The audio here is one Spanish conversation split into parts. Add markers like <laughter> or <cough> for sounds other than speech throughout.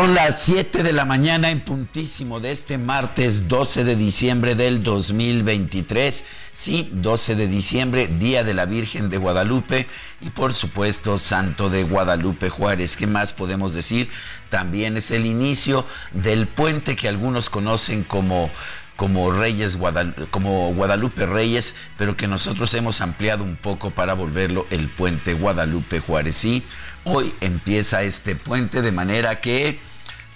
Son las 7 de la mañana en puntísimo de este martes 12 de diciembre del 2023. Sí, 12 de diciembre, Día de la Virgen de Guadalupe y por supuesto Santo de Guadalupe Juárez. ¿Qué más podemos decir? También es el inicio del puente que algunos conocen como como Reyes como Guadalupe Reyes, pero que nosotros hemos ampliado un poco para volverlo el puente Guadalupe Juárez. Sí, hoy empieza este puente de manera que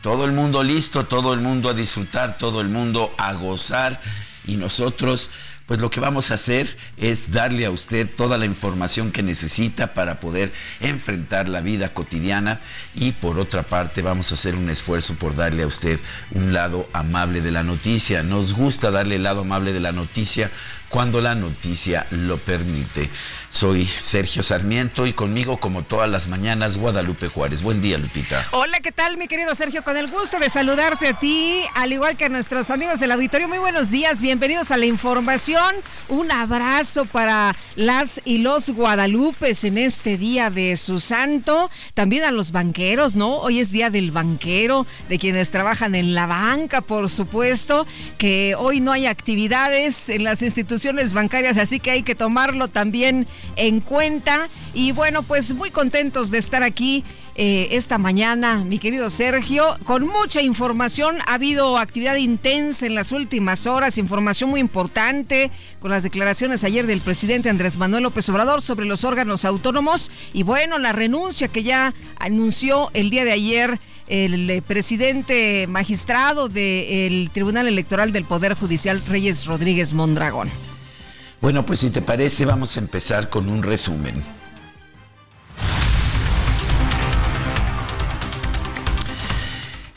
todo el mundo listo, todo el mundo a disfrutar, todo el mundo a gozar y nosotros pues lo que vamos a hacer es darle a usted toda la información que necesita para poder enfrentar la vida cotidiana y por otra parte vamos a hacer un esfuerzo por darle a usted un lado amable de la noticia. Nos gusta darle el lado amable de la noticia cuando la noticia lo permite. Soy Sergio Sarmiento y conmigo, como todas las mañanas, Guadalupe Juárez. Buen día, Lupita. Hola, ¿qué tal, mi querido Sergio? Con el gusto de saludarte a ti, al igual que a nuestros amigos del auditorio. Muy buenos días, bienvenidos a la información. Un abrazo para las y los Guadalupes en este día de su santo. También a los banqueros, ¿no? Hoy es día del banquero, de quienes trabajan en la banca, por supuesto, que hoy no hay actividades en las instituciones bancarias, así que hay que tomarlo también en cuenta. Y bueno, pues muy contentos de estar aquí eh, esta mañana, mi querido Sergio, con mucha información. Ha habido actividad intensa en las últimas horas, información muy importante con las declaraciones ayer del presidente Andrés Manuel López Obrador sobre los órganos autónomos y bueno, la renuncia que ya anunció el día de ayer el eh, presidente magistrado del Tribunal Electoral del Poder Judicial, Reyes Rodríguez Mondragón. Bueno, pues si te parece, vamos a empezar con un resumen.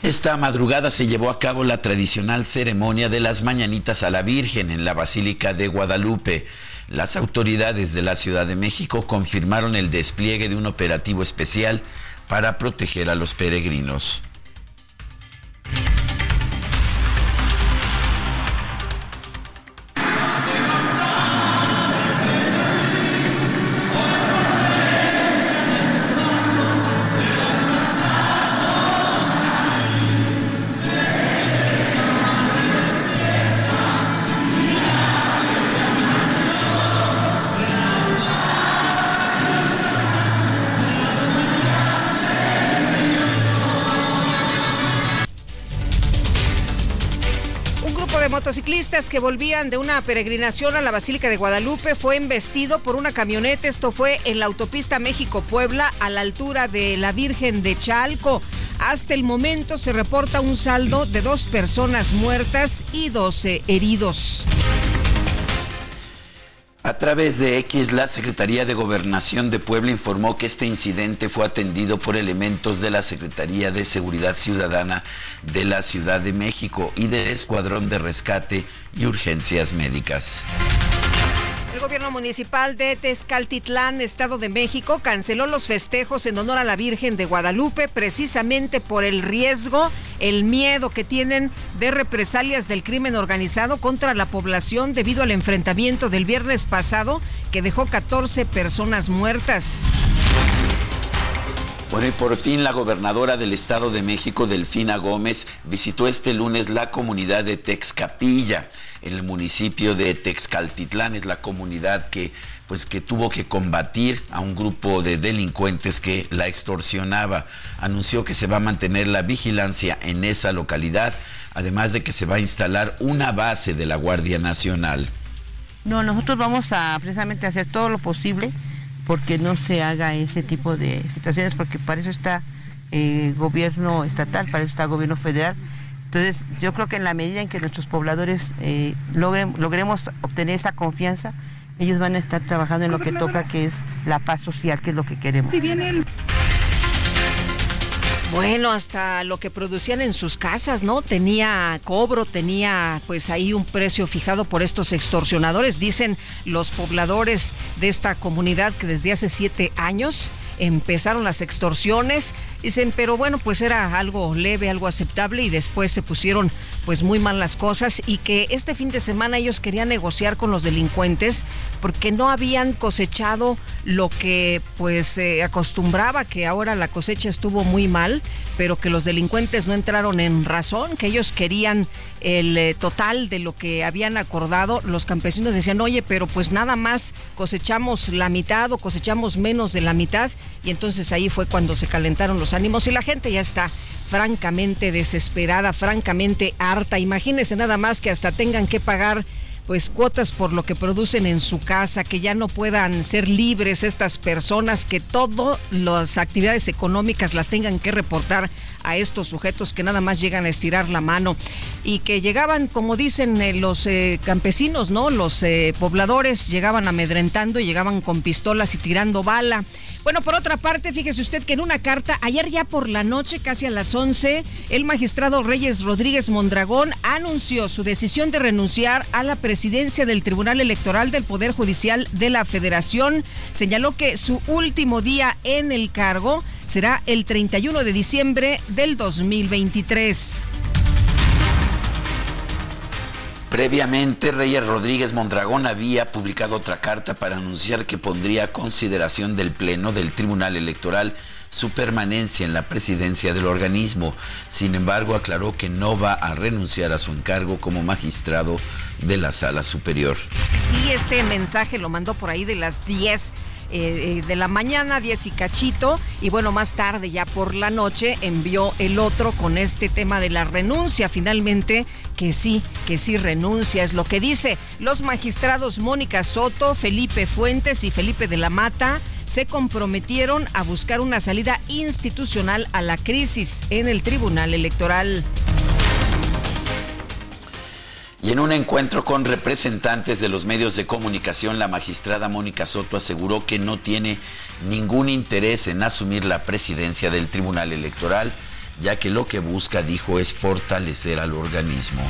Esta madrugada se llevó a cabo la tradicional ceremonia de las mañanitas a la Virgen en la Basílica de Guadalupe. Las autoridades de la Ciudad de México confirmaron el despliegue de un operativo especial para proteger a los peregrinos. Motociclistas que volvían de una peregrinación a la Basílica de Guadalupe fue embestido por una camioneta. Esto fue en la autopista México-Puebla a la altura de la Virgen de Chalco. Hasta el momento se reporta un saldo de dos personas muertas y 12 heridos. A través de X, la Secretaría de Gobernación de Puebla informó que este incidente fue atendido por elementos de la Secretaría de Seguridad Ciudadana de la Ciudad de México y del Escuadrón de Rescate y Urgencias Médicas. El gobierno municipal de Tezcaltitlán, Estado de México, canceló los festejos en honor a la Virgen de Guadalupe precisamente por el riesgo, el miedo que tienen de represalias del crimen organizado contra la población debido al enfrentamiento del viernes pasado que dejó 14 personas muertas. Bueno, y por fin la gobernadora del Estado de México, Delfina Gómez, visitó este lunes la comunidad de Texcapilla, en el municipio de Texcaltitlán. Es la comunidad que, pues, que tuvo que combatir a un grupo de delincuentes que la extorsionaba. Anunció que se va a mantener la vigilancia en esa localidad, además de que se va a instalar una base de la Guardia Nacional. No, nosotros vamos a precisamente hacer todo lo posible porque no se haga ese tipo de situaciones, porque para eso está eh, gobierno estatal, para eso está gobierno federal. Entonces, yo creo que en la medida en que nuestros pobladores eh, logren, logremos obtener esa confianza, ellos van a estar trabajando en lo que toca, que es la paz social, que es lo que queremos. Si bien bueno, hasta lo que producían en sus casas, ¿no? Tenía cobro, tenía pues ahí un precio fijado por estos extorsionadores. Dicen los pobladores de esta comunidad que desde hace siete años empezaron las extorsiones. Dicen, pero bueno, pues era algo leve, algo aceptable y después se pusieron pues muy mal las cosas y que este fin de semana ellos querían negociar con los delincuentes porque no habían cosechado lo que pues se acostumbraba, que ahora la cosecha estuvo muy mal, pero que los delincuentes no entraron en razón, que ellos querían el eh, total de lo que habían acordado. Los campesinos decían, oye, pero pues nada más cosechamos la mitad o cosechamos menos de la mitad y entonces ahí fue cuando se calentaron los ánimos y la gente ya está francamente desesperada, francamente harta. Imagínense nada más que hasta tengan que pagar pues cuotas por lo que producen en su casa, que ya no puedan ser libres estas personas, que todas las actividades económicas las tengan que reportar a estos sujetos que nada más llegan a estirar la mano y que llegaban, como dicen eh, los eh, campesinos, ¿no? Los eh, pobladores llegaban amedrentando y llegaban con pistolas y tirando bala. Bueno, por otra parte, fíjese usted que en una carta, ayer ya por la noche, casi a las 11, el magistrado Reyes Rodríguez Mondragón anunció su decisión de renunciar a la presidencia del Tribunal Electoral del Poder Judicial de la Federación. Señaló que su último día en el cargo será el 31 de diciembre del 2023. Previamente, Reyes Rodríguez Mondragón había publicado otra carta para anunciar que pondría a consideración del Pleno del Tribunal Electoral su permanencia en la presidencia del organismo. Sin embargo, aclaró que no va a renunciar a su encargo como magistrado de la Sala Superior. Sí, este mensaje lo mandó por ahí de las 10 eh, eh, de la mañana, 10 y cachito, y bueno, más tarde, ya por la noche, envió el otro con este tema de la renuncia, finalmente, que sí, que sí renuncia, es lo que dice. Los magistrados Mónica Soto, Felipe Fuentes y Felipe de la Mata se comprometieron a buscar una salida institucional a la crisis en el Tribunal Electoral. Y en un encuentro con representantes de los medios de comunicación, la magistrada Mónica Soto aseguró que no tiene ningún interés en asumir la presidencia del Tribunal Electoral, ya que lo que busca, dijo, es fortalecer al organismo.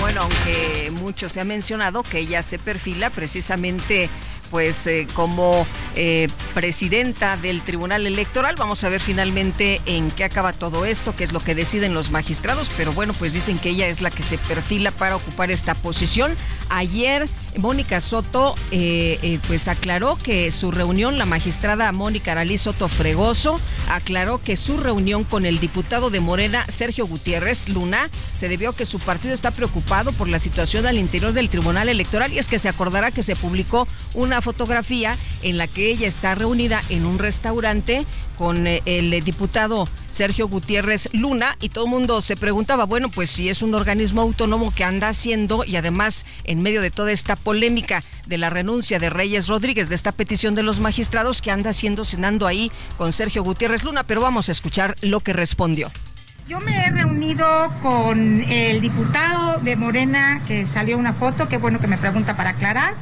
Bueno, aunque mucho se ha mencionado que ella se perfila precisamente pues eh, como eh, presidenta del Tribunal Electoral. Vamos a ver finalmente en qué acaba todo esto, qué es lo que deciden los magistrados, pero bueno, pues dicen que ella es la que se perfila para ocupar esta posición. Ayer Mónica Soto eh, pues aclaró que su reunión, la magistrada Mónica Aralí Soto Fregoso, aclaró que su reunión con el diputado de Morena, Sergio Gutiérrez Luna, se debió a que su partido está preocupado por la situación al interior del Tribunal Electoral y es que se acordará que se publicó una fotografía en la que ella está reunida en un restaurante con eh, el diputado Sergio Gutiérrez Luna y todo el mundo se preguntaba, bueno, pues si es un organismo autónomo que anda haciendo y además en medio de toda esta polémica de la renuncia de Reyes Rodríguez, de esta petición de los magistrados, que anda haciendo cenando ahí con Sergio Gutiérrez Luna, pero vamos a escuchar lo que respondió. Yo me he reunido con el diputado de Morena, que salió una foto, qué bueno que me pregunta para aclarar,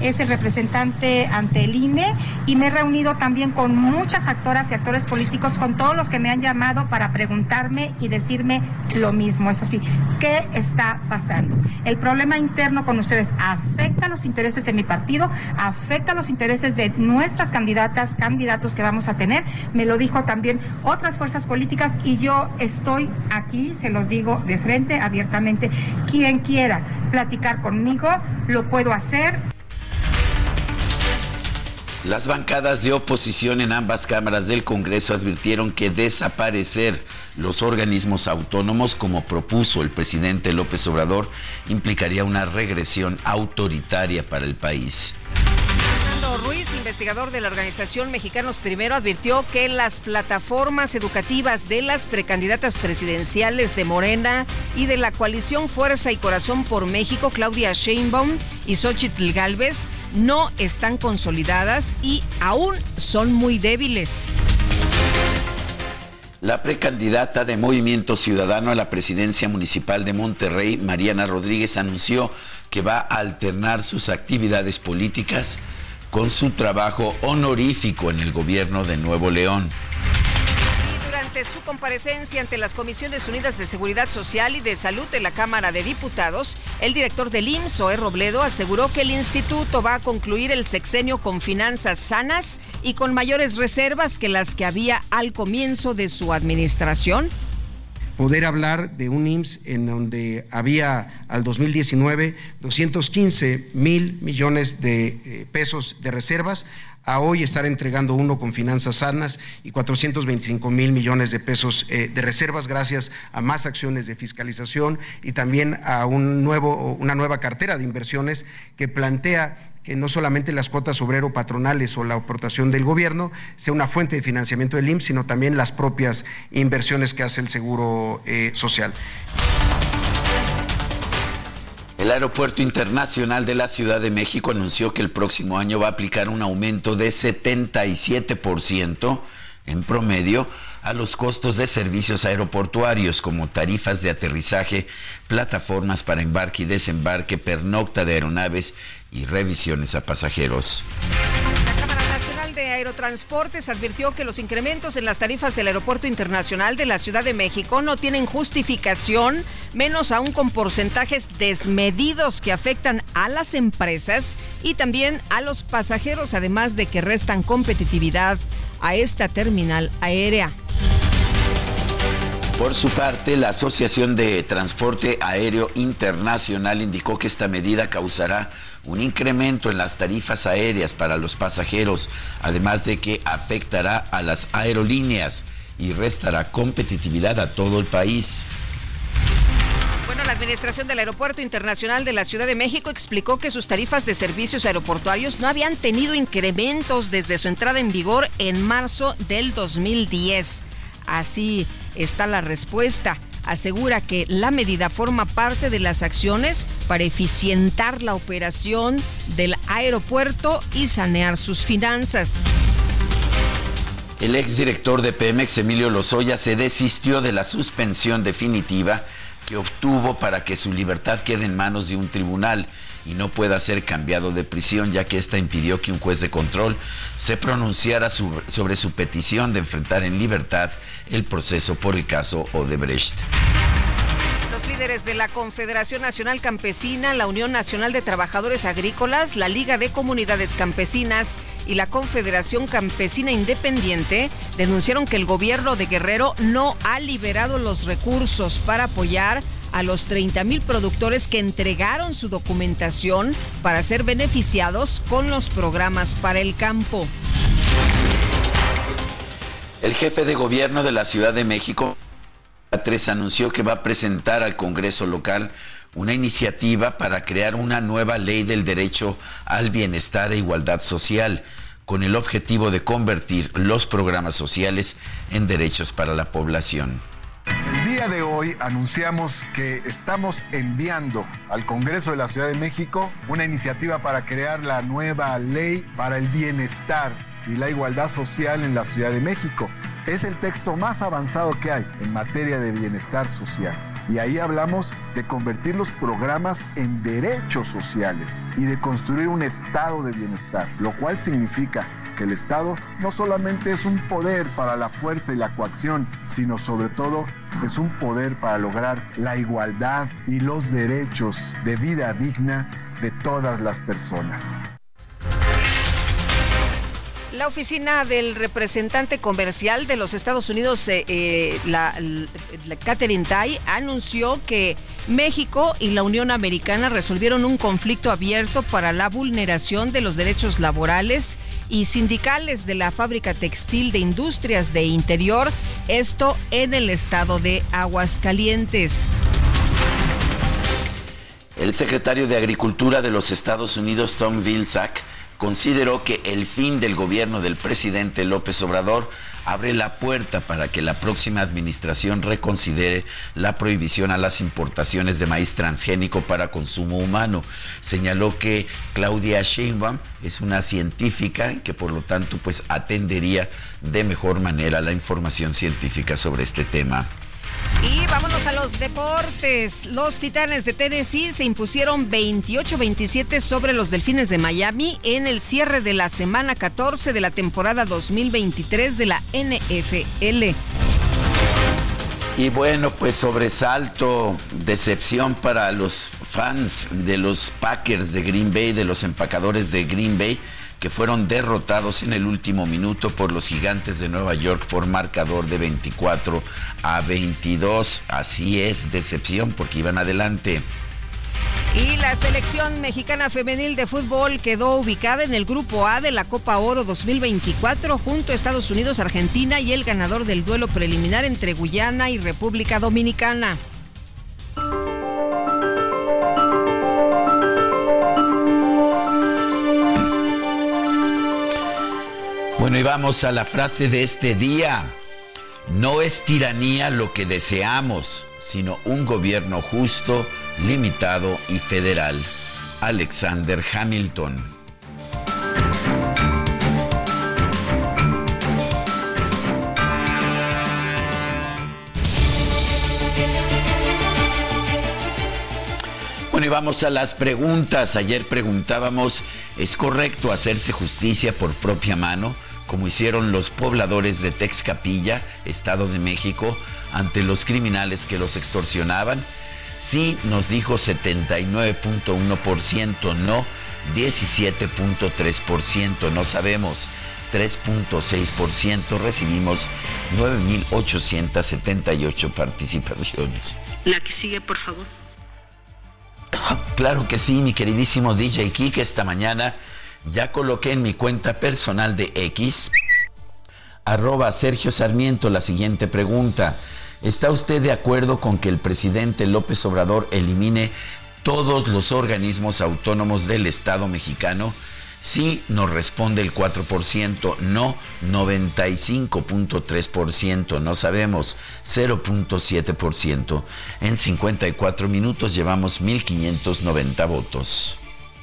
es el representante ante el INE, y me he reunido también con muchas actoras y actores políticos, con todos los que me han llamado para preguntarme y decirme lo mismo, eso sí, ¿qué está pasando? El problema interno con ustedes afecta los intereses de mi partido, afecta los intereses de nuestras candidatas, candidatos que vamos a tener, me lo dijo también otras fuerzas políticas y yo estoy aquí, se los digo de frente, abiertamente. Quien quiera platicar conmigo, lo puedo hacer. Las bancadas de oposición en ambas cámaras del Congreso advirtieron que desaparecer los organismos autónomos, como propuso el presidente López Obrador, implicaría una regresión autoritaria para el país. Ruiz, investigador de la organización Mexicanos Primero, advirtió que las plataformas educativas de las precandidatas presidenciales de Morena y de la coalición Fuerza y Corazón por México, Claudia Sheinbaum y Xochitl Galvez, no están consolidadas y aún son muy débiles. La precandidata de Movimiento Ciudadano a la presidencia municipal de Monterrey, Mariana Rodríguez, anunció que va a alternar sus actividades políticas con su trabajo honorífico en el gobierno de Nuevo León. Durante su comparecencia ante las Comisiones Unidas de Seguridad Social y de Salud de la Cámara de Diputados, el director del IMSS, Zoé Robledo, aseguró que el instituto va a concluir el sexenio con finanzas sanas y con mayores reservas que las que había al comienzo de su administración poder hablar de un IMSS en donde había al 2019 215 mil millones de eh, pesos de reservas, a hoy estar entregando uno con finanzas sanas y 425 mil millones de pesos eh, de reservas gracias a más acciones de fiscalización y también a un nuevo, una nueva cartera de inversiones que plantea que no solamente las cuotas obrero patronales o la aportación del gobierno sea una fuente de financiamiento del IMSS, sino también las propias inversiones que hace el Seguro eh, Social. El Aeropuerto Internacional de la Ciudad de México anunció que el próximo año va a aplicar un aumento de 77% en promedio a los costos de servicios aeroportuarios como tarifas de aterrizaje, plataformas para embarque y desembarque, pernocta de aeronaves y revisiones a pasajeros. La Cámara Nacional de Aerotransportes advirtió que los incrementos en las tarifas del Aeropuerto Internacional de la Ciudad de México no tienen justificación, menos aún con porcentajes desmedidos que afectan a las empresas y también a los pasajeros, además de que restan competitividad a esta terminal aérea. Por su parte, la Asociación de Transporte Aéreo Internacional indicó que esta medida causará un incremento en las tarifas aéreas para los pasajeros, además de que afectará a las aerolíneas y restará competitividad a todo el país. Bueno, la Administración del Aeropuerto Internacional de la Ciudad de México explicó que sus tarifas de servicios aeroportuarios no habían tenido incrementos desde su entrada en vigor en marzo del 2010. Así está la respuesta. Asegura que la medida forma parte de las acciones para eficientar la operación del aeropuerto y sanear sus finanzas. El exdirector de Pemex, Emilio Lozoya, se desistió de la suspensión definitiva que obtuvo para que su libertad quede en manos de un tribunal y no pueda ser cambiado de prisión, ya que ésta impidió que un juez de control se pronunciara sobre su petición de enfrentar en libertad el proceso por el caso Odebrecht. Los líderes de la Confederación Nacional Campesina, la Unión Nacional de Trabajadores Agrícolas, la Liga de Comunidades Campesinas y la Confederación Campesina Independiente denunciaron que el gobierno de Guerrero no ha liberado los recursos para apoyar a los 30 mil productores que entregaron su documentación para ser beneficiados con los programas para el campo. El jefe de gobierno de la Ciudad de México, 3, anunció que va a presentar al Congreso local una iniciativa para crear una nueva ley del derecho al bienestar e igualdad social, con el objetivo de convertir los programas sociales en derechos para la población. Anunciamos que estamos enviando al Congreso de la Ciudad de México una iniciativa para crear la nueva ley para el bienestar y la igualdad social en la Ciudad de México. Es el texto más avanzado que hay en materia de bienestar social. Y ahí hablamos de convertir los programas en derechos sociales y de construir un estado de bienestar, lo cual significa que el Estado no solamente es un poder para la fuerza y la coacción, sino sobre todo es un poder para lograr la igualdad y los derechos de vida digna de todas las personas. La oficina del representante comercial de los Estados Unidos, eh, eh, la, Catherine Tai, anunció que México y la Unión Americana resolvieron un conflicto abierto para la vulneración de los derechos laborales y sindicales de la fábrica textil de Industrias de Interior, esto en el estado de Aguascalientes. El secretario de Agricultura de los Estados Unidos, Tom Vilsack, consideró que el fin del gobierno del presidente López Obrador abre la puerta para que la próxima administración reconsidere la prohibición a las importaciones de maíz transgénico para consumo humano. Señaló que Claudia Sheinbaum es una científica que por lo tanto pues atendería de mejor manera la información científica sobre este tema. Y vámonos a los deportes. Los Titanes de Tennessee se impusieron 28-27 sobre los Delfines de Miami en el cierre de la semana 14 de la temporada 2023 de la NFL. Y bueno, pues sobresalto, decepción para los fans de los Packers de Green Bay, de los empacadores de Green Bay que fueron derrotados en el último minuto por los gigantes de Nueva York por marcador de 24 a 22. Así es, decepción porque iban adelante. Y la selección mexicana femenil de fútbol quedó ubicada en el grupo A de la Copa Oro 2024 junto a Estados Unidos, Argentina y el ganador del duelo preliminar entre Guyana y República Dominicana. Bueno, y vamos a la frase de este día. No es tiranía lo que deseamos, sino un gobierno justo, limitado y federal. Alexander Hamilton. Bueno, y vamos a las preguntas. Ayer preguntábamos, ¿es correcto hacerse justicia por propia mano? Como hicieron los pobladores de Texcapilla, Estado de México, ante los criminales que los extorsionaban? Sí, nos dijo 79.1%, no 17.3%, no sabemos. 3.6%, recibimos 9.878 participaciones. La que sigue, por favor. <coughs> Claro que sí, mi queridísimo DJ Kike, esta mañana ya coloqué en mi cuenta personal de X, arroba Sergio Sarmiento, la siguiente pregunta. ¿Está usted de acuerdo con que el presidente López Obrador elimine todos los organismos autónomos del Estado mexicano? Sí, nos responde el 4%, no 95.3%, no sabemos 0.7%. En 54 minutos llevamos 1.590 votos.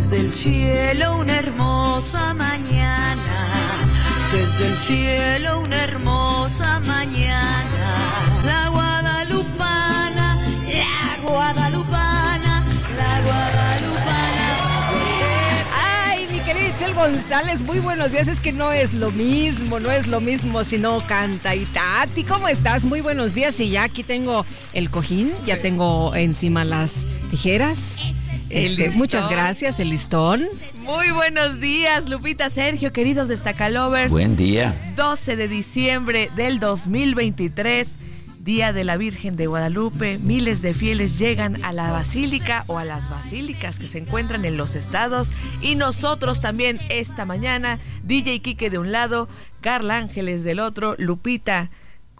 Desde el cielo una hermosa mañana, desde el cielo una hermosa mañana, la guadalupana, la guadalupana, la guadalupana. Ay, mi querida Itzel González, muy buenos días. Es que no es lo mismo, no es lo mismo si no canta. Y Tati, ¿cómo estás? Muy buenos días. Y ya aquí tengo el cojín, ya tengo encima las tijeras. Este, muchas gracias, el listón. Muy buenos días, Lupita Sergio, queridos Destacalovers. Buen día. 12 de diciembre del 2023, Día de la Virgen de Guadalupe. Miles de fieles llegan a la basílica o a las basílicas que se encuentran en los estados. Y nosotros también esta mañana, DJ Quique de un lado, Carla Ángeles del otro, Lupita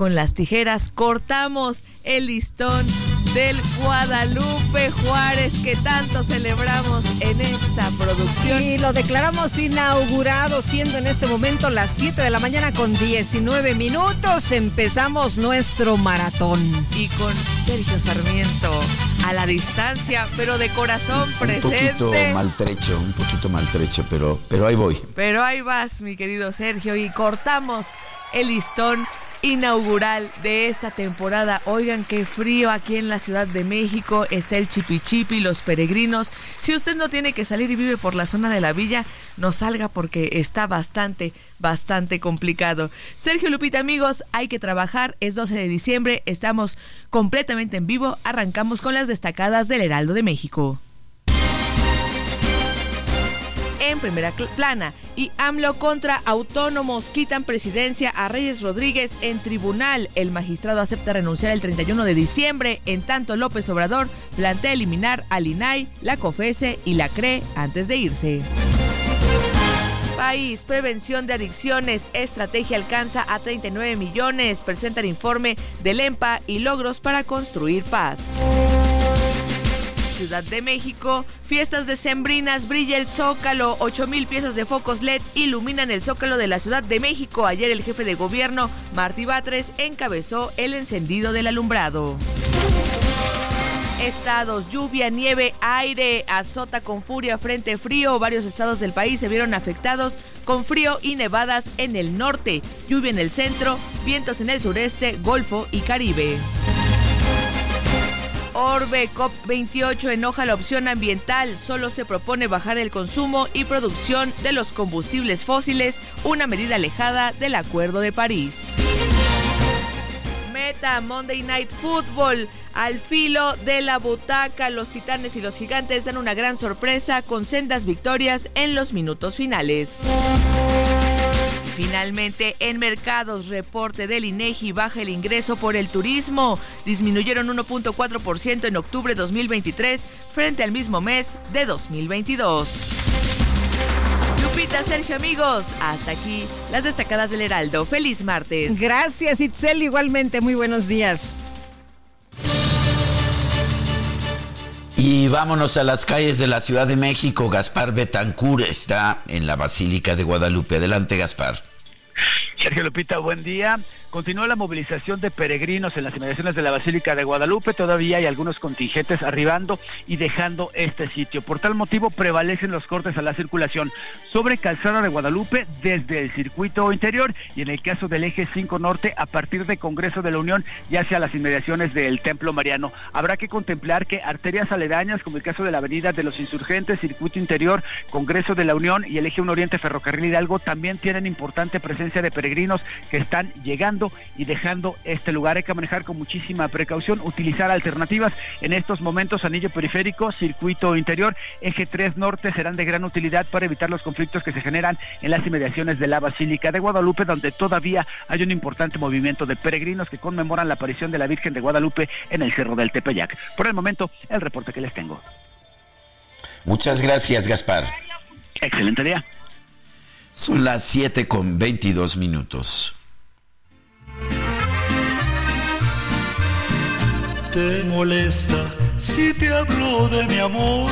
con las tijeras cortamos el listón del Guadalupe Juárez que tanto celebramos en esta producción. Y lo declaramos inaugurado, siendo en este momento las 7 de la mañana con 19 minutos. Empezamos nuestro maratón. Y con Sergio Sarmiento a la distancia, pero de corazón presente. Un poquito maltrecho, un poquito maltrecho, pero, pero ahí voy. Pero ahí vas, mi querido Sergio, y cortamos el listón inaugural de esta temporada. Oigan qué frío aquí en la Ciudad de México. Está el chipichipi, los peregrinos. Si usted no tiene que salir y vive por la zona de la villa, no salga porque está bastante, bastante complicado. Sergio Lupita, amigos, hay que trabajar. Es 12 de diciembre. Estamos completamente en vivo. Arrancamos con las destacadas del Heraldo de México en primera plana. Y AMLO contra autónomos quitan presidencia a Reyes Rodríguez en tribunal. El magistrado acepta renunciar el 31 de diciembre. En tanto, López Obrador plantea eliminar al INAI, la COFESE y la CRE antes de irse. País, prevención de adicciones, estrategia alcanza a 39 millones, presenta el informe del EMPA y logros para construir paz. Ciudad de México. Fiestas decembrinas, brilla el Zócalo. 8 mil piezas de focos LED iluminan el Zócalo de la Ciudad de México. Ayer el jefe de gobierno, Martí Batres, encabezó el encendido del alumbrado. Estados, lluvia, nieve, aire, azota con furia frente frío. Varios estados del país se vieron afectados con frío y nevadas en el norte, lluvia en el centro, vientos en el sureste, Golfo y Caribe. Orbe COP28 enoja la opción ambiental, solo se propone bajar el consumo y producción de los combustibles fósiles, una medida alejada del Acuerdo de París. Meta Monday Night Football. Al filo de la butaca, los titanes y los gigantes dan una gran sorpresa con sendas victorias en los minutos finales. Finalmente, en mercados, reporte del INEGI baja el ingreso por el turismo. Disminuyeron 1.4% en octubre de 2023 frente al mismo mes de 2022. Lupita, Sergio, amigos, hasta aquí las destacadas del Heraldo. Feliz martes. Gracias, Itzel, igualmente. Muy buenos días. Y vámonos a las calles de la Ciudad de México. Gaspar Betancur está en la Basílica de Guadalupe. Adelante, Gaspar. Sergio Lupita, buen día. Continúa la movilización de peregrinos en las inmediaciones de la Basílica de Guadalupe. Todavía hay algunos contingentes arribando y dejando este sitio. Por tal motivo prevalecen los cortes a la circulación sobre Calzada de Guadalupe desde el circuito interior y en el caso del eje 5 norte a partir de Congreso de la Unión y hacia las inmediaciones del Templo Mariano. Habrá que contemplar que arterias aledañas como el caso de la Avenida de los Insurgentes, Circuito Interior, Congreso de la Unión y el eje 1 Oriente Ferrocarril Hidalgo también tienen importante presencia de peregrinos que están llegando y dejando este lugar. Hay que manejar con muchísima precaución, utilizar alternativas. En estos momentos, anillo periférico, circuito interior, eje 3 norte serán de gran utilidad para evitar los conflictos que se generan en las inmediaciones de la Basílica de Guadalupe, donde todavía hay un importante movimiento de peregrinos que conmemoran la aparición de la Virgen de Guadalupe en el Cerro del Tepeyac. Por el momento, el reporte que les tengo. Muchas gracias, Gaspar. Excelente día. Son las 7 con 22 minutos. Te molesta si te hablo de mi amor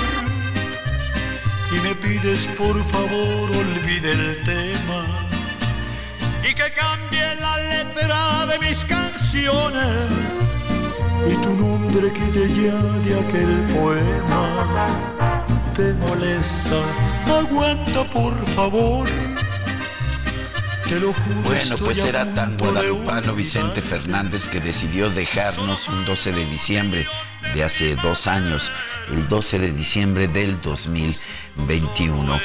y me pides por favor olvide el tema y que cambie la letra de mis canciones y tu nombre quite ya de aquel poema. Te molesta, aguanta por favor bueno, pues era tan guadalupano Vicente Fernández que decidió dejarnos un 12 de diciembre de hace dos años, el 12 de diciembre del 2021.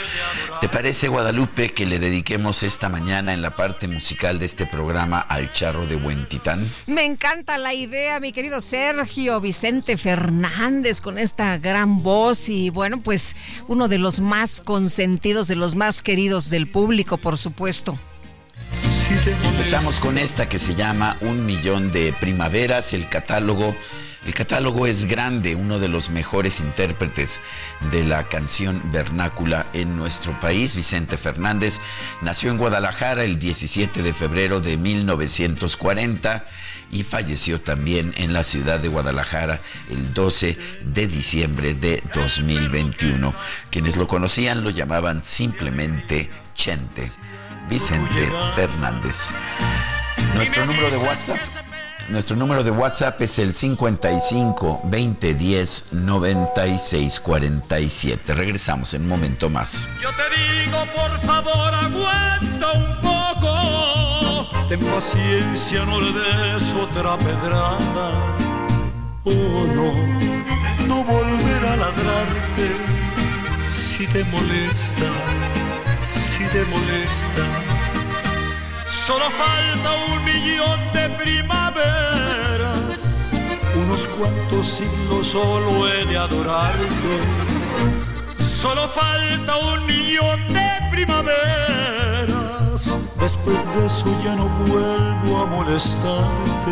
¿Te parece, Guadalupe, que le dediquemos esta mañana en la parte musical de este programa al charro de Buen Titán? Me encanta la idea, mi querido Sergio Vicente Fernández, con esta gran voz y bueno, pues uno de los más consentidos, de los más queridos del público, por supuesto. Empezamos con esta que se llama Un millón de primaveras, el catálogo. El catálogo es grande, uno de los mejores intérpretes de la canción vernácula en nuestro país. Vicente Fernández nació en Guadalajara el 17 de febrero de 1940 y falleció también en la ciudad de Guadalajara el 12 de diciembre de 2021. Quienes lo conocían lo llamaban simplemente Chente. Vicente Fernández. Nuestro número de WhatsApp. Nuestro número de WhatsApp es el 55 2010 96 47. Regresamos en un momento más. Yo te digo, por favor, aguanta un poco ten paciencia, no le des otra pedrada. Oh no, no volver a ladrarte si te molesta, molesta. Solo falta un millón de primaveras, unos cuantos siglos solo he de adorarte. Solo falta un millón de primaveras, después de eso ya no vuelvo a molestarte.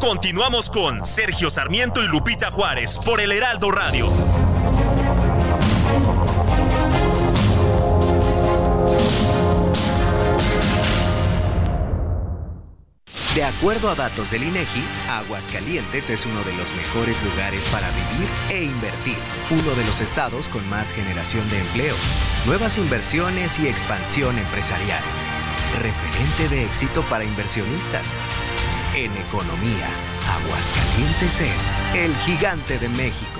Continuamos con Sergio Sarmiento y Lupita Juárez por el Heraldo Radio. De acuerdo a datos del INEGI, Aguascalientes es uno de los mejores lugares para vivir e invertir, uno de los estados con más generación de empleo, nuevas inversiones y expansión empresarial. Referente de éxito para inversionistas. En economía, Aguascalientes es el gigante de México.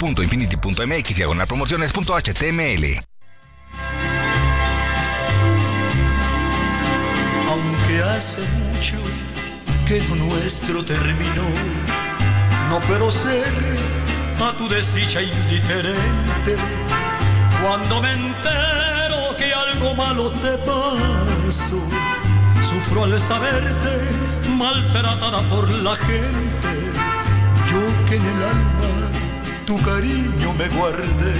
www.infinity.mx diagonal promociones.html. Aunque hace mucho que lo nuestro terminó, no puedo ser a tu desdicha indiferente. Cuando me entero que algo malo te pasó, sufro al saberte maltratada por la gente. Yo que en el alma tu cariño me guardé,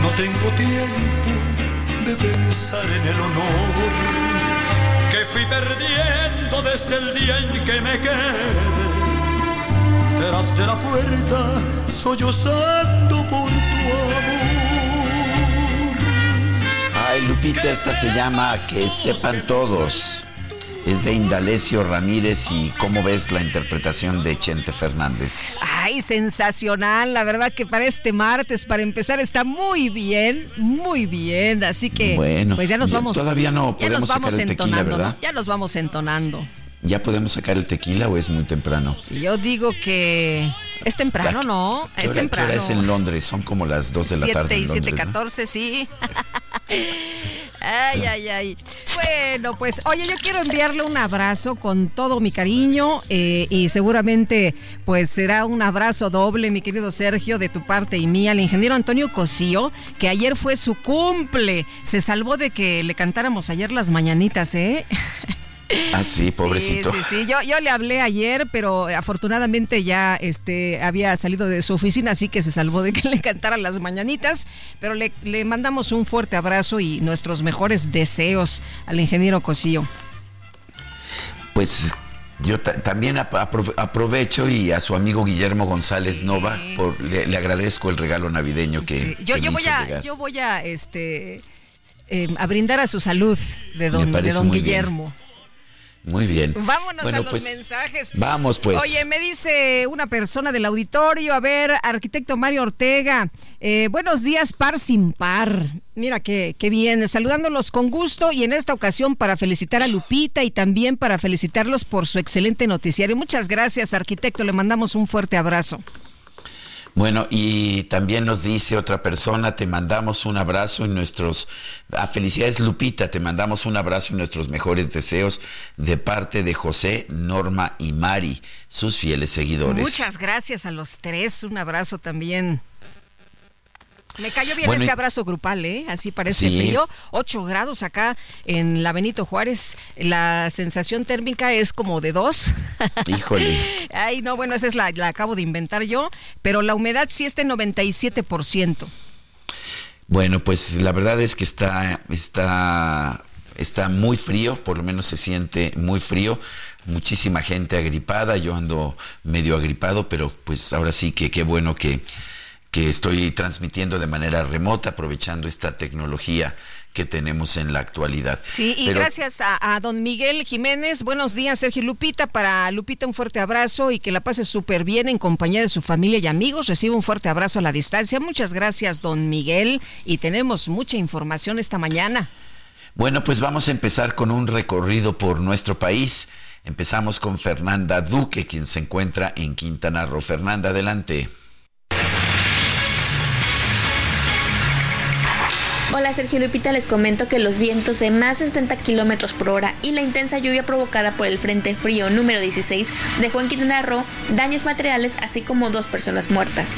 no tengo tiempo de pensar en el honor que fui perdiendo desde el día en que me quedé. Detrás de la puerta, sollozando por tu amor. Ay, Lupita, esta se llama Que sepan todos. Es de Indalecio Ramírez y cómo ves la interpretación de Chente Fernández. Ay, sensacional. La verdad que para este martes, para empezar, está muy bien, muy bien. Así que, Bueno, pues ya nos vamos. todavía no ya nos podemos sacar vamos el tequila, entonando, ¿no? ¿verdad? Ya nos vamos entonando. ¿Ya podemos sacar el tequila o es muy temprano? Y yo digo que es temprano, ¿no? ¿Qué Es qué temprano. hora es en Londres? Son como las 2 de la 7 tarde y en 7, Londres, ¿no? 14, sí. <laughs> Ay, ay, ay. Bueno, pues, oye, yo quiero enviarle un abrazo con todo mi cariño eh, y seguramente, pues, será un abrazo doble, mi querido Sergio, de tu parte y mía, al ingeniero Antonio Cosío, que ayer fue su cumple. Se salvó de que le cantáramos ayer las mañanitas, ¿eh? Ah, sí, pobrecito. Sí, sí, sí. Yo, yo le hablé ayer, pero afortunadamente ya este, había salido de su oficina, así que se salvó de que <laughs> le cantara las mañanitas. Pero le, le mandamos un fuerte abrazo y nuestros mejores deseos al ingeniero Cosío. Pues yo ta- también ap- apro- aprovecho y a su amigo Guillermo González Nova por, le, le agradezco el regalo navideño que, Sí, Yo, que yo me voy hizo a, llegar. yo voy a, este, eh, a brindar a su salud de don, de don bien. Muy bien. Vámonos Bueno, a los pues, mensajes. Vamos pues. Oye, me dice una persona del auditorio, a ver, arquitecto Mario Ortega, eh, buenos días, par sin par. Mira qué, qué bien, saludándolos con gusto y en esta ocasión para felicitar a Lupita y también para felicitarlos por su excelente noticiario. Muchas gracias, arquitecto, le mandamos un fuerte abrazo. Bueno, y también nos dice otra persona, te mandamos un abrazo y nuestros, a felicidades Lupita, te mandamos un abrazo y nuestros mejores deseos de parte de José, Norma y Mari, sus fieles seguidores. Muchas gracias a los tres, un abrazo también. Me cayó bien este abrazo grupal, ¿eh? Así parece frío. 8 grados acá en la Benito Juárez. La sensación térmica es como de 2. <laughs> Híjole. Ay, no, bueno, esa es la, la acabo de inventar yo. Pero la humedad sí está en 97%. Bueno, pues la verdad es que está, está, está muy frío, por lo menos se siente muy frío. Muchísima gente agripada, yo ando medio agripado, pero pues ahora sí que qué bueno que que estoy transmitiendo de manera remota, aprovechando esta tecnología que tenemos en la actualidad. Sí, y gracias a, don Miguel Jiménez. Buenos días, Sergio Lupita. Para Lupita un fuerte abrazo y que la pase súper bien en compañía de su familia y amigos. Recibe un fuerte abrazo a la distancia. Muchas gracias, don Miguel. Y tenemos mucha información esta mañana. Bueno, pues vamos a empezar con un recorrido por nuestro país. Empezamos con Fernanda Duque, quien se encuentra en Quintana Roo. Fernanda, adelante. Hola Sergio Lupita, les comento que los vientos de más de 70 kilómetros por hora y la intensa lluvia provocada por el Frente Frío número 16 dejó en Quintana Roo daños materiales así como dos personas muertas.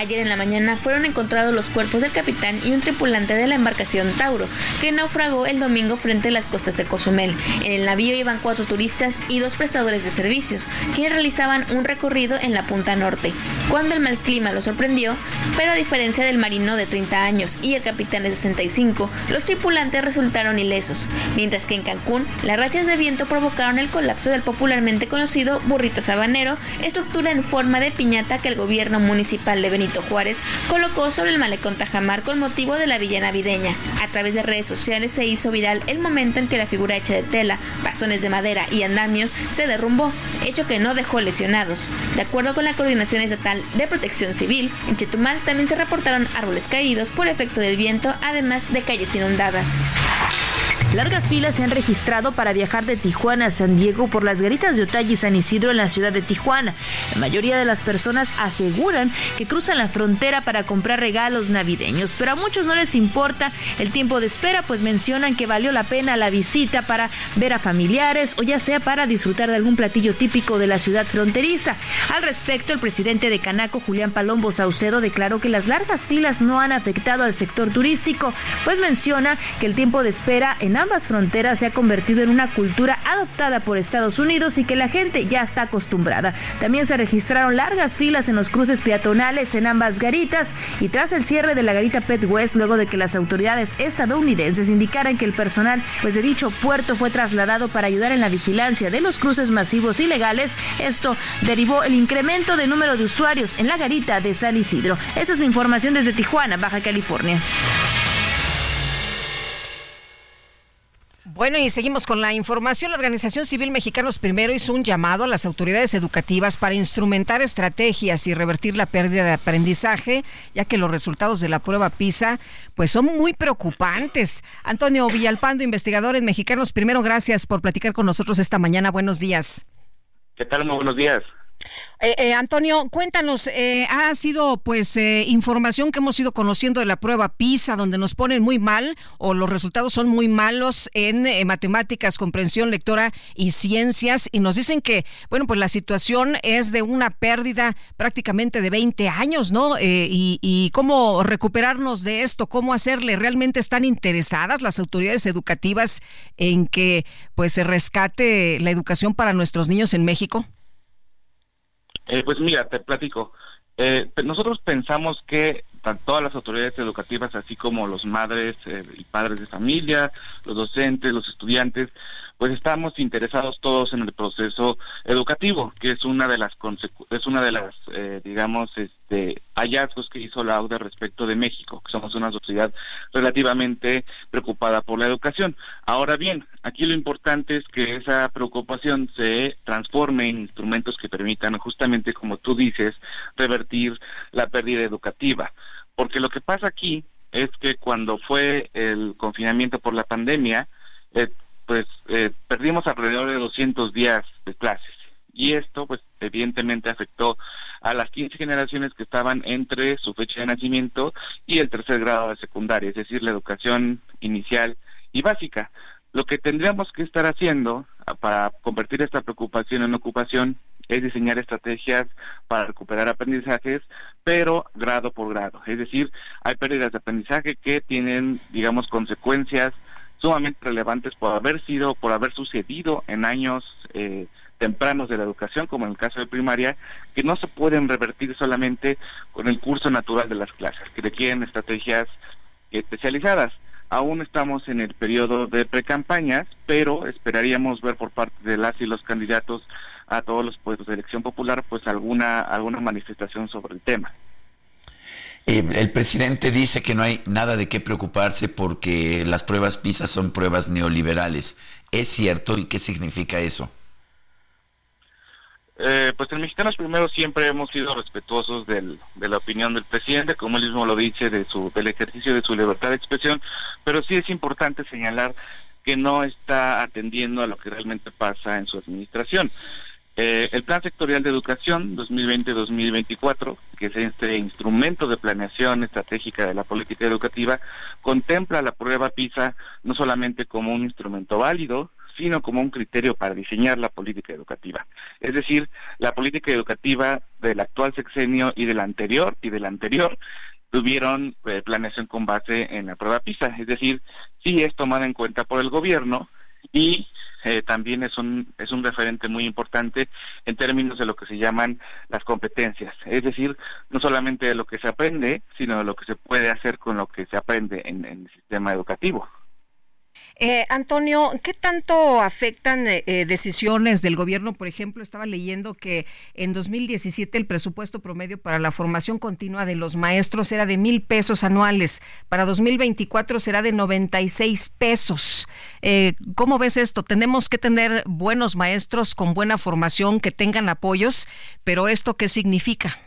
Ayer en la mañana fueron encontrados los cuerpos del capitán y un tripulante de la embarcación Tauro, que naufragó el domingo frente a las costas de Cozumel. En el navío iban cuatro turistas y dos prestadores de servicios, quienes realizaban un recorrido en la punta norte. Cuando el mal clima los sorprendió, pero a diferencia del marino de 30 años y el capitán de 60 los tripulantes resultaron ilesos, mientras que en Cancún las rachas de viento provocaron el colapso del popularmente conocido burrito sabanero, estructura en forma de piñata que el gobierno municipal de Benito Juárez colocó sobre el malecón Tajamar con motivo de la villa navideña. A través de redes sociales se hizo viral el momento en que la figura hecha de tela, bastones de madera y andamios se derrumbó, hecho que no dejó lesionados. De acuerdo con la Coordinación Estatal de Protección Civil, en Chetumal también se reportaron árboles caídos por efecto del viento, además de calles inundadas. Largas filas se han registrado para viajar de Tijuana a San Diego por las garitas de Otay y San Isidro en la ciudad de Tijuana. La mayoría de las personas aseguran que cruzan la frontera para comprar regalos navideños, pero a muchos no les importa el tiempo de espera, pues mencionan que valió la pena la visita para ver a familiares o ya sea para disfrutar de algún platillo típico de la ciudad fronteriza. Al respecto, el presidente de Canaco, Julián Palombo Saucedo, declaró que las largas filas no han afectado al sector turístico, pues menciona que el tiempo de espera en ambas fronteras se ha convertido en una cultura adoptada por Estados Unidos y que la gente ya está acostumbrada. También se registraron largas filas en los cruces peatonales en ambas garitas y tras el cierre de la garita Pet West, luego de que las autoridades estadounidenses indicaran que el personal pues, de dicho puerto fue trasladado para ayudar en la vigilancia de los cruces masivos ilegales, esto derivó el incremento de número de usuarios en la garita de San Isidro. Esa es la información desde Tijuana, Baja California. Bueno, y seguimos con la información. La Organización Civil Mexicanos Primero hizo un llamado a las autoridades educativas para instrumentar estrategias y revertir la pérdida de aprendizaje, ya que los resultados de la prueba PISA pues son muy preocupantes. Antonio Villalpando, investigador en Mexicanos Primero, gracias por platicar con nosotros esta mañana. Buenos días. ¿Qué tal? Muy buenos días. Eh, eh, Antonio, cuéntanos, eh, ha sido pues información que hemos ido conociendo de la prueba PISA, donde nos ponen muy mal o los resultados son muy malos en matemáticas, comprensión lectora y ciencias, y nos dicen que, bueno, pues la situación es de una pérdida prácticamente de 20 años, ¿no? Y, y, cómo recuperarnos de esto, cómo hacerle, ¿realmente están interesadas las autoridades educativas en que pues se rescate la educación para nuestros niños en México? Eh, pues mira, te platico. Eh, nosotros pensamos que todas las autoridades educativas, así como los madres eh, y padres de familia, los docentes, los estudiantes, pues estamos interesados todos en el proceso educativo, que es una de las es una de las eh, digamos este hallazgos que hizo la AUDA respecto de México, que somos una sociedad relativamente preocupada por la educación. Ahora bien, aquí lo importante es que esa preocupación se transforme en instrumentos que permitan justamente como tú dices, revertir la pérdida educativa, porque lo que pasa aquí es que cuando fue el confinamiento por la pandemia, eh, pues eh, perdimos alrededor de 200 días de clases y esto pues evidentemente afectó a las 15 generaciones que estaban entre su fecha de nacimiento y el tercer grado de secundaria, es decir, la educación inicial y básica. Lo que tendríamos que estar haciendo ah, para convertir esta preocupación en ocupación es diseñar estrategias para recuperar aprendizajes, pero grado por grado. Es decir, hay pérdidas de aprendizaje que tienen, digamos, consecuencias sumamente relevantes por haber sido, por haber sucedido en años eh, tempranos de la educación, como en el caso de primaria, que no se pueden revertir solamente con el curso natural de las clases, que requieren estrategias especializadas. Aún estamos en el periodo de precampañas, pero esperaríamos ver por parte de las y los candidatos a todos los puestos de elección popular, pues alguna alguna manifestación sobre el tema. Eh, el presidente dice que no hay nada de qué preocuparse porque las pruebas PISA son pruebas neoliberales. ¿Es cierto y qué significa eso? Eh, pues en Mexicanos Primero siempre hemos sido respetuosos del, de la opinión del presidente, como él mismo lo dice, de su, del ejercicio de su libertad de expresión, pero sí es importante señalar que no está atendiendo a lo que realmente pasa en su administración. Eh, el Plan Sectorial de Educación 2020-2024, que es este instrumento de planeación estratégica de la política educativa, contempla la prueba PISA no solamente como un instrumento válido, sino como un criterio para diseñar la política educativa. Es decir, la política educativa del actual sexenio y del anterior y del anterior tuvieron eh, planeación con base en la prueba PISA, es decir, sí es tomada en cuenta por el gobierno y eh, también es un, es un referente muy importante en términos de lo que se llaman las competencias, es decir, no solamente de lo que se aprende, sino de lo que se puede hacer con lo que se aprende en, en el sistema educativo. Eh, Antonio, ¿qué tanto afectan eh, eh, decisiones del gobierno? Por ejemplo, estaba leyendo que en 2017 el presupuesto promedio para la formación continua de los maestros era de mil pesos anuales. Para 2024 será de 96 pesos. ¿Cómo ves esto? Tenemos que tener buenos maestros con buena formación que tengan apoyos, pero ¿esto qué significa?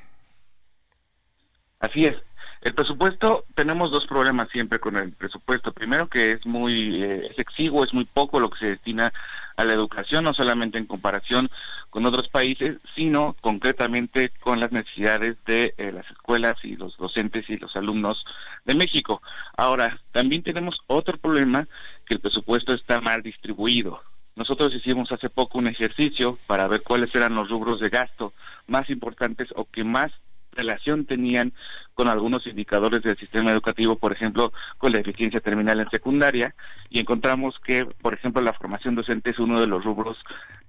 Así es. El presupuesto, tenemos dos problemas siempre con el presupuesto. Primero que es muy eh, exiguo, es muy poco lo que se destina a la educación, no solamente en comparación con otros países, sino concretamente con las necesidades de eh, las escuelas y los docentes y los alumnos de México. Ahora, también tenemos otro problema, que el presupuesto está mal distribuido. Nosotros hicimos hace poco un ejercicio para ver cuáles eran los rubros de gasto más importantes o que más relación tenían con algunos indicadores del sistema educativo, por ejemplo, con la eficiencia terminal en secundaria, y encontramos que, por ejemplo, la formación docente es uno de los rubros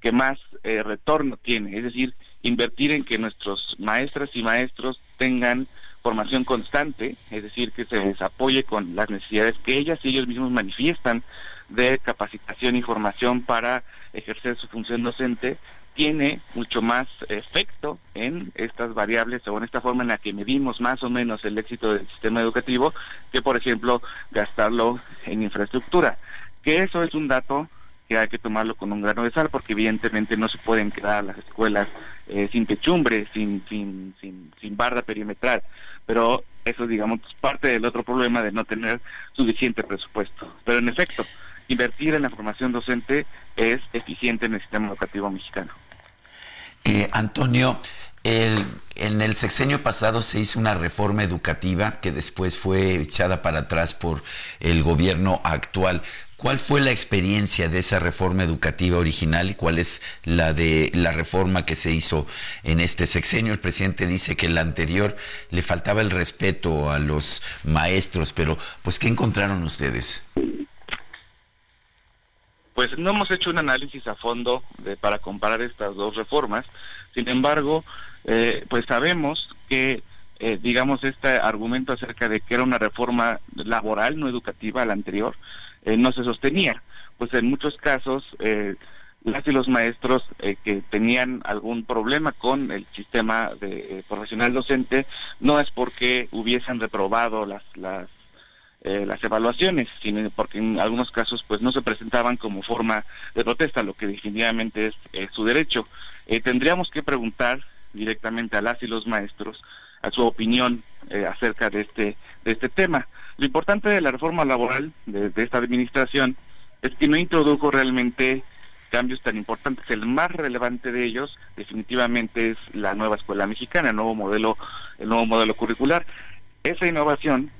que más eh, retorno tiene, es decir, invertir en que nuestros maestras y maestros tengan formación constante, es decir, que se les apoye con las necesidades que ellas y ellos mismos manifiestan de capacitación y formación para ejercer su función docente, tiene mucho más efecto en estas variables o en esta forma en la que medimos más o menos el éxito del sistema educativo que, por ejemplo, gastarlo en infraestructura. Que eso es un dato que hay que tomarlo con un grano de sal porque evidentemente no se pueden quedar las escuelas eh, sin techumbre, sin, sin, sin, sin barra perimetral. Pero eso, digamos, es parte del otro problema de no tener suficiente presupuesto. Pero en efecto, invertir en la formación docente es eficiente en el sistema educativo mexicano. Eh, Antonio, en el sexenio pasado se hizo una reforma educativa que después fue echada para atrás por el gobierno actual. ¿Cuál fue la experiencia de esa reforma educativa original y cuál es la de la reforma que se hizo en este sexenio? El presidente dice que la anterior le faltaba el respeto a los maestros, pero pues ¿qué encontraron ustedes? Pues no hemos hecho un análisis a fondo para comparar estas dos reformas. Sin embargo, eh, pues sabemos que, eh, digamos, este argumento acerca de que era una reforma laboral, no educativa, la anterior, eh, no se sostenía. Pues en muchos casos, las y los maestros que tenían algún problema con el sistema profesional docente, no es porque hubiesen reprobado las, las eh, las evaluaciones, sino porque en algunos casos pues no se presentaban como forma de protesta, lo que definitivamente es su derecho. Eh, tendríamos que preguntar directamente a las y los maestros a su opinión eh, acerca de este de este tema. Lo importante de la reforma laboral de, de esta administración es que no introdujo realmente cambios tan importantes. El más relevante de ellos definitivamente es la nueva escuela mexicana, el nuevo modelo, el nuevo modelo curricular. Esa innovación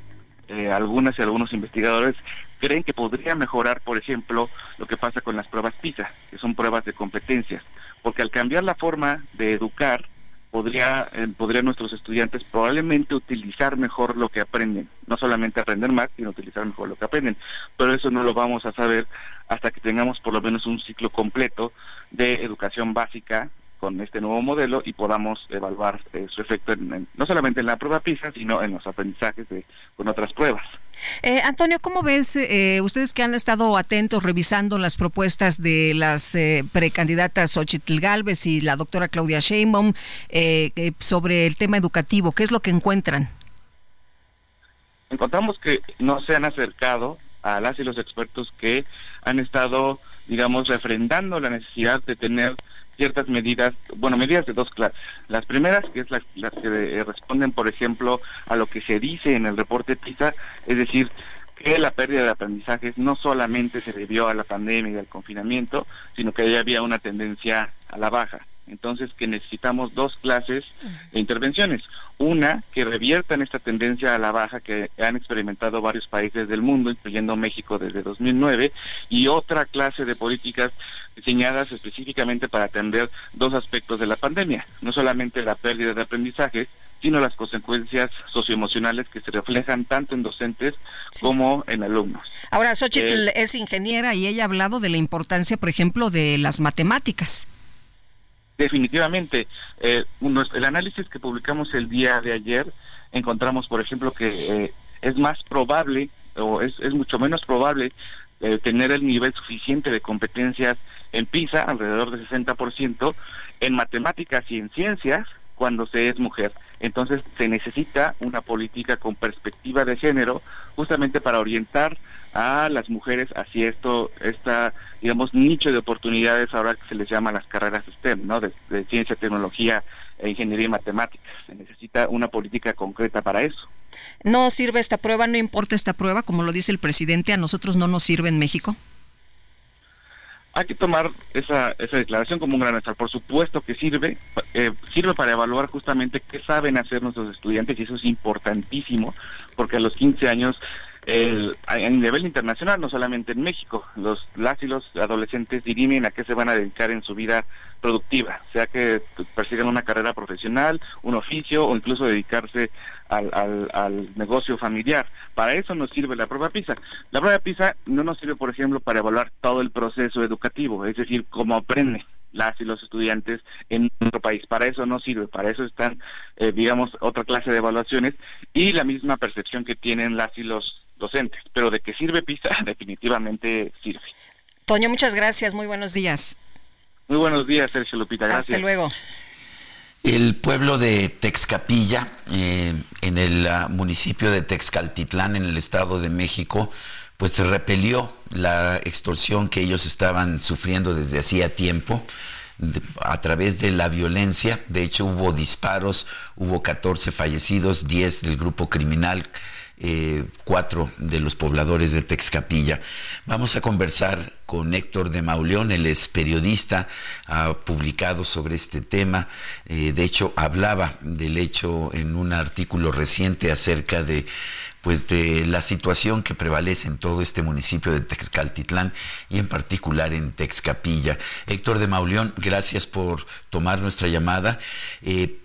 eh, algunas y algunos investigadores creen que podría mejorar, por ejemplo, lo que pasa con las pruebas PISA, que son pruebas de competencias. porque al cambiar la forma de educar, podría, eh, podrían nuestros estudiantes probablemente utilizar mejor lo que aprenden, no solamente aprender más, sino utilizar mejor lo que aprenden, pero eso no lo vamos a saber hasta que tengamos por lo menos un ciclo completo de educación básica con este nuevo modelo y podamos evaluar eh, su efecto no solamente en la prueba PISA, sino en los aprendizajes de, con otras pruebas. Eh, Antonio, ¿cómo ves eh, ustedes que han estado atentos revisando las propuestas de las precandidatas Xochitl Galvez y la doctora Claudia Sheinbaum sobre el tema educativo? ¿Qué es lo que encuentran? Encontramos que no se han acercado a las y los expertos que han estado, digamos, refrendando la necesidad de tener ciertas medidas, bueno, medidas de dos clases. Las primeras, que es las, que eh, responden, por ejemplo, a lo que se dice en el reporte PISA, es decir, que la pérdida de aprendizajes no solamente se debió a la pandemia y al confinamiento, sino que ya había una tendencia a la baja. Entonces, que necesitamos dos clases de intervenciones. Una, que reviertan esta tendencia a la baja que han experimentado varios países del mundo, incluyendo México desde 2009, y otra clase de políticas diseñadas específicamente para atender dos aspectos de la pandemia, no solamente la pérdida de aprendizajes, sino las consecuencias socioemocionales que se reflejan tanto en docentes como en alumnos. Ahora, Xochitl eh, es ingeniera y ella ha hablado de la importancia, por ejemplo, de las matemáticas. Definitivamente. Eh, el análisis que publicamos el día de ayer, encontramos, por ejemplo, que eh, es más probable o es, mucho menos probable eh, tener el nivel suficiente de competencias en PISA, alrededor del 60%, en matemáticas y en ciencias cuando se es mujer. Entonces se necesita una política con perspectiva de género justamente para orientar a las mujeres hacia esto, esta, digamos, nicho de oportunidades ahora que se les llama las carreras STEM, ¿no? De, ciencia, tecnología, e ingeniería y matemáticas. Se necesita una política concreta para eso. ¿No sirve esta prueba? ¿No importa esta prueba? Como lo dice el presidente, ¿a nosotros no nos sirve en México? Hay que tomar esa, esa declaración como un gran estar. Por supuesto que sirve, eh, sirve para evaluar justamente qué saben hacer nuestros estudiantes y eso es importantísimo porque a los 15 años el, a nivel internacional, no solamente en México, los las y los adolescentes dirimen a qué se van a dedicar en su vida productiva, sea que persigan una carrera profesional, un oficio o incluso dedicarse al, al, negocio familiar. Para eso nos sirve la prueba PISA. La prueba PISA no nos sirve, por ejemplo, para evaluar todo el proceso educativo, es decir, cómo aprenden las y los estudiantes en nuestro país. Para eso no sirve, para eso están, eh, digamos, otra clase de evaluaciones y la misma percepción que tienen las y los docentes. Pero de que sirve PISA, <laughs> definitivamente sirve. Toño, muchas gracias, muy buenos días. Muy buenos días, Sergio Lupita, gracias. Hasta luego. El pueblo de Texcapilla, eh, en el ah, municipio de Texcaltitlán, en el Estado de México, pues se repelió la extorsión que ellos estaban sufriendo desde hacía tiempo a través de la violencia. De hecho, hubo disparos, hubo 14 fallecidos, 10 del grupo criminal eh, cuatro de los pobladores de Texcapilla. Vamos a conversar con Héctor de Mauleón, él es periodista, ha publicado sobre este tema, eh, de hecho hablaba del hecho en un artículo reciente acerca de pues de la situación que prevalece en todo este municipio de Texcaltitlán y en particular en Texcapilla. Héctor de Mauleón, gracias por tomar nuestra llamada. Eh,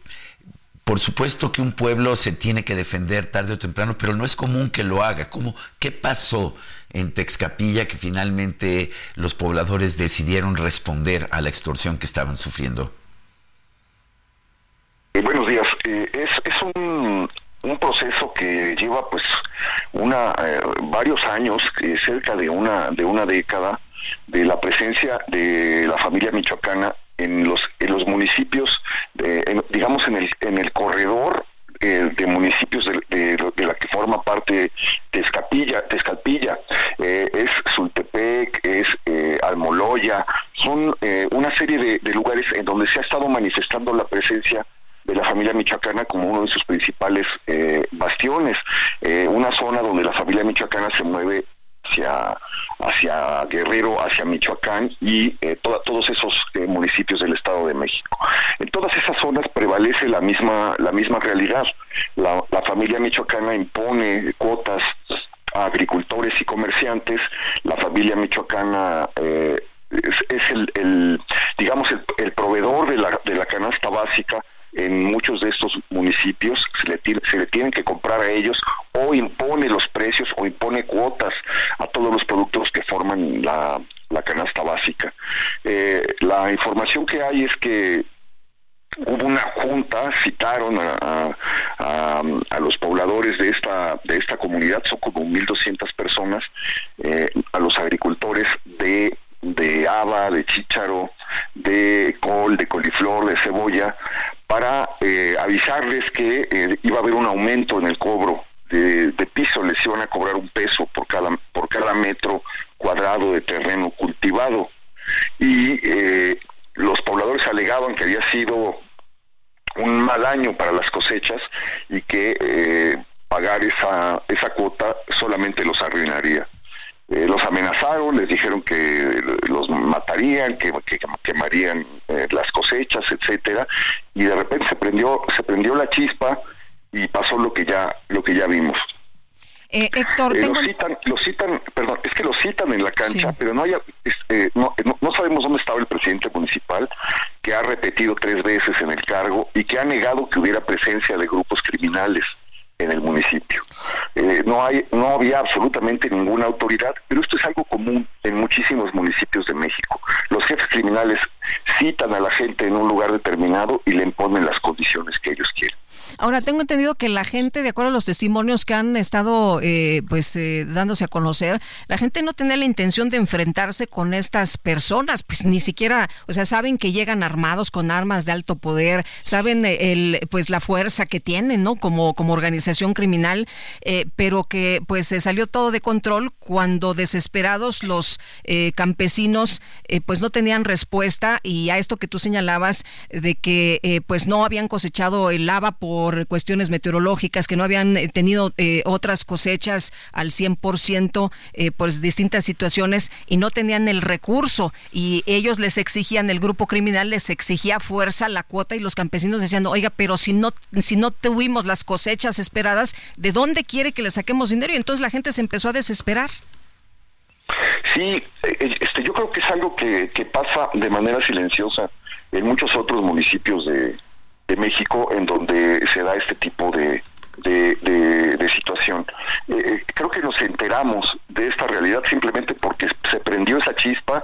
por supuesto que un pueblo se tiene que defender tarde o temprano, pero no es común que lo haga. ¿Cómo, ¿Qué pasó en Texcapilla que finalmente los pobladores decidieron responder a la extorsión que estaban sufriendo? Eh, buenos días. Eh, es, un, proceso que lleva pues una eh, varios años, cerca de una de una década, de la presencia de la familia michoacana en los, en los municipios, de, digamos en el, en el corredor eh, de municipios de, de, la que forma parte Tezcapilla, Tezcalpilla, eh, es Sultepec, es eh, Almoloya, son una serie de, lugares en donde se ha estado manifestando la presencia de la familia michoacana como uno de sus principales bastiones, una zona donde la familia michoacana se mueve hacia, hacia Guerrero, hacia Michoacán y eh, todos esos eh, municipios del Estado de México. En todas esas zonas prevalece la misma, la misma realidad. La, familia michoacana impone cuotas a agricultores y comerciantes, la familia michoacana eh, es, el, digamos, el, proveedor de la, de la canasta básica en muchos de estos municipios se le, se le tienen que comprar a ellos o impone los precios o impone cuotas a todos los productos que forman la, canasta básica. Eh, la información que hay es que hubo una junta, citaron a, a, los pobladores de esta, de esta comunidad, son como 1.200 personas, eh, a los agricultores de, de haba, de chícharo, de col, de coliflor, de cebolla, para eh, avisarles que eh, iba a haber un aumento en el cobro de, piso, les iban a cobrar un peso por cada, por cada metro cuadrado de terreno cultivado. Y los pobladores alegaban que había sido un mal año para las cosechas y que eh, pagar esa, esa cuota solamente los arruinaría. Eh, los amenazaron, les dijeron que los matarían, que, quemarían eh, las cosechas, etcétera, y de repente se prendió, se prendió la chispa y pasó lo que ya, lo que ya vimos. Eh, Héctor, eh, lo, citan, lo citan, perdón, es que lo citan en la cancha, pero no, haya, eh, no, no, sabemos dónde estaba el presidente municipal, que ha repetido tres veces en el cargo y que ha negado que hubiera presencia de grupos criminales en el municipio. no hay, no había absolutamente ninguna autoridad, pero esto es algo común en muchísimos municipios de México. Los jefes criminales citan a la gente en un lugar determinado y le imponen las condiciones que ellos quieren. Ahora, tengo entendido que la gente, de acuerdo a los testimonios que han estado eh, pues eh, dándose a conocer, la gente no tenía la intención de enfrentarse con estas personas, pues ni siquiera, o sea, saben que llegan armados con armas de alto poder, saben eh, el pues la fuerza que tienen, ¿no? Como, como organización criminal, pero que pues se salió todo de control cuando desesperados los campesinos pues no tenían respuesta y a esto que tú señalabas de que pues no habían cosechado el lava por por cuestiones meteorológicas, que no habían eh, tenido eh, otras cosechas al 100% eh, por distintas situaciones y no tenían el recurso y ellos les exigían, el grupo criminal les exigía fuerza la cuota y los campesinos decían, oiga, pero si no, si no tuvimos las cosechas esperadas, ¿de dónde quiere que le saquemos dinero? Y entonces la gente se empezó a desesperar. Sí, este, yo creo que es algo que, que pasa de manera silenciosa en muchos otros municipios de, de México en donde se da este tipo de, de, situación. Eh, eh, creo que nos enteramos de esta realidad simplemente porque se prendió esa chispa,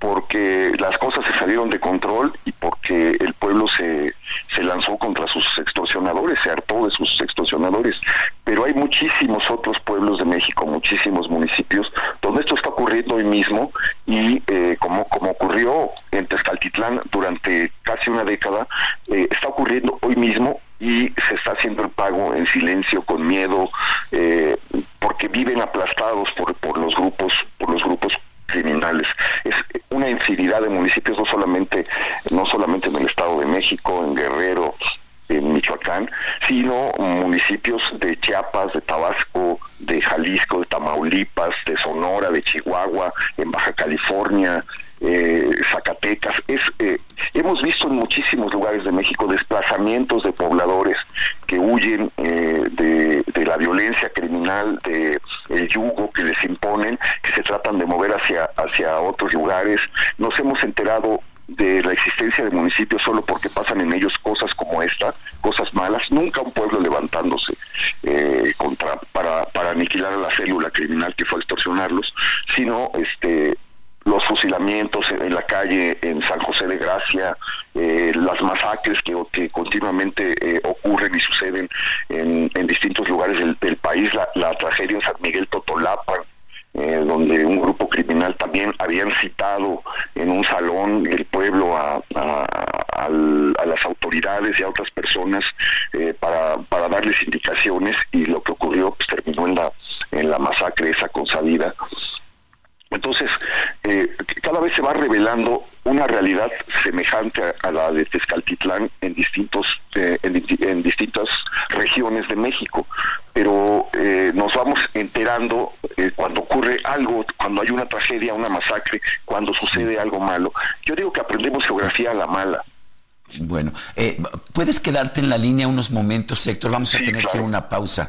porque las cosas se salieron de control y porque el pueblo se, se lanzó contra sus extorsionadores, se hartó de sus extorsionadores. Pero hay muchísimos otros pueblos de México, muchísimos municipios, donde esto está ocurriendo hoy mismo y eh, como, como ocurrió en Tezcaltitlán durante casi una década, eh, está ocurriendo hoy mismo y se está haciendo el pago en silencio, con miedo, eh, porque viven aplastados por, por los grupos, por los grupos criminales. Es una infinidad de municipios, no solamente, no solamente en el Estado de México, en Guerrero, en Michoacán, sino municipios de Chiapas, de Tabasco, de Jalisco, de Tamaulipas, de Sonora, de Chihuahua, en Baja California, eh, Zacatecas. Es, eh, hemos visto en muchísimos lugares de México desplazamientos de pobladores que huyen eh, de, la violencia criminal, de yugo que les imponen, que se tratan de mover hacia, hacia otros lugares. Nos hemos enterado de la existencia de municipios solo porque pasan en ellos cosas como esta, cosas malas, nunca un pueblo levantándose contra para, para aniquilar a la célula criminal que fue a extorsionarlos, sino este los fusilamientos en la calle en San José de Gracia, eh, las masacres que, que continuamente eh, ocurren y suceden en, distintos lugares del, país, la, tragedia en San Miguel Totolapan, eh, donde un grupo criminal también habían citado en un salón del pueblo a, las autoridades y a otras personas para, para darles indicaciones y lo que ocurrió pues, terminó en la, en la masacre esa consabida. Entonces, eh, cada vez se va revelando una realidad semejante a, la de Tezcaltitlán en distintos eh, en, distintas regiones de México, pero eh, nos vamos enterando cuando ocurre algo, cuando hay una tragedia, una masacre, cuando sucede algo malo. Yo digo que aprendemos geografía a la mala. Bueno, puedes quedarte en la línea unos momentos, Héctor. Vamos a tener que hacer una pausa.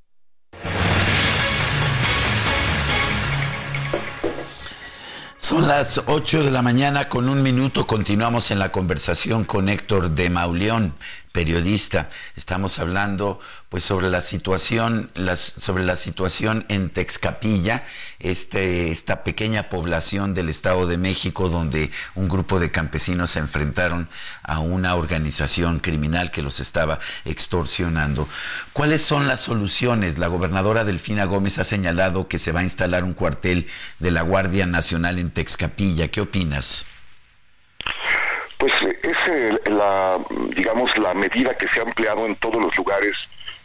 Son las 8 de la mañana con un minuto. Continuamos en la conversación con Héctor de Mauleón, periodista. Estamos hablando pues sobre la situación, las, sobre la situación en Texcapilla, este, esta pequeña población del Estado de México donde un grupo de campesinos se enfrentaron a una organización criminal que los estaba extorsionando. ¿Cuáles son las soluciones? La gobernadora Delfina Gómez ha señalado que se va a instalar un cuartel de la Guardia Nacional en Texcapilla. ¿Qué opinas? Pues es la, digamos, la medida que se ha empleado en todos los lugares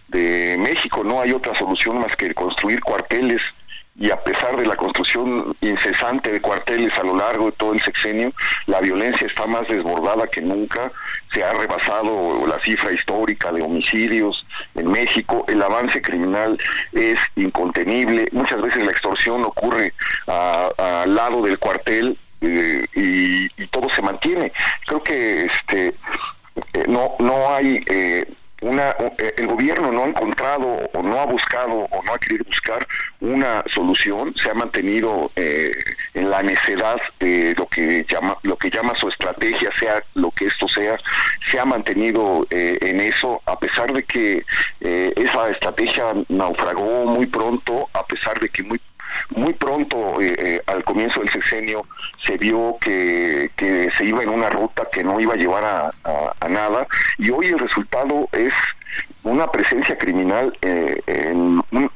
de México. No hay otra solución más que construir cuarteles. Y a pesar de la construcción incesante de cuarteles a lo largo de todo el sexenio, la violencia está más desbordada que nunca, se ha rebasado la cifra histórica de homicidios en México, el avance criminal es incontenible, muchas veces la extorsión ocurre al lado del cuartel eh, y, todo se mantiene. Creo que este eh, no no hay eh, una eh, el gobierno no ha encontrado o no ha buscado o no ha querido buscar una solución se ha mantenido eh, en la necedad de lo que llama lo que llama su estrategia sea lo que esto sea se ha mantenido eh, en eso a pesar de que esa estrategia naufragó muy pronto a pesar de que muy muy pronto, eh, eh, al comienzo del sexenio, se vio que, que, se iba en una ruta que no iba a llevar a, nada y hoy el resultado es una presencia criminal eh, en un,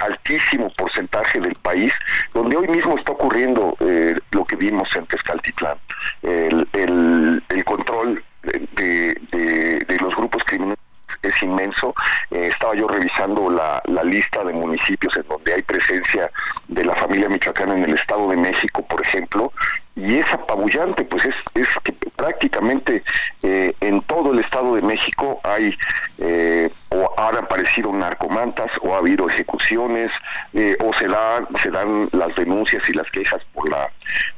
altísimo porcentaje del país, donde hoy mismo está ocurriendo eh, lo que vimos en Tezcaltitlán, el, el, el control de, de los grupos criminales es inmenso. Eh, estaba yo revisando la, la, lista de municipios en donde hay presencia de la familia michoacana en el Estado de México, por ejemplo, y es apabullante, pues es, es que prácticamente eh, en todo el Estado de México hay eh, o han aparecido narcomantas o ha habido ejecuciones eh, o se dan, se dan las denuncias y las quejas por la,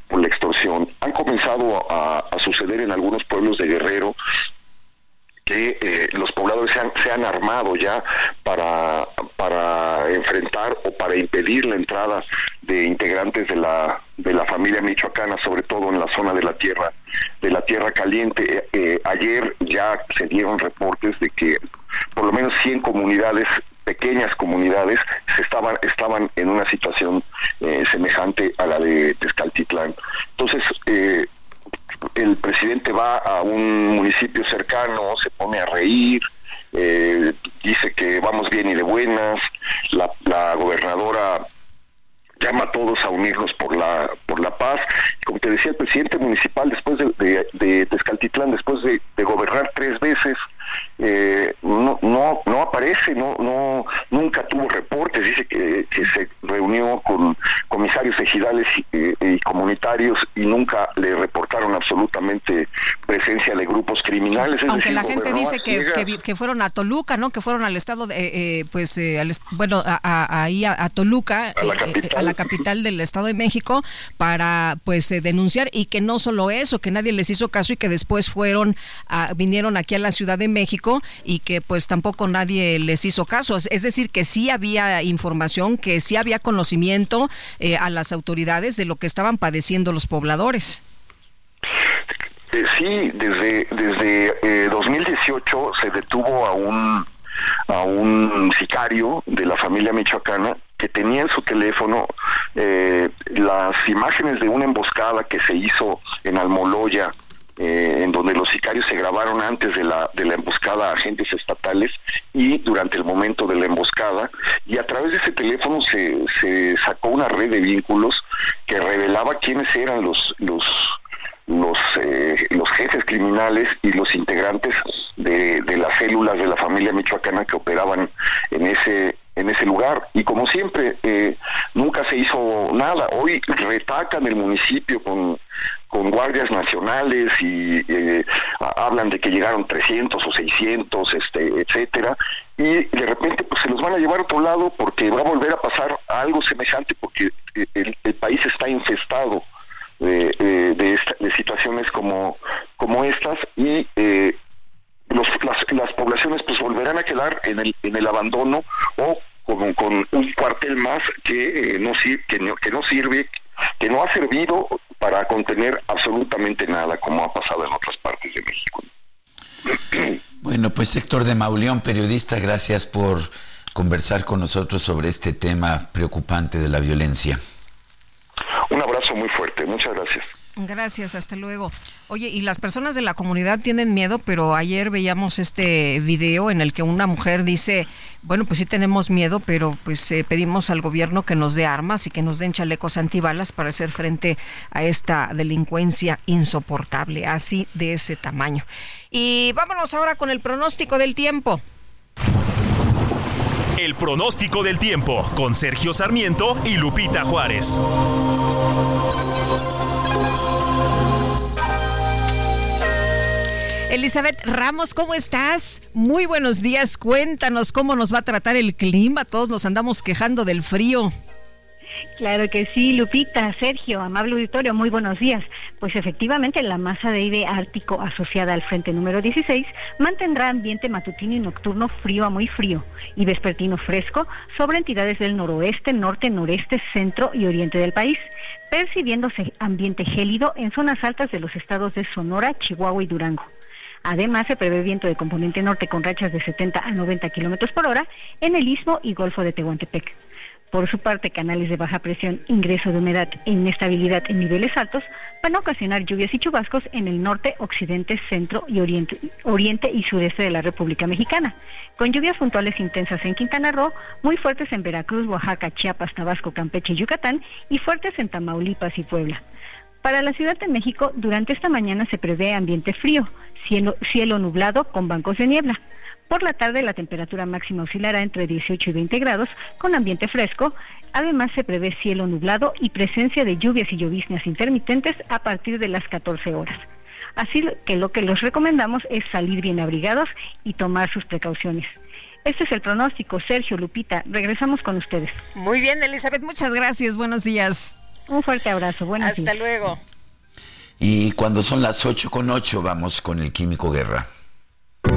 por la extorsión. Han comenzado a suceder en algunos pueblos de Guerrero que eh, los pobladores se han, se han, armado ya para, para enfrentar o para impedir la entrada de integrantes de la de la familia michoacana, sobre todo en la zona de la tierra de la tierra caliente. Eh, eh, ayer ya se dieron reportes de que por lo menos 100 comunidades pequeñas comunidades se estaban estaban en una situación eh, semejante a la de Tezcaltitlán. Entonces, eh, el presidente va a un municipio cercano, se pone a reír, eh, dice que vamos bien y de buenas, la, la gobernadora llama a todos a unirnos por la por la paz. Como te decía, el presidente municipal, después de, de, de después de, de, gobernar tres veces, eh, no, no no aparece, no no nunca tuvo reportes. Dice que, que se reunió con comisarios ejidales y, eh, y, comunitarios y nunca le reportaron absolutamente presencia de grupos criminales. Sí, aunque decir, la gente dice que, que, que, fueron a Toluca, ¿no? Que fueron al estado, de, eh, pues, al, bueno, a, a, ahí a, a Toluca, a la capital, a la capital del Estado de México para pues eh, denunciar y que no solo eso, que nadie les hizo caso y que después fueron a, vinieron aquí a la Ciudad de México y que pues tampoco nadie les hizo caso. Es decir, que sí había información, que sí había conocimiento eh, a las autoridades de lo que estaban padeciendo los pobladores. Eh, sí, desde, desde 2018 se detuvo a un a un sicario de la familia michoacana que tenía en su teléfono eh, las imágenes de una emboscada que se hizo en Almoloya, eh, en donde los sicarios se grabaron antes de la, de la emboscada a agentes estatales y durante el momento de la emboscada, y a través de ese teléfono se, se sacó una red de vínculos que revelaba quiénes eran los, los los, eh, los jefes criminales y los integrantes de, de, las células de la familia michoacana que operaban en ese en ese lugar. Y como siempre eh, nunca se hizo nada. Hoy retacan el municipio con con guardias nacionales y eh, hablan de que llegaron 300 o 600 este etcétera y de repente pues se los van a llevar a otro lado porque va a volver a pasar algo semejante porque el, el país está infestado de, de, situaciones como, como estas y eh, los, las, poblaciones pues volverán a quedar en el, en el abandono o con, con un cuartel más que, eh, no, que, no, que no sirve, que no ha servido para contener absolutamente nada como ha pasado en otras partes de México. Bueno, pues Héctor de Mauleón, periodista, gracias por conversar con nosotros sobre este tema preocupante de la violencia. Un abrazo muy fuerte, muchas gracias. Gracias, hasta luego. Oye, y las personas de la comunidad tienen miedo, pero ayer veíamos este video en el que una mujer dice, bueno, pues sí tenemos miedo, pero pues eh, pedimos al gobierno que nos dé armas y que nos den chalecos antibalas para hacer frente a esta delincuencia insoportable, así de ese tamaño. Y vámonos ahora con el pronóstico del tiempo. El pronóstico del tiempo con Sergio Sarmiento y Lupita Juárez. Elizabeth Ramos, ¿cómo estás? Muy buenos días. Cuéntanos cómo nos va a tratar el clima. Todos nos andamos quejando del frío. Claro que sí, Lupita, Sergio, amable auditorio, muy buenos días. Pues efectivamente la masa de aire ártico asociada al frente número 16 mantendrá ambiente matutino y nocturno frío a muy frío y vespertino fresco sobre entidades del noroeste, norte, noreste, centro y oriente del país, percibiéndose ambiente gélido en zonas altas de los estados de Sonora, Chihuahua y Durango. Además, se prevé viento de componente norte con rachas de 70 a 90 kilómetros por hora en el istmo y golfo de Tehuantepec. Por su parte, canales de baja presión, ingreso de humedad e inestabilidad en niveles altos van a ocasionar lluvias y chubascos en el norte, occidente, centro y oriente, oriente y sureste de la República Mexicana, con lluvias puntuales intensas en Quintana Roo, muy fuertes en Veracruz, Oaxaca, Chiapas, Tabasco, Campeche y Yucatán y fuertes en Tamaulipas y Puebla. Para la Ciudad de México, durante esta mañana se prevé ambiente frío, cielo, nublado con bancos de niebla. Por la tarde la temperatura máxima oscilará entre 18 y 20 grados con ambiente fresco. Además se prevé cielo nublado y presencia de lluvias y lloviznas intermitentes a partir de las 14 horas. Así que lo que les recomendamos es salir bien abrigados y tomar sus precauciones. Este es el pronóstico. Sergio, Lupita, regresamos con ustedes. Muy bien, Elizabeth, muchas gracias. Buenos días. Un fuerte abrazo. Buenos Hasta luego. Y cuando son las 8 con 8 vamos con el Químico Guerra.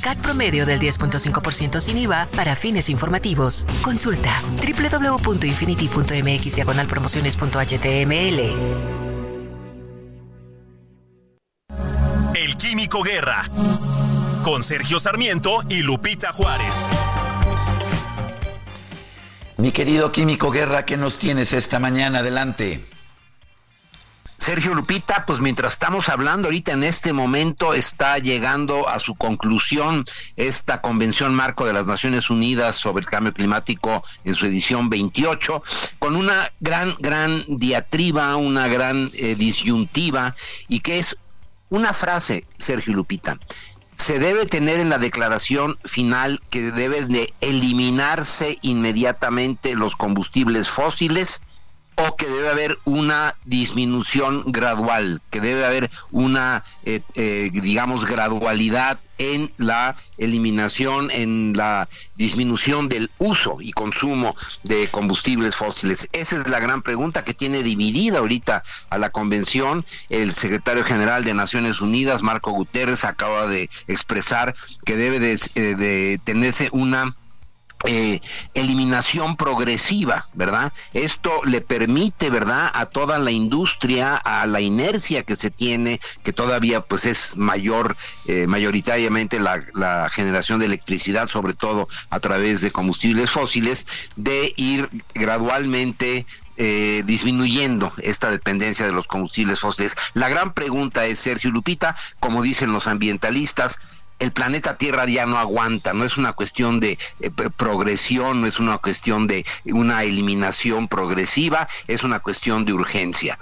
CAT promedio del 10.5% sin IVA para fines informativos. Consulta www.infinity.mx promociones.html. El Químico Guerra. Con Sergio Sarmiento y Lupita Juárez. Mi querido Químico Guerra, ¿qué nos tienes esta mañana? Adelante. Sergio Lupita, pues mientras estamos hablando ahorita en este momento está llegando a su conclusión esta Convención Marco de las Naciones Unidas sobre el Cambio Climático en su edición 28, con una gran, gran diatriba, una gran eh, disyuntiva y que es una frase, Sergio Lupita. Se debe tener en la declaración final que deben de eliminarse inmediatamente los combustibles fósiles o que debe haber una disminución gradual, que debe haber una, eh, eh, digamos, gradualidad en la eliminación, en la disminución del uso y consumo de combustibles fósiles? Esa es la gran pregunta que tiene dividida ahorita a la convención. El secretario general de Naciones Unidas, Marco Guterres, acaba de expresar que debe de, eh, de tenerse una eh, eliminación progresiva, ¿verdad? Esto le permite, ¿verdad? A toda la industria, a la inercia que se tiene, que todavía pues es mayor, eh, mayoritariamente la, generación de electricidad, sobre todo a través de combustibles fósiles, de ir gradualmente eh, disminuyendo esta dependencia de los combustibles fósiles. La gran pregunta es, Sergio Lupita, como dicen los ambientalistas, el planeta Tierra ya no aguanta, no es una cuestión de eh, progresión, no es una cuestión de una eliminación progresiva, es una cuestión de urgencia.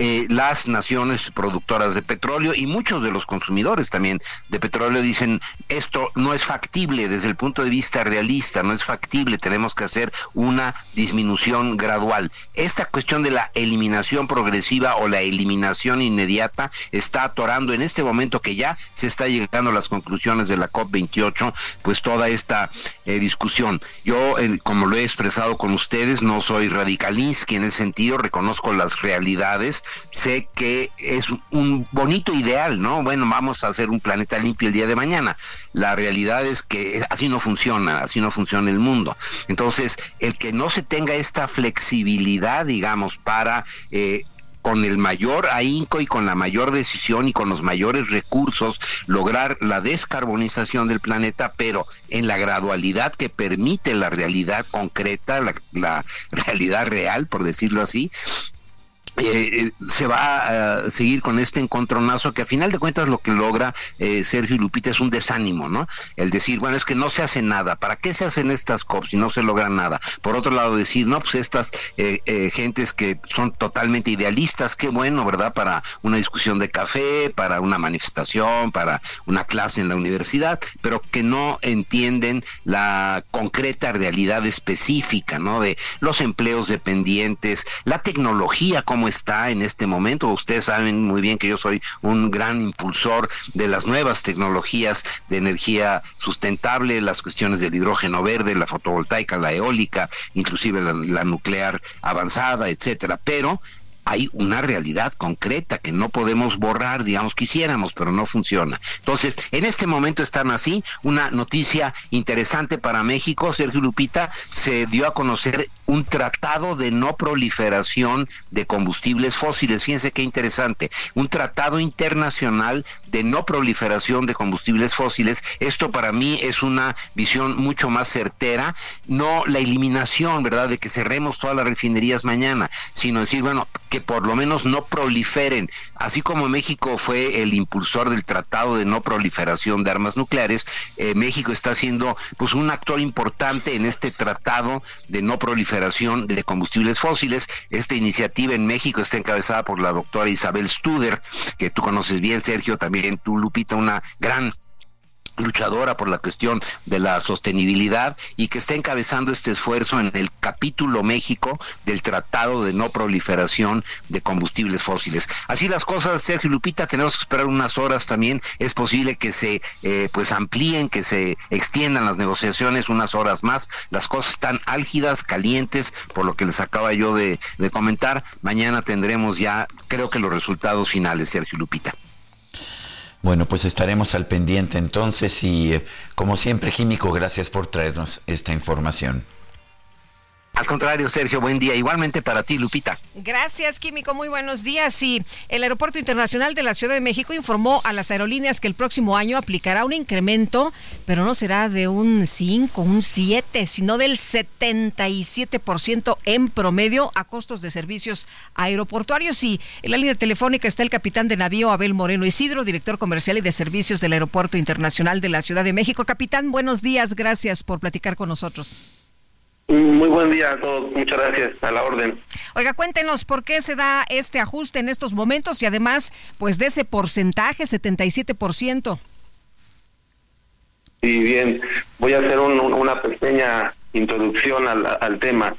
Eh, las naciones productoras de petróleo y muchos de los consumidores también de petróleo dicen esto no es factible desde el punto de vista realista, no es factible, tenemos que hacer una disminución gradual. Esta cuestión de la eliminación progresiva o la eliminación inmediata está atorando en este momento que ya se está llegando a las conclusiones de la COP28, pues toda esta eh, discusión. Yo, como lo he expresado con ustedes, no soy radicalista en ese sentido, reconozco las realidades, sé que es un bonito ideal, ¿no? Bueno, vamos a hacer un planeta limpio el día de mañana. La realidad es que así no funciona, así no funciona el mundo. Entonces, el que no se tenga esta flexibilidad, digamos, para... Eh, con el mayor ahínco y con la mayor decisión y con los mayores recursos lograr la descarbonización del planeta, pero en la gradualidad que permite la realidad concreta, la, la <laughs> realidad real, por decirlo así, eh, eh, se va a seguir con este encontronazo que a final de cuentas lo que logra eh, Sergio Lupita es un desánimo, ¿no? El decir, bueno, es que no se hace nada, ¿para qué se hacen estas COPs si no se logra nada? Por otro lado, decir, no, pues estas gentes que son totalmente idealistas, qué bueno, ¿verdad? Para una discusión de café, para una manifestación, para una clase en la universidad, pero que no entienden la concreta realidad específica, ¿no? De los empleos dependientes, la tecnología, como está en este momento. Ustedes saben muy bien que yo soy un gran impulsor de las nuevas tecnologías de energía sustentable, las cuestiones del hidrógeno verde, la fotovoltaica, la eólica, inclusive la, la nuclear avanzada, etcétera. Pero hay una realidad concreta que no podemos borrar, digamos, quisiéramos, pero no funciona. Entonces, en este momento están así, una noticia interesante para México, Sergio Lupita, se dio a conocer un tratado de no proliferación de combustibles fósiles. Fíjense qué interesante, un tratado internacional de no proliferación de combustibles fósiles. Esto para mí es una visión mucho más certera, no la eliminación, ¿verdad?, de que cerremos todas las refinerías mañana, sino decir, bueno, que por lo menos no proliferen. Así como México fue el impulsor del Tratado de No Proliferación de Armas Nucleares, eh, México está siendo pues un actor importante en este Tratado de No Proliferación de combustibles fósiles. Esta iniciativa en México está encabezada por la doctora Isabel Studer, que tú conoces bien, Sergio, también tú, Lupita, una gran luchadora por la cuestión de la sostenibilidad y que está encabezando este esfuerzo en el capítulo México del Tratado de No Proliferación de Combustibles Fósiles. Así las cosas, Sergio Lupita, tenemos que esperar unas horas también. Es posible que se eh, pues amplíen, que se extiendan las negociaciones unas horas más. Las cosas están álgidas, calientes, por lo que les acaba yo de, de comentar. Mañana tendremos ya, creo que los resultados finales, Sergio Lupita. Bueno, pues estaremos al pendiente entonces y eh, como siempre, Químico, gracias por traernos esta información. Al contrario, Sergio, buen día. Igualmente para ti, Lupita. Gracias, Químico. Muy buenos días. Y el Aeropuerto Internacional de la Ciudad de México informó a las aerolíneas que el próximo año aplicará un incremento, pero no será de un 5, un 7, sino del 77% en promedio a costos de servicios aeroportuarios. Y en la línea telefónica está el capitán de navío Abel Moreno Isidro, director comercial y de servicios del Aeropuerto Internacional de la Ciudad de México. Capitán, buenos días. Gracias por platicar con nosotros. Muy buen día a todos, muchas gracias, a la orden. Oiga, cuéntenos por qué se da este ajuste en estos momentos y además, pues de ese porcentaje, 77%. Sí, bien, voy a hacer una pequeña introducción al, al tema.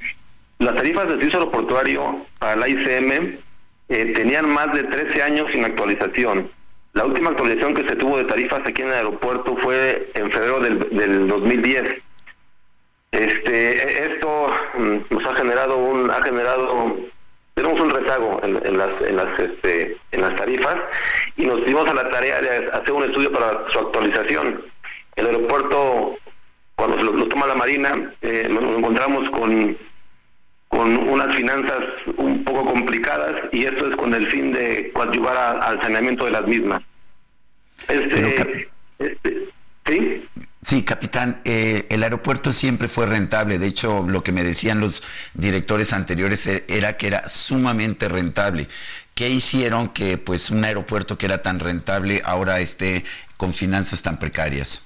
las tarifas del servicio aeroportuario para la ICM eh, tenían más de 13 años sin actualización. La última actualización que se tuvo de tarifas aquí en el aeropuerto fue en febrero del, del 2010. Este, esto mm, nos ha generado un, ha generado, tenemos un rezago en, en las, en las, este, en las tarifas y nos dimos a la tarea de hacer un estudio para su actualización. El aeropuerto, cuando se lo, lo toma la Marina, eh, nos encontramos con con unas finanzas un poco complicadas y esto es con el fin de coadyuvar a- al saneamiento de las mismas. Este, este, ¿Sí? Sí, capitán, eh, el aeropuerto siempre fue rentable. De hecho, lo que me decían los directores anteriores e- era que era sumamente rentable. ¿Qué hicieron que pues un aeropuerto que era tan rentable ahora esté con finanzas tan precarias?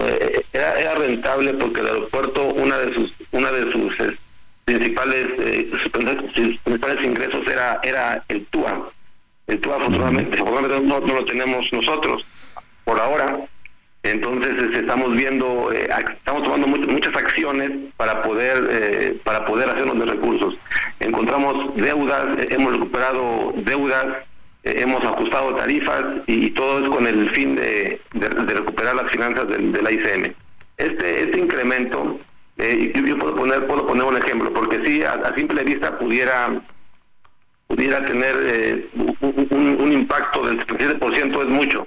Eh, era, era rentable porque el aeropuerto, una de sus, una de sus eh, principales, eh, sus principales- ingresos era, era el TUA. El TUA afortunadamente, afortunadamente no, no lo tenemos nosotros por ahora. Entonces este, estamos viendo, eh, estamos tomando mu- muchas acciones para poder eh, para poder hacernos de recursos. Encontramos deudas, eh, hemos recuperado deudas, eh, hemos ajustado tarifas y, todo es con el fin de, recuperar las finanzas del, de la ICM. Este este incremento, yo, yo puedo poner puedo poner un ejemplo porque sí a, simple vista pudiera pudiera tener un, un- impacto del 77% es mucho.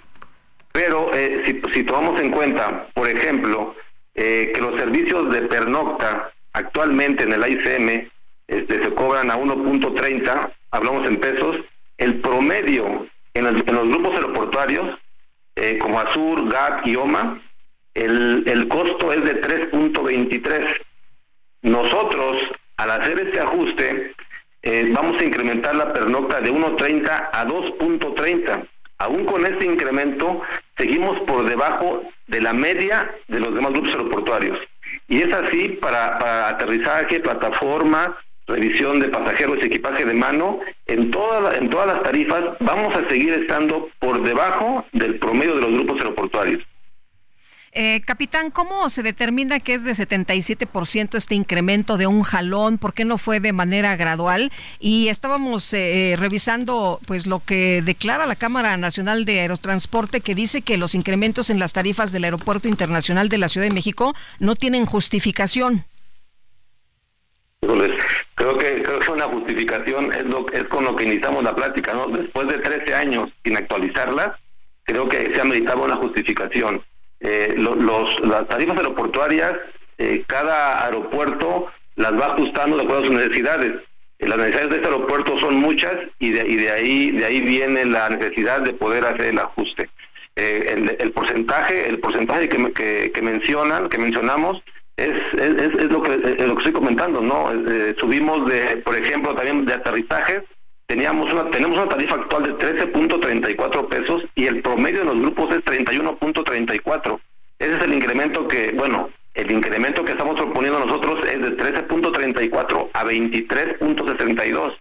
Eh, si, tomamos en cuenta, por ejemplo, eh, que los servicios de pernocta actualmente en el ICM este, se cobran a 1.30, hablamos en pesos, el promedio en, los grupos aeroportuarios, eh, como Azur, GAT y OMA, el, el costo es de 3.23. Nosotros, al hacer este ajuste, vamos a incrementar la pernocta de 1.30 a 2.30. Aún con este incremento, seguimos por debajo de la media de los demás grupos aeroportuarios. Y es así para, aterrizaje, plataforma, revisión de pasajeros y equipaje de mano, en, toda la- en todas las tarifas vamos a seguir estando por debajo del promedio de los grupos aeroportuarios. Eh, capitán, ¿cómo se determina que es de 77% este incremento de un jalón? ¿Por qué no fue de manera gradual? Y estábamos eh, revisando pues lo que declara la Cámara Nacional de Aerotransporte que dice que los incrementos en las tarifas del Aeropuerto Internacional de la Ciudad de México no tienen justificación. Creo que creo que una justificación es lo es con lo que iniciamos la plática, ¿no? Después de 13 años sin actualizarlas, creo que se ameritaba una justificación. Eh, lo- los las tarifas aeroportuarias, eh, cada aeropuerto las va ajustando de acuerdo a sus necesidades. Eh, las necesidades de este aeropuerto son muchas y de, y de ahí de ahí viene la necesidad de poder hacer el ajuste. Eh, el, el porcentaje el porcentaje que, que, que mencionan que mencionamos es, es, es- lo que es lo que estoy comentando no subimos de por ejemplo también de aterrizajes teníamos una tenemos una tarifa actual de 13.34 pesos y el promedio de los grupos es 31.34 ese es el incremento que bueno el incremento que estamos proponiendo nosotros es de 13.34 a 23.62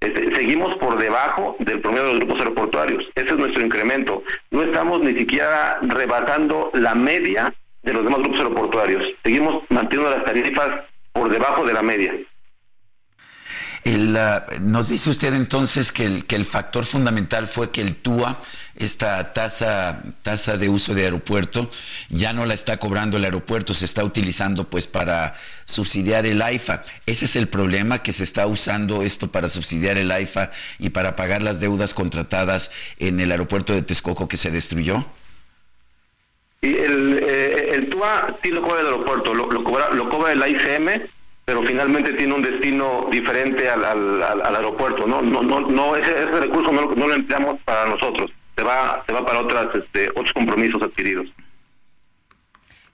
este, seguimos por debajo del promedio de los grupos aeroportuarios. Ese es nuestro incremento. No estamos ni siquiera rebasando la media de los demás grupos aeroportuarios. Seguimos manteniendo las tarifas por debajo de la media. El, nos dice usted entonces que el, que el factor fundamental fue que el TUA, esta tasa, tasa de uso de aeropuerto, ya no la está cobrando el aeropuerto, se está utilizando pues para subsidiar el AIFA. Ese es el problema, que se está usando esto para subsidiar el AIFA y para pagar las deudas contratadas en el aeropuerto de Texcoco que se destruyó. Y el, eh, el TUA sí lo cobra el aeropuerto, lo, lo cobra, lo cobra el ICM, pero finalmente tiene un destino diferente al, al, aeropuerto. No, no, no, no ese, recurso no, no lo empleamos para nosotros. Se va, se va para otras, este, otros compromisos adquiridos.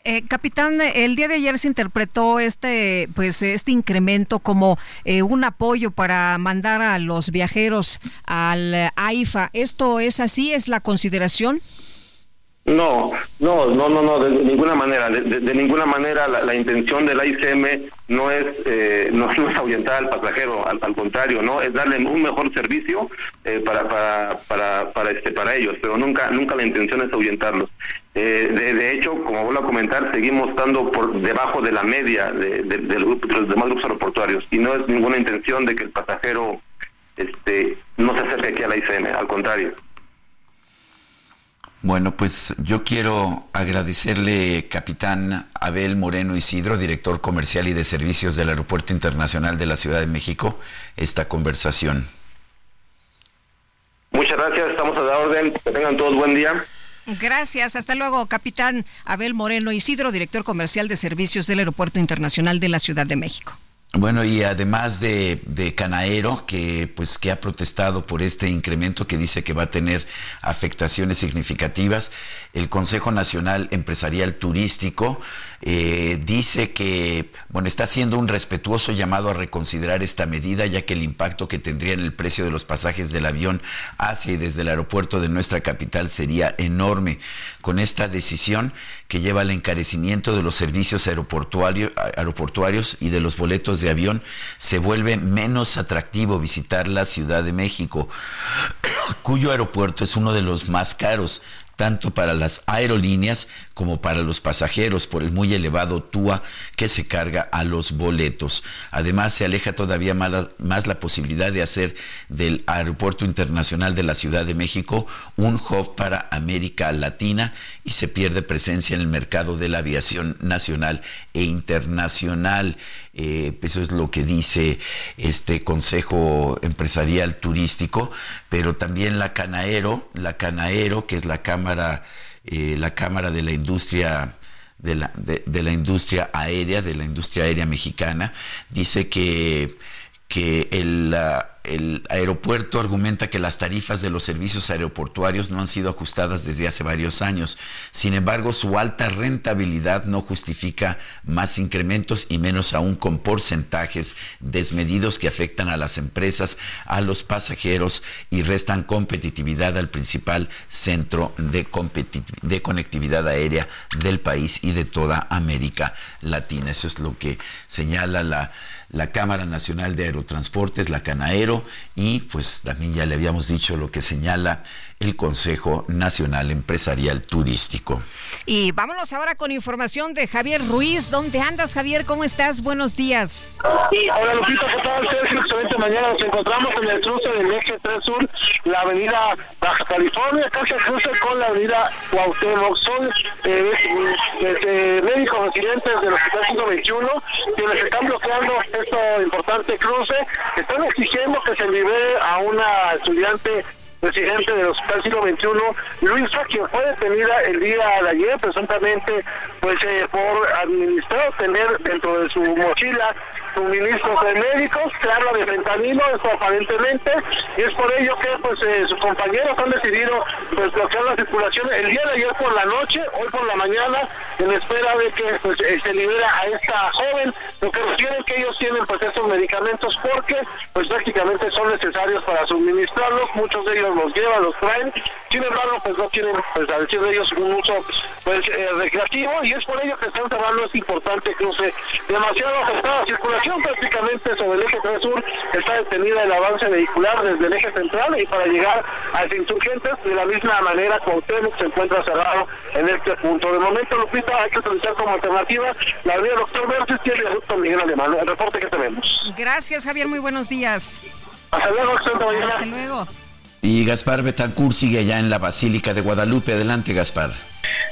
Eh, capitán, el día de ayer se interpretó este, pues, este incremento como eh, un apoyo para mandar a los viajeros al eh, AIFA. ¿Esto es así? ¿Es la consideración? No, no, no, no, no, de, ninguna manera, de, ninguna manera la, intención del ICM no es, eh, no, es ahuyentar al pasajero, al, contrario, no, es darle un mejor servicio eh, para, para, para, para, este, para ellos, pero nunca, nunca la intención es ahuyentarlos. Eh, de, hecho, como vuelvo a comentar, seguimos estando por debajo de la media de, de, de los demás grupos aeroportuarios y no es ninguna intención de que el pasajero este, no se acerque aquí a la ICM, al contrario. Bueno, pues yo quiero agradecerle, capitán Abel Moreno Isidro, director comercial y de servicios del Aeropuerto Internacional de la Ciudad de México, esta conversación. Muchas gracias, estamos a la orden, que tengan todos buen día. Gracias, hasta luego, capitán Abel Moreno Isidro, director comercial de servicios del Aeropuerto Internacional de la Ciudad de México. Bueno, y además de, de, Canaero, que pues que ha protestado por este incremento que dice que va a tener afectaciones significativas, el Consejo Nacional Empresarial Turístico eh, dice que bueno está haciendo un respetuoso llamado a reconsiderar esta medida, ya que el impacto que tendría en el precio de los pasajes del avión hacia y desde el aeropuerto de nuestra capital sería enorme. Con esta decisión que lleva al encarecimiento de los servicios aeroportuarios y de los boletos de avión, se vuelve menos atractivo visitar la Ciudad de México, <coughs> cuyo aeropuerto es uno de los más caros tanto para las aerolíneas como para los pasajeros por el muy elevado TUA que se carga a los boletos. Además, se aleja todavía más la, posibilidad de hacer del Aeropuerto Internacional de la Ciudad de México un hub para América Latina y se pierde presencia en el mercado de la aviación nacional e internacional. Eh, eso es lo que dice este Consejo Empresarial Turístico, pero también la Canaero, la Canaero, que es la Cámara, eh, la Cámara de la Industria de la, de la, industria aérea, de la industria aérea mexicana, dice que, que el, el aeropuerto argumenta que las tarifas de los servicios aeroportuarios no han sido ajustadas desde hace varios años. Sin embargo, su alta rentabilidad no justifica más incrementos y menos aún con porcentajes desmedidos que afectan a las empresas, a los pasajeros y restan competitividad al principal centro de, conectividad aérea del país y de toda América Latina. Eso es lo que señala la la Cámara Nacional de Aerotransportes, la Canaero, y pues también ya le habíamos dicho lo que señala el Consejo Nacional Empresarial Turístico. Y vámonos ahora con información de Javier Ruiz. ¿Dónde andas, Javier? ¿Cómo estás? Buenos días. hola, Lupita, ¿qué tal? Excelente mañana. Nos encontramos en el cruce del eje 3 Sur, la avenida Baja California, casi cruce con la avenida Cuauhtémoc. Son eh, eh, médicos residentes del Hospital 121 quienes están bloqueando este importante cruce. Están exigiendo que se libere a una estudiante presidente del Hospital Siglo XXI, Luisa, quien fue detenida el día de ayer, presuntamente pues eh, por administrar tener dentro de su mochila suministros de médicos, claro, de fentanilo, esto aparentemente, y es por ello que pues eh, sus compañeros han decidido pues bloquear la circulación el día de ayer por la noche, hoy por la mañana, en espera de que pues, eh, se libera a esta joven, lo que refiere que ellos tienen pues estos medicamentos porque pues prácticamente son necesarios para suministrarlos, muchos de ellos los llevan, los traen, sin embargo, pues no tienen, pues a decir de ellos, un uso pues eh, recreativo y es por ello que están cerrando este importante cruce. Demasiado afectada la circulación prácticamente sobre el eje 3 sur, está detenida el avance vehicular desde el eje central y para llegar a insurgentes de la misma manera Cuauhtémoc se encuentra cerrado en este punto. De momento, Lupita, hay que utilizar como alternativa la avenida Doctor Versus y el viaducto Miguel Alemán. El reporte que tenemos. Gracias, Javier. Muy buenos días. Hasta luego, Hasta luego. Y Gaspar Betancourt sigue allá en la Basílica de Guadalupe. Adelante, Gaspar.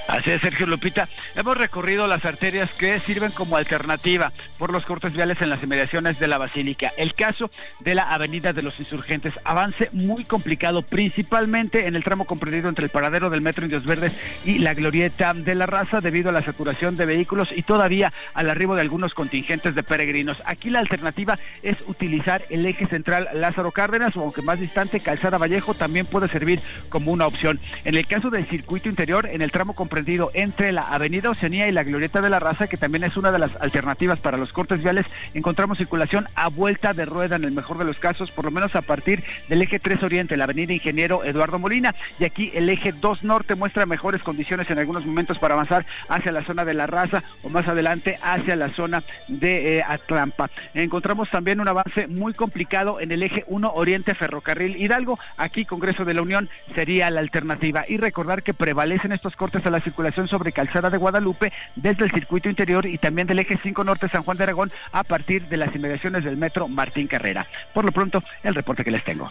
Así es, Sergio Lupita. Hemos recorrido las arterias que sirven como alternativa por los cortes viales en las inmediaciones de la Basílica. El caso de la Avenida de los Insurgentes. Avance muy complicado, principalmente en el tramo comprendido entre el paradero del Metro Indios Verdes y la Glorieta de la Raza, debido a la saturación de vehículos y todavía al arribo de algunos contingentes de peregrinos. Aquí la alternativa es utilizar el eje central Lázaro Cárdenas, o aunque más distante, Calzada Vallejo también puede servir como una opción. En el caso del circuito interior, en el tramo tramo comprendido entre la Avenida Oceanía y la Glorieta de la Raza, que también es una de las alternativas para los cortes viales, encontramos circulación a vuelta de rueda en el mejor de los casos, por lo menos a partir del eje 3 Oriente, la Avenida Ingeniero Eduardo Molina, y aquí el eje 2 Norte muestra mejores condiciones en algunos momentos para avanzar hacia la zona de la Raza o más adelante hacia la zona de eh, Atlampa. Encontramos también un avance muy complicado en el eje 1 Oriente Ferrocarril Hidalgo, aquí Congreso de la Unión sería la alternativa. Y recordar que prevalecen estos cortes a la circulación sobre Calzada de Guadalupe desde el circuito interior y también del eje 5 Norte San Juan de Aragón a partir de las inmediaciones del metro Martín Carrera. Por lo pronto, el reporte que les tengo.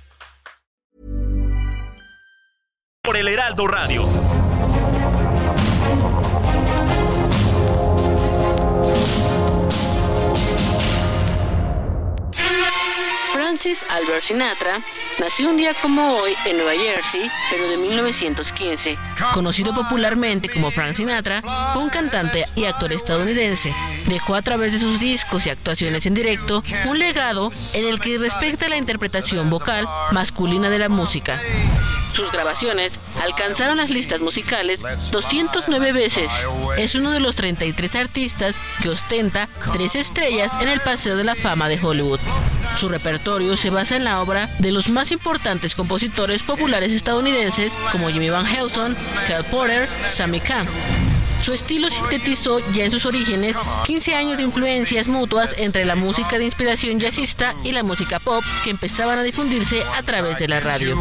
Heraldo Radio. Francis Albert Sinatra nació un día como hoy en Nueva Jersey, pero de 1915. Conocido popularmente como Frank Sinatra, fue un cantante y actor estadounidense. Dejó a través de sus discos y actuaciones en directo un legado en el que respecta la interpretación vocal masculina de la música. Sus grabaciones alcanzaron las listas musicales 209 veces. Es uno de los 33 artistas que ostenta tres estrellas en el Paseo de la Fama de Hollywood. Su repertorio se basa en la obra de los más importantes compositores populares estadounidenses como Jimmy Van Heusen, Cale Porter, Sammy Kahn. Su estilo sintetizó ya en sus orígenes 15 años de influencias mutuas entre la música de inspiración jazzista y la música pop que empezaban a difundirse a través de la radio.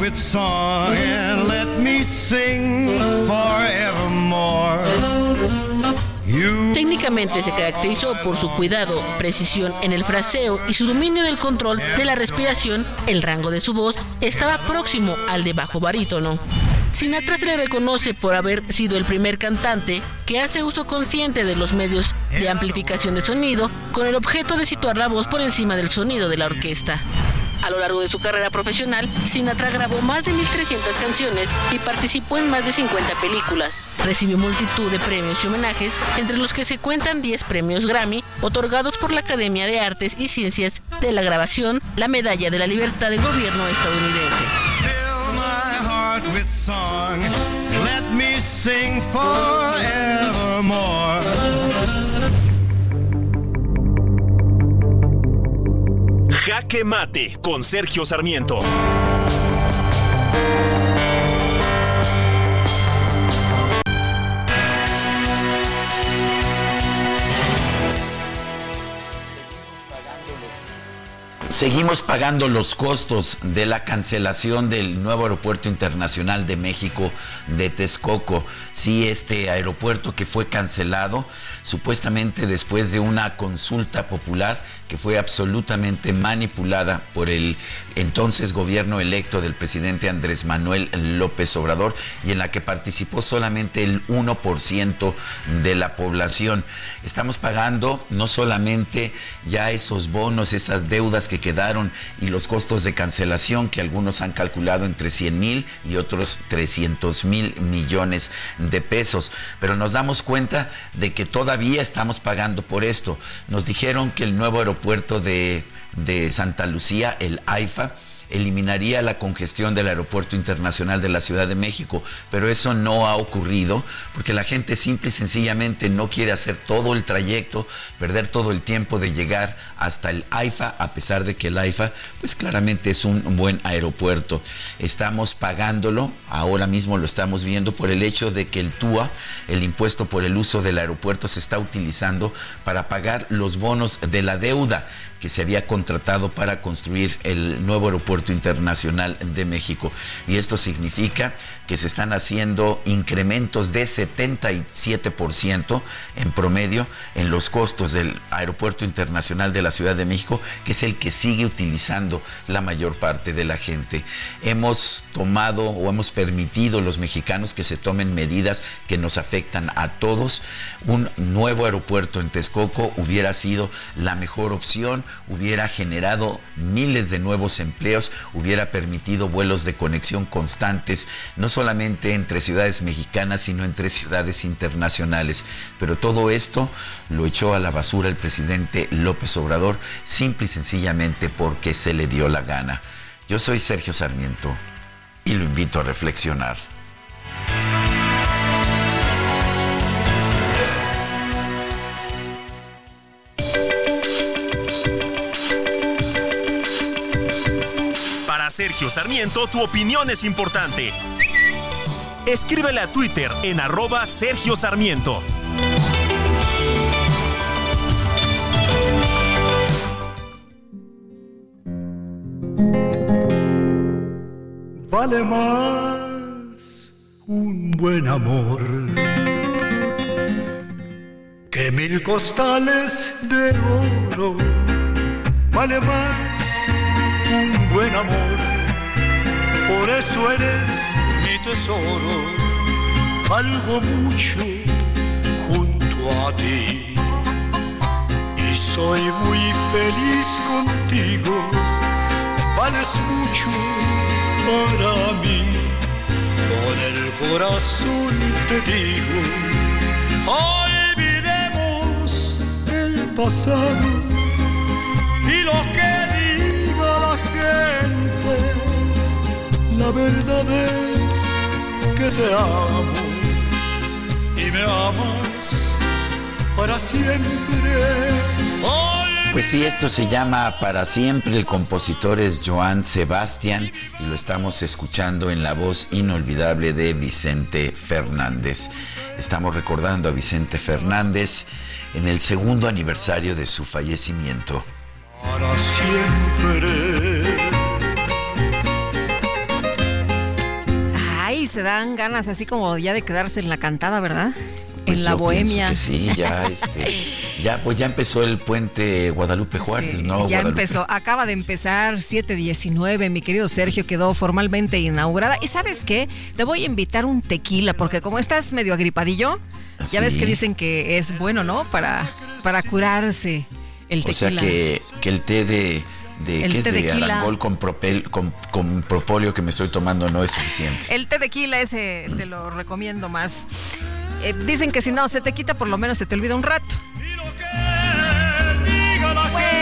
With song and let me sing forevermore. Técnicamente se caracterizó por su cuidado, precisión en el fraseo y su dominio del control de la respiración. El rango de su voz estaba próximo al de bajo barítono. Sinatra se le reconoce por haber sido el primer cantante que hace uso consciente de los medios de amplificación de sonido con el objeto de situar la voz por encima del sonido de la orquesta. A lo largo de su carrera profesional, Sinatra grabó más de 1.300 canciones y participó en más de 50 películas. Recibió multitud de premios y homenajes, entre los que se cuentan 10 premios Grammy, otorgados por la Academia de Artes y Ciencias de la Grabación, la Medalla de la Libertad del gobierno estadounidense. Jaque Mate con Sergio Sarmiento. Seguimos pagando los costos de la cancelación del nuevo aeropuerto internacional de México de Texcoco. Sí, este aeropuerto que fue cancelado supuestamente después de una consulta popular que fue absolutamente manipulada por el entonces gobierno electo del presidente Andrés Manuel López Obrador y en la que participó solamente el 1% de la población. Estamos pagando no solamente ya esos bonos, esas deudas que quedaron y los costos de cancelación que algunos han calculado entre 100 mil y otros 300 mil millones de pesos, pero nos damos cuenta de que todavía estamos pagando por esto. Nos dijeron que el nuevo aeropuerto de, de Santa Lucía, el AIFA, eliminaría la congestión del Aeropuerto Internacional de la Ciudad de México, pero eso no ha ocurrido porque la gente simple y sencillamente no quiere hacer todo el trayecto, perder todo el tiempo de llegar hasta el AIFA, a pesar de que el AIFA pues claramente es un buen aeropuerto. Estamos pagándolo, ahora mismo lo estamos viendo por el hecho de que el TUA, el impuesto por el uso del aeropuerto, se está utilizando para pagar los bonos de la deuda que se había contratado para construir el nuevo aeropuerto internacional de México. Y esto significa que se están haciendo incrementos de 77% en promedio en los costos del aeropuerto internacional de la Ciudad de México, que es el que sigue utilizando la mayor parte de la gente. Hemos tomado o hemos permitido los mexicanos que se tomen medidas que nos afectan a todos. Un nuevo aeropuerto en Texcoco hubiera sido la mejor opción hubiera generado miles de nuevos empleos, hubiera permitido vuelos de conexión constantes, no solamente entre ciudades mexicanas, sino entre ciudades internacionales. Pero todo esto lo echó a la basura el presidente López Obrador, simple y sencillamente porque se le dio la gana. Yo soy Sergio Sarmiento y lo invito a reflexionar. Sergio Sarmiento, tu opinión es importante. Escríbele a Twitter en arroba Sergio Sarmiento. Vale más un buen amor que mil costales de oro. Vale más un buen amor por eso eres tesoro, valgo mucho junto a ti. Y soy muy feliz contigo, vales mucho para mí. Con el corazón te digo, olvidemos el pasado y lo que diga la gente la verdad es que te amo y me amas para siempre. Pues sí, esto se llama Para siempre. El compositor es Joan Sebastián y lo estamos escuchando en la voz inolvidable de Vicente Fernández. Estamos recordando a Vicente Fernández en el segundo aniversario de su fallecimiento. Para siempre. Se dan ganas así como ya de quedarse en la cantada, ¿verdad? Pues en la bohemia. sí, ya <laughs> este, ya pues ya empezó el puente Guadalupe Juárez, ¿no? Ya empezó, acaba de empezar 719, mi querido Sergio quedó formalmente inaugurada. Y sabes qué, te voy a invitar un tequila porque como estás medio agripadillo, ya ves que dicen que es bueno, ¿no? Para para curarse el tequila. O sea que que el té de de el té de, arangol con, propel, con, con, propóleo que me estoy tomando no es suficiente. El té de quila ese te lo recomiendo más. Eh, dicen que si no se te quita, por lo menos se te olvida un rato.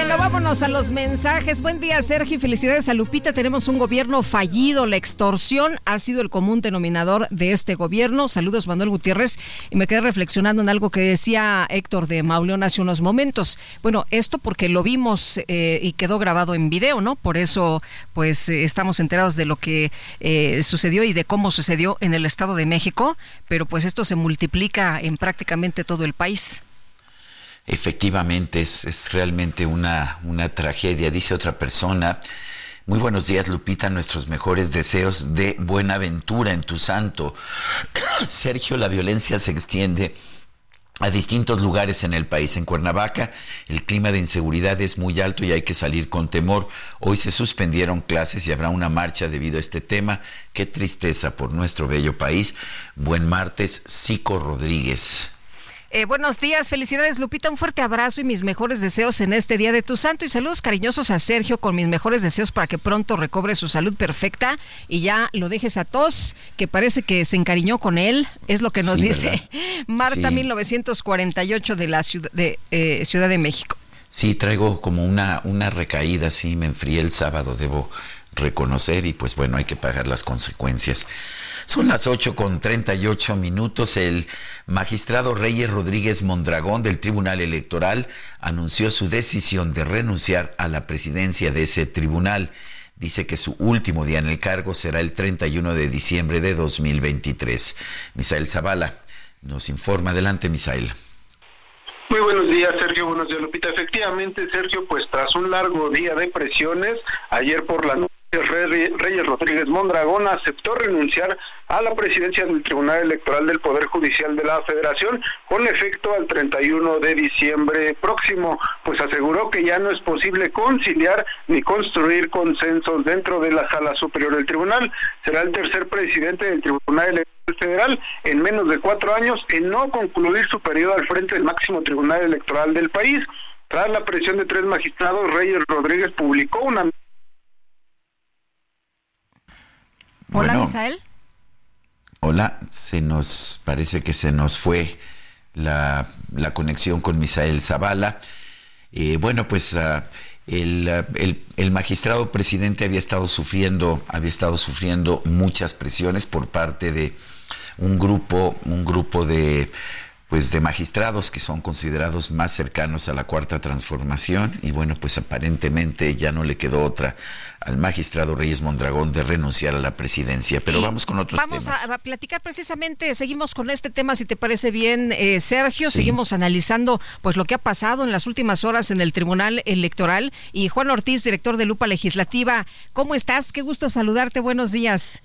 Bueno, vámonos a los mensajes. Buen día, Sergio. Felicidades a Lupita. Tenemos un gobierno fallido. La extorsión ha sido el común denominador de este gobierno. Saludos, Manuel Gutiérrez. Y me quedé reflexionando en algo que decía Héctor de Mauleón hace unos momentos. Bueno, esto porque lo vimos eh, y quedó grabado en video, ¿no? Por eso, pues, eh, estamos enterados de lo que eh, sucedió y de cómo sucedió en el Estado de México. Pero pues esto se multiplica en prácticamente todo el país. Efectivamente, es, realmente una, una tragedia, dice otra persona. Muy buenos días, Lupita. Nuestros mejores deseos de buena aventura en tu santo. <coughs> Sergio, la violencia se extiende a distintos lugares en el país. En Cuernavaca el clima de inseguridad es muy alto y hay que salir con temor. Hoy se suspendieron clases y habrá una marcha debido a este tema. Qué tristeza por nuestro bello país. Buen martes, Cico Rodríguez. Eh, buenos días, felicidades Lupita, un fuerte abrazo y mis mejores deseos en este día de tu santo y saludos cariñosos a Sergio con mis mejores deseos para que pronto recobre su salud perfecta y ya lo dejes a tos, que parece que se encariñó con él, es lo que nos dice Marta 1948 de la ciudad de, eh, ciudad de México. Sí, traigo como una, una recaída, sí, me enfrié el sábado, debo reconocer y pues bueno, hay que pagar las consecuencias. Son las 8 con 38 minutos. El magistrado Reyes Rodríguez Mondragón del Tribunal Electoral anunció su decisión de renunciar a la presidencia de ese tribunal. Dice que su último día en el cargo será el 31 de diciembre de 2023. Misael Zavala nos informa. Adelante, Misael. Muy buenos días, Sergio. Buenos días, Lupita. Efectivamente, Sergio, pues tras un largo día de presiones, ayer por la noche Reyes Rodríguez Mondragón aceptó renunciar a la presidencia del Tribunal Electoral del Poder Judicial de la Federación con efecto al 31 de diciembre próximo, pues aseguró que ya no es posible conciliar ni construir consensos dentro de la Sala Superior del Tribunal. Será el tercer presidente del Tribunal Electoral Federal en menos de cuatro años en no concluir su periodo al frente del máximo Tribunal Electoral del país. Tras la presión de tres magistrados, Reyes Rodríguez publicó una Hola, Misael. Hola, se nos parece que se nos fue la, conexión con Misael Zavala. Eh, bueno, pues ah, el, el, el, magistrado presidente había estado sufriendo, había estado sufriendo muchas presiones por parte de un grupo, un grupo de pues de magistrados que son considerados más cercanos a la cuarta transformación. Y bueno pues aparentemente ya no le quedó otra al magistrado Reyes Mondragón de renunciar a la presidencia. Pero vamos con otros vamos temas. a, platicar precisamente seguimos con este tema si te parece bien eh, Sergio. Seguimos analizando pues lo que ha pasado en las últimas horas en el Tribunal Electoral. Y Juan Ortiz director de Lupa Legislativa cómo estás qué gusto saludarte. Buenos días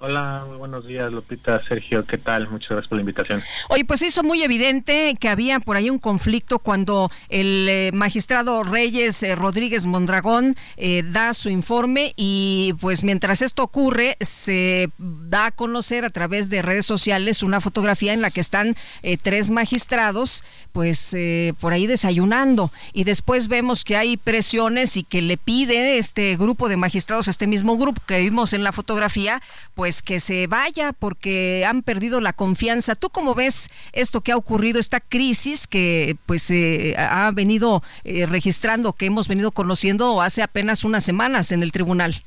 Hola, muy buenos días, Lupita, Sergio, ¿qué tal? Muchas gracias por la invitación. Oye, pues hizo muy evidente que había por ahí un conflicto cuando el eh, magistrado Reyes eh, Rodríguez Mondragón eh, da su informe y pues mientras esto ocurre se da a conocer a través de redes sociales una fotografía en la que están tres magistrados pues por ahí desayunando y después vemos que hay presiones y que le pide este grupo de magistrados, este mismo grupo que vimos en la fotografía, pues pues que se vaya porque han perdido la confianza. ¿Tú cómo ves esto que ha ocurrido, esta crisis que pues eh, ha venido eh, registrando, que hemos venido conociendo hace apenas unas semanas en el tribunal?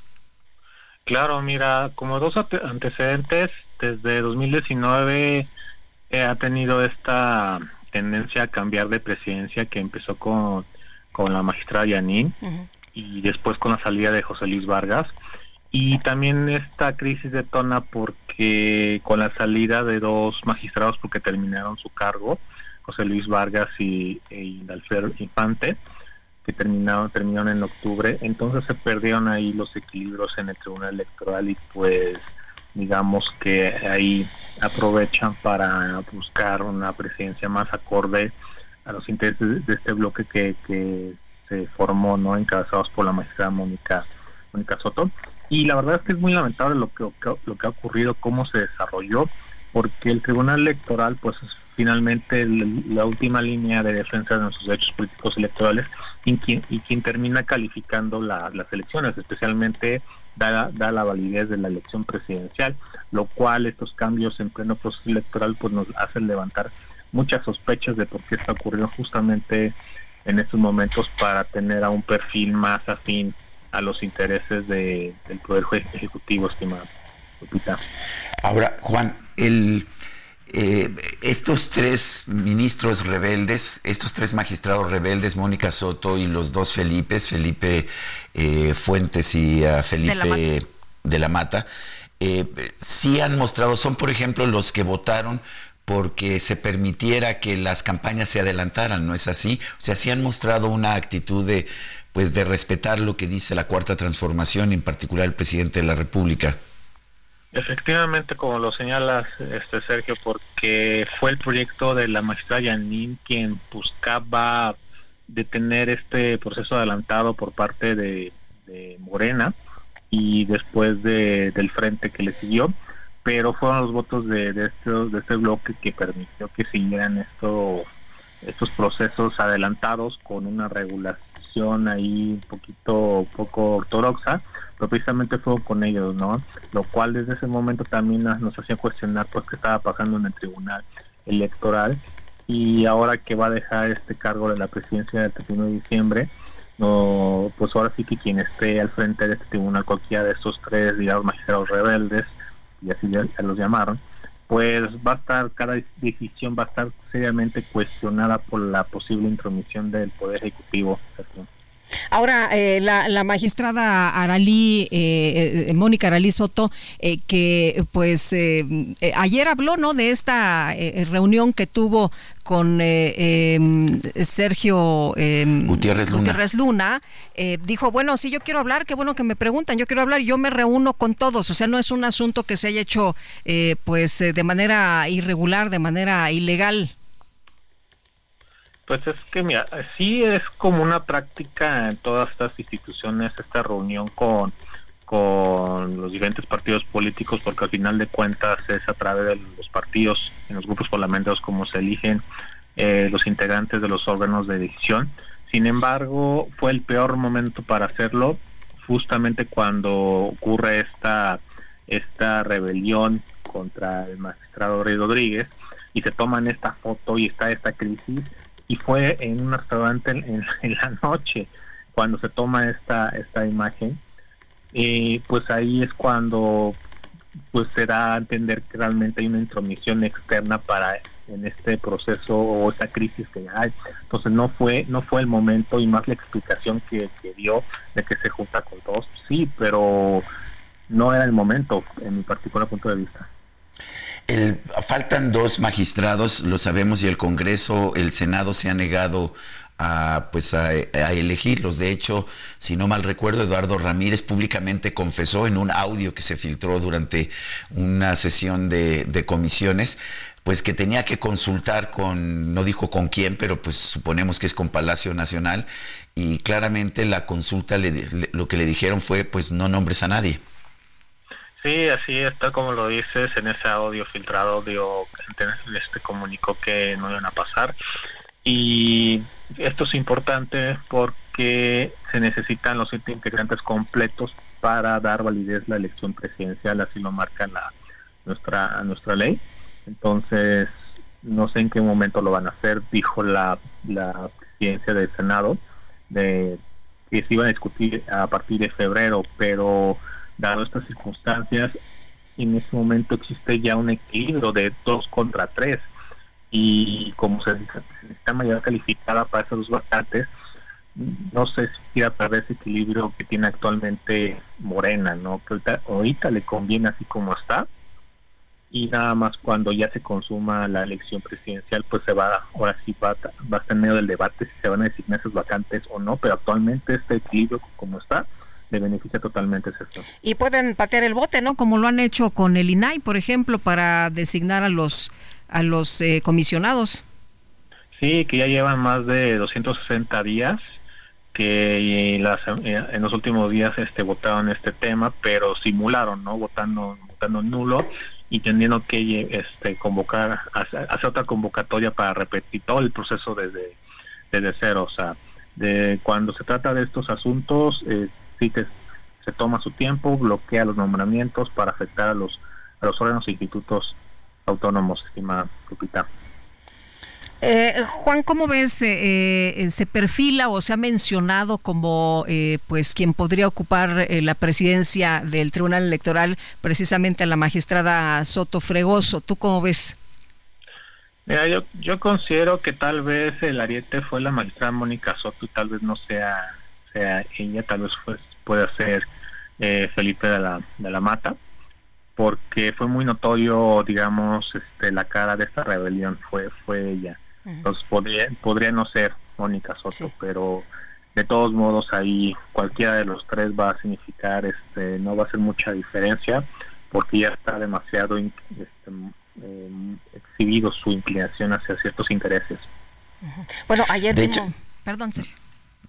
Claro, mira, como dos antecedentes, desde 2019 eh, ha tenido esta tendencia a cambiar de presidencia que empezó con, con la magistrada Yanin y después con la salida de José Luis Vargas y también esta crisis detona porque con la salida de dos magistrados porque terminaron su cargo, José Luis Vargas y, e Infante, que terminaron, terminaron en octubre, entonces se perdieron ahí los equilibrios en el Tribunal Electoral y pues digamos que ahí aprovechan para buscar una presidencia más acorde a los intereses de este bloque que, que se formó, ¿no? encabezados por la magistrada Mónica, Mónica Soto y la verdad es que es muy lamentable lo que, lo que ha ocurrido, cómo se desarrolló, porque el Tribunal Electoral, pues es finalmente la última línea de defensa de nuestros derechos políticos electorales y quien, y quien termina calificando las elecciones, especialmente da, da la validez de la elección presidencial, lo cual estos cambios en pleno proceso electoral pues nos hacen levantar muchas sospechas de por qué está ocurriendo justamente en estos momentos para tener a un perfil más afín a los intereses de, del Poder Ejecutivo, estimado Ahora, Juan, el, eh, estos tres ministros rebeldes, estos tres magistrados rebeldes, Mónica Soto y los dos Felipes, Felipe eh, Fuentes y uh, Felipe de la Mata, eh, sí han mostrado, son por ejemplo los que votaron porque se permitiera que las campañas se adelantaran, ¿no es así? O sea, sí han mostrado una actitud de pues de respetar lo que dice la cuarta transformación, en particular el presidente de la República. Efectivamente, como lo señalas, este Sergio, porque fue el proyecto de la magistrada Yanin quien buscaba detener este proceso adelantado por parte de, Morena y después de, del frente que le siguió, pero fueron los votos de, este, este bloque que permitió que siguieran estos estos procesos adelantados con una regulación ahí un poquito poco ortodoxa, pero precisamente fue con ellos, ¿no? Lo cual desde ese momento también nos, hacía cuestionar pues qué estaba pasando en el tribunal electoral y ahora que va a dejar este cargo de la presidencia del 31 de diciembre, no, pues ahora sí que quien esté al frente de este tribunal, cualquiera de estos tres, digamos, magistrados rebeldes, y así ya, los llamaron, pues va a estar, cada decisión va a estar seriamente cuestionada por la posible intromisión del Poder Ejecutivo. Ahora, eh, la, magistrada Aralí, eh, eh, Mónica Aralí Soto, que pues ayer habló ¿no? de esta reunión que tuvo con em, Sergio em, Gutiérrez Luna, Gutiérrez Luna dijo, bueno, si yo quiero hablar, qué bueno que me preguntan, yo quiero hablar, yo me reúno con todos, o sea, no es un asunto que se haya hecho pues de manera irregular, de manera ilegal. Pues es que, mira, sí es como una práctica en todas estas instituciones, esta reunión con, con los diferentes partidos políticos, porque al final de cuentas es a través de los partidos, en los grupos parlamentarios, como se eligen eh, los integrantes de los órganos de decisión. Sin embargo, fue el peor momento para hacerlo, justamente cuando ocurre esta, esta rebelión contra el magistrado Rey Rodríguez y se toman esta foto y está esta crisis y fue en un restaurante <laughs> en, la noche cuando se toma esta esta imagen. Y pues ahí es cuando pues se da a entender que realmente hay una intromisión externa para en este proceso o esta crisis que hay. Entonces no fue no fue el momento y más la explicación que, que dio de que se junta con todos sí pero no era el momento en mi particular punto de vista faltan dos magistrados, lo sabemos, y el Congreso, el Senado se ha negado a, pues a, elegirlos. De hecho, si no mal recuerdo, Eduardo Ramírez públicamente confesó en un audio que se filtró durante una sesión de, comisiones, pues que tenía que consultar con, no dijo con quién, pero pues suponemos que es con Palacio Nacional, y claramente la consulta, lo que le dijeron fue, pues no nombres a nadie. Sí, así está como lo dices, en ese audio filtrado dio, este comunicó que no iban a pasar y esto es importante porque se necesitan los siete integrantes completos para dar validez la elección presidencial, así lo marca la nuestra nuestra ley. Entonces, no sé en qué momento lo van a hacer, dijo la, la presidencia del Senado, de que se iban a discutir a partir de febrero, pero dado estas circunstancias, en este momento existe ya un equilibrio de dos contra tres y como se, necesita mayoría calificada para esos dos vacantes, no sé si quiera perder ese equilibrio que tiene actualmente Morena, ¿no? Que ahorita, le conviene así como está y nada más cuando ya se consuma la elección presidencial, pues se va, ahora sí va, va a estar en medio del debate si se van a designar esos vacantes o no, pero actualmente este equilibrio como está, le beneficia totalmente esto. Y pueden patear el bote, ¿no? Como lo han hecho con el INAI, por ejemplo, para designar a los a los eh, comisionados. Sí, que ya llevan más de 260 días que las, eh, en los últimos días este votaron este tema, pero simularon, ¿no? Votando votando nulo y teniendo que este convocar hacer, otra convocatoria para repetir todo el proceso desde desde cero, o sea, de cuando se trata de estos asuntos eh, se toma su tiempo, bloquea los nombramientos para afectar a los, a los órganos e institutos autónomos, estimada Lupita. Eh, Juan, ¿cómo ves? Eh, eh, ¿Se perfila o se ha mencionado como pues quien podría ocupar la presidencia del Tribunal Electoral precisamente a la magistrada Soto Fregoso? ¿Tú cómo ves? Mira, yo, yo considero que tal vez el ariete fue la magistrada Mónica Soto y tal vez no sea, sea ella, tal vez fue puede ser eh, Felipe de la, de la Mata, porque fue muy notorio, digamos, este, la cara de esta rebelión fue fue ella. Entonces podría, podría no ser Mónica Soto, pero de todos modos ahí cualquiera de los tres va a significar, este, no va a ser mucha diferencia, porque ya está demasiado este, em, exhibido su inclinación hacia ciertos intereses. Bueno, ayer Perdón, Sergio.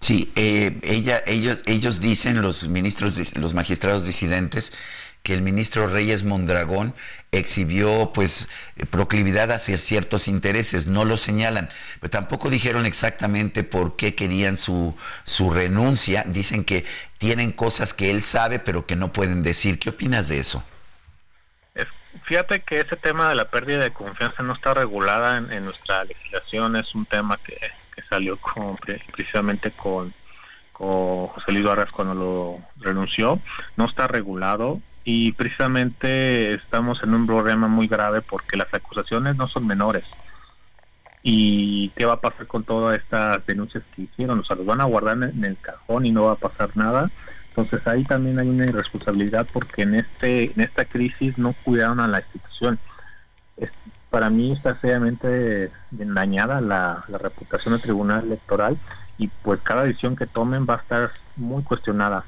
Sí, eh, ella, ellos, ellos dicen, los ministros, los magistrados disidentes, que el ministro Reyes Mondragón exhibió pues proclividad hacia ciertos intereses, no lo señalan, pero tampoco dijeron exactamente por qué querían su, su renuncia, dicen que tienen cosas que él sabe pero que no pueden decir. ¿Qué opinas de eso? Fíjate que ese tema de la pérdida de confianza no está regulada en, nuestra legislación, es un tema que, salió con, precisamente con, con José Luis Vargas cuando lo renunció, no está regulado y precisamente estamos en un problema muy grave porque las acusaciones no son menores. ¿Y qué va a pasar con todas estas denuncias que hicieron? O sea, los van a guardar en el cajón y no va a pasar nada. Entonces ahí también hay una irresponsabilidad porque en este en esta crisis no cuidaron a la institución. Para mí está seriamente dañada la, la reputación del Tribunal Electoral y pues cada decisión que tomen va a estar muy cuestionada.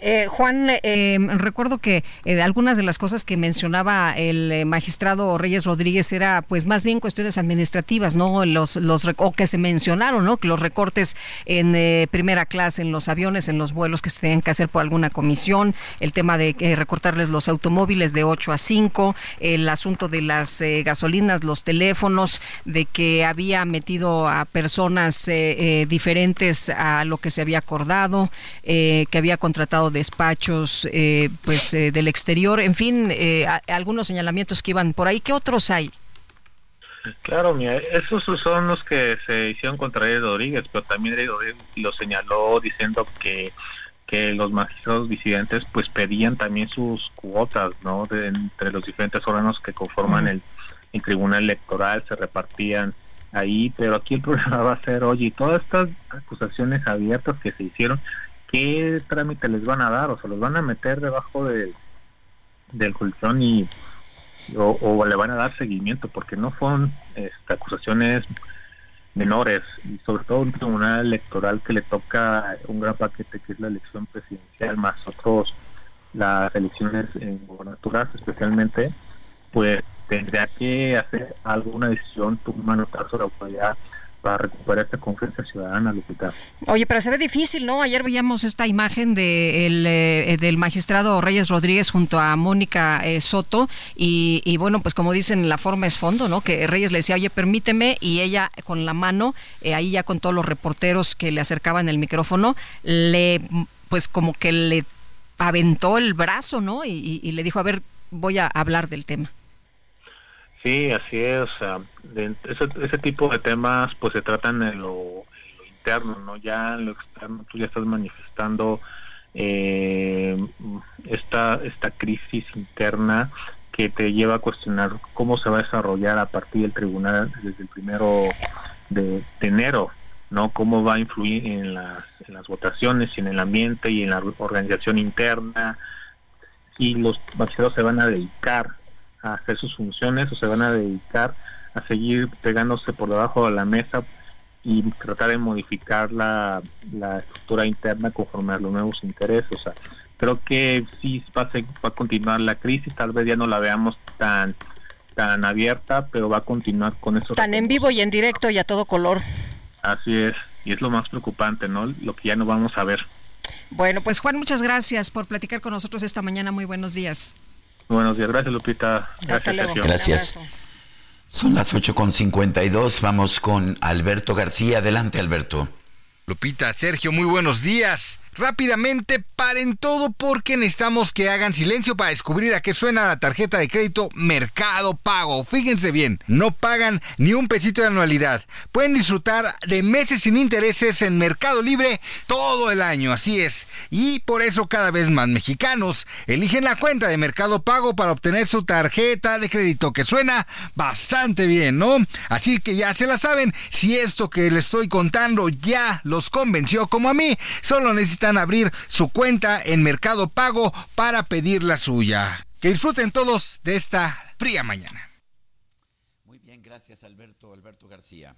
Eh, Juan, eh, recuerdo que eh, algunas de las cosas que mencionaba el magistrado Reyes Rodríguez era pues más bien cuestiones administrativas, ¿no? Los, los o que se mencionaron, ¿no? Los recortes en primera clase, en los aviones, en los vuelos que se tenían que hacer por alguna comisión, el tema de recortarles los automóviles de 8 a 5, el asunto de las gasolinas, los teléfonos, de que había metido a personas diferentes a lo que se había acordado, que había contratado despachos eh, pues eh, del exterior, en fin, eh, algunos señalamientos que iban por ahí. ¿Qué otros hay? Claro, mira, esos son los que se hicieron contra Eddie Rodríguez, pero también lo señaló diciendo que que los magistrados disidentes pues pedían también sus cuotas, ¿no? De, entre los diferentes órganos que conforman el, el, tribunal electoral, se repartían ahí, pero aquí el <laughs> problema va a ser, oye, todas estas acusaciones abiertas que se hicieron, qué trámite les van a dar, o se los van a meter debajo de, del colchón y o, le van a dar seguimiento, porque no son este, acusaciones menores, y sobre todo un tribunal electoral que le toca un gran paquete que es la elección presidencial, más otros, las elecciones en gobernaturas especialmente, pues tendría que hacer alguna decisión, tomar nota sobre la autoridad para recuperar esta confianza ciudadana, Lupita. Oye, pero se ve difícil, ¿no? Ayer veíamos esta imagen de el, eh, del magistrado Reyes Rodríguez junto a Mónica eh, Soto y, bueno, pues como dicen, la forma es fondo, ¿no? Que Reyes le decía, oye, permíteme y ella con la mano, eh, ahí ya con todos los reporteros que le acercaban el micrófono, le, pues como que le aventó el brazo, ¿no? y le dijo, a ver, voy a hablar del tema. Sí, así es. Ese, tipo de temas pues se tratan en lo, interno, ¿no? Ya en lo externo tú ya estás manifestando eh, esta, esta crisis interna que te lleva a cuestionar cómo se va a desarrollar a partir del tribunal desde el primero de, enero, ¿no? Cómo va a influir en las, en las votaciones y en el ambiente y en la organización interna. Y los magistrados se van a dedicar a hacer sus funciones o se van a dedicar a seguir pegándose por debajo de la mesa y tratar de modificar la, la estructura interna conforme a los nuevos intereses. O sea, creo que sí va a, va a continuar la crisis, tal vez ya no la veamos tan tan abierta, pero va a continuar con eso. Tan en vivo y en directo y a todo color. Así es, y es lo más preocupante, ¿no? Lo que ya no vamos a ver. Bueno, pues Juan, muchas gracias por platicar con nosotros esta mañana. Muy buenos días. Buenos días, gracias Lupita. Hasta luego. Gracias. Son las 8.52, vamos con Alberto García. Adelante, Alberto. Lupita, Sergio, muy buenos días. Rápidamente, paren todo porque necesitamos que hagan silencio para descubrir a qué suena la tarjeta de crédito Mercado Pago. Fíjense bien, no pagan ni un pesito de anualidad. Pueden disfrutar de meses sin intereses en Mercado Libre todo el año, así es. Y por eso cada vez más mexicanos eligen la cuenta de Mercado Pago para obtener su tarjeta de crédito, que suena bastante bien, ¿no? Así que ya se la saben, si esto que les estoy contando ya los convenció como a mí, solo necesitan abrir su cuenta en Mercado Pago para pedir la suya. Que disfruten todos de esta fría mañana. Muy bien, gracias Alberto, Alberto García.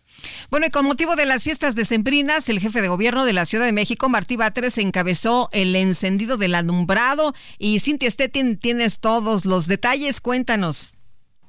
Bueno, y con motivo de las fiestas decembrinas, el jefe de gobierno de la Ciudad de México, Martí Batres, encabezó el encendido del alumbrado. Y Cintia Stettin, tienes todos los detalles, cuéntanos.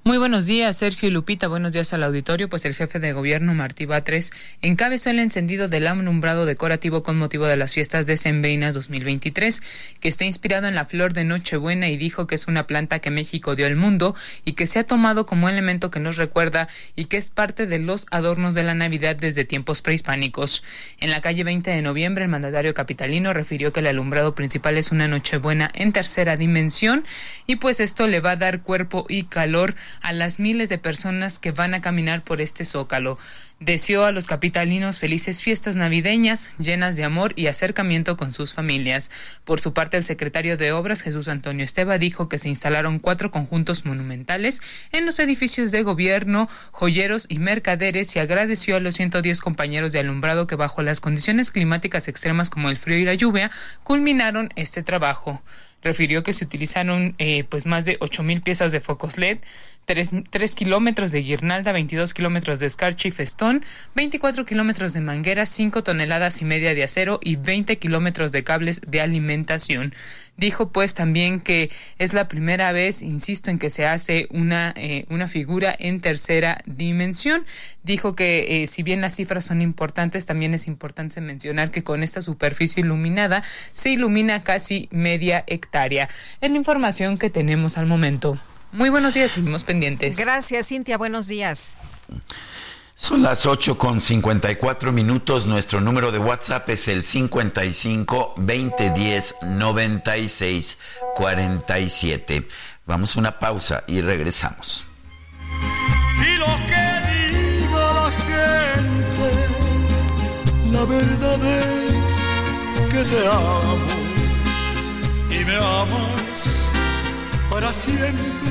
Muy buenos días, Sergio y Lupita. Buenos días al auditorio. Pues el jefe de gobierno, Martí Batres, encabezó el encendido del alumbrado decorativo con motivo de las fiestas de Sembeinas 2023, que está inspirado en la flor de Nochebuena y dijo que es una planta que México dio al mundo y que se ha tomado como elemento que nos recuerda y que es parte de los adornos de la Navidad desde tiempos prehispánicos. En la calle 20 de noviembre, el mandatario capitalino refirió que el alumbrado principal es una Nochebuena en tercera dimensión y pues esto le va a dar cuerpo y calor a las miles de personas que van a caminar por este zócalo. Deseó a los capitalinos felices fiestas navideñas llenas de amor y acercamiento con sus familias. Por su parte, el secretario de Obras, Jesús Antonio Esteba, dijo que se instalaron cuatro conjuntos monumentales en los edificios de gobierno, joyeros y mercaderes y agradeció a los 110 compañeros de alumbrado que bajo las condiciones climáticas extremas como el frío y la lluvia culminaron este trabajo refirió que se utilizaron eh, pues más de ocho mil piezas de focos LED, 3, kilómetros de guirnalda, 22 kilómetros de escarcha y festón, 24 kilómetros de manguera, 5 toneladas y media de acero y 20 kilómetros de cables de alimentación. Dijo pues también que es la primera vez, insisto, en que se hace una, eh, una figura en tercera dimensión. Dijo que eh, si bien las cifras son importantes, también es importante mencionar que con esta superficie iluminada se ilumina casi media hectárea. Es la información que tenemos al momento. Muy buenos días, seguimos pendientes. Gracias, Cintia. Buenos días. Son las 8 con 54 minutos. Nuestro número de WhatsApp es el 55 2010 96 47. Vamos a una pausa y regresamos. Y lo que diga la gente, la verdad es que te amo y me amas para siempre.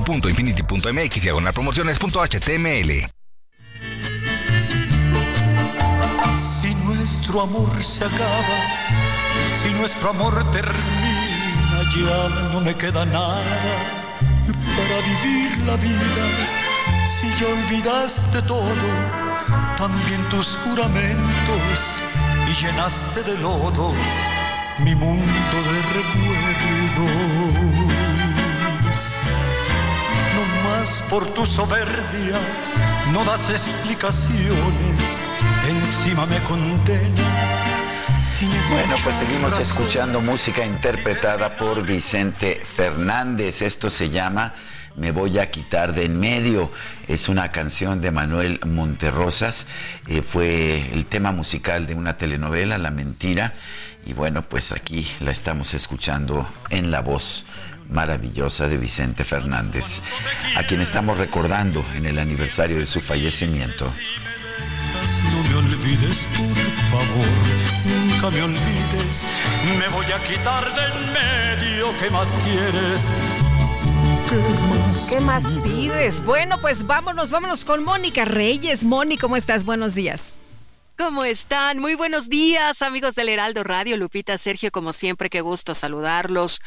www.infinity.mx diagonal promociones.html. Si nuestro amor se acaba, si nuestro amor termina, ya no me queda nada para vivir la vida. Si ya olvidaste todo, también tus juramentos y llenaste de lodo mi mundo de recuerdos por tu soberbia, no das explicaciones, encima me condenas. Bueno, pues seguimos escuchando música interpretada por Vicente Fernández. Esto se llama Me voy a quitar de en medio. Es una canción de Manuel Monterrosas. Eh, fue el tema musical de una telenovela, La Mentira. Y bueno, pues aquí la estamos escuchando en la voz maravillosa de Vicente Fernández, a quien estamos recordando en el aniversario de su fallecimiento. No me olvides, por favor, nunca me olvides. Me voy a quitar del medio. ¿Qué más quieres? ¿Qué más, ¿Qué más pides? Bueno, pues vámonos, vámonos con Mónica Reyes. Moni, ¿cómo estás? Buenos días. ¿Cómo están? Muy buenos días, amigos del Heraldo Radio. Lupita, Sergio, como siempre, qué gusto saludarlos.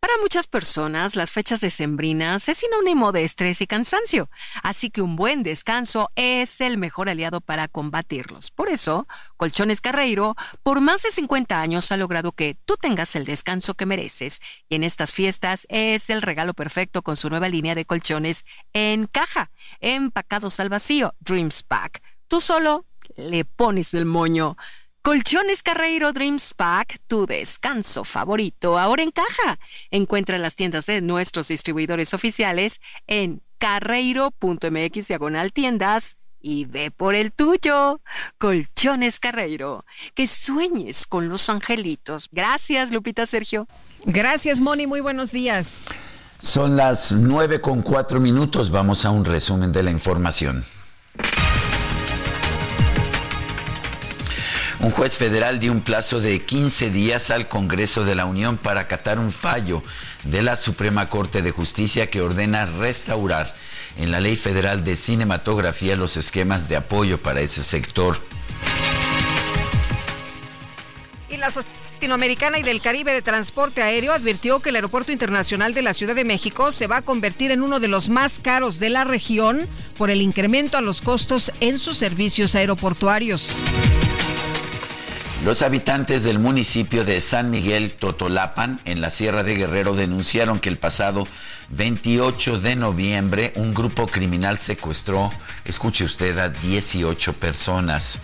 Para muchas personas, las fechas decembrinas es sinónimo de estrés y cansancio, así que un buen descanso es el mejor aliado para combatirlos. Por eso, Colchones Carreiro, por más de 50 años, ha logrado que tú tengas el descanso que mereces. Y en estas fiestas es el regalo perfecto con su nueva línea de colchones en caja, empacados al vacío, Dreams Pack. Tú solo le pones el moño. Colchones Carreiro Dreams Pack, tu descanso favorito, ahora en caja. Encuentra las tiendas de nuestros distribuidores oficiales en carreiro.mx diagonal tiendas y ve por el tuyo. Colchones Carreiro, que sueñes con los angelitos. Gracias, Lupita Sergio. Gracias, Moni, muy buenos días. Son las nueve con cuatro minutos. Vamos a un resumen de la información. Un juez federal dio un plazo de 15 días al Congreso de la Unión para acatar un fallo de la Suprema Corte de Justicia que ordena restaurar en la Ley Federal de Cinematografía los esquemas de apoyo para ese sector. Y la Latinoamericana y del Caribe de Transporte Aéreo advirtió que el Aeropuerto Internacional de la Ciudad de México se va a convertir en uno de los más caros de la región por el incremento a los costos en sus servicios aeroportuarios. Los habitantes del municipio de San Miguel Totolapan, en la Sierra de Guerrero, denunciaron que el pasado 28 de noviembre un grupo criminal secuestró, escuche usted, a 18 personas.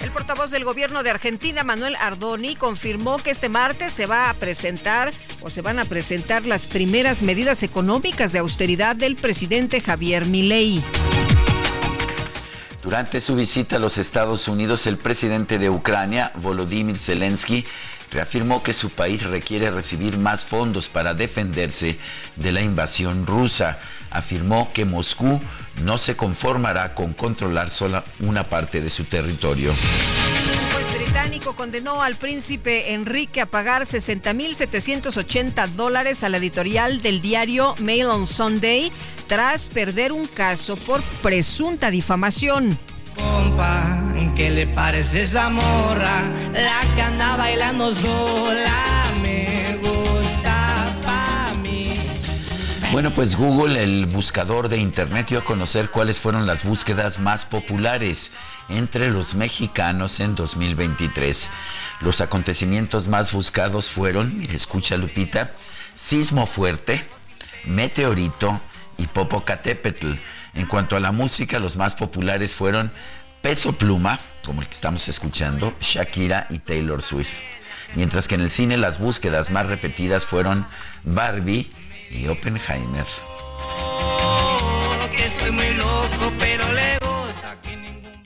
El portavoz del gobierno de Argentina, Manuel Ardoni, confirmó que este martes se va a presentar o se van a presentar las primeras medidas económicas de austeridad del presidente Javier Milei. Durante su visita a los Estados Unidos, el presidente de Ucrania, Volodymyr Zelensky, reafirmó que su país requiere recibir más fondos para defenderse de la invasión rusa. Afirmó que Moscú no se conformará con controlar solo una parte de su territorio. Británico condenó al príncipe Enrique a pagar 60.780 dólares a la editorial del diario Mail on Sunday tras perder un caso por presunta difamación. Bueno, pues Google, el buscador de Internet, dio a conocer cuáles fueron las búsquedas más populares entre los mexicanos en 2023. Los acontecimientos más buscados fueron, mire, escucha Lupita, sismo fuerte, meteorito y Popocatépetl. En cuanto a la música, los más populares fueron Peso Pluma, como el que estamos escuchando, Shakira y Taylor Swift. Mientras que en el cine las búsquedas más repetidas fueron Barbie y Oppenheimer. Que estoy muy loco, pero le gusta que ningún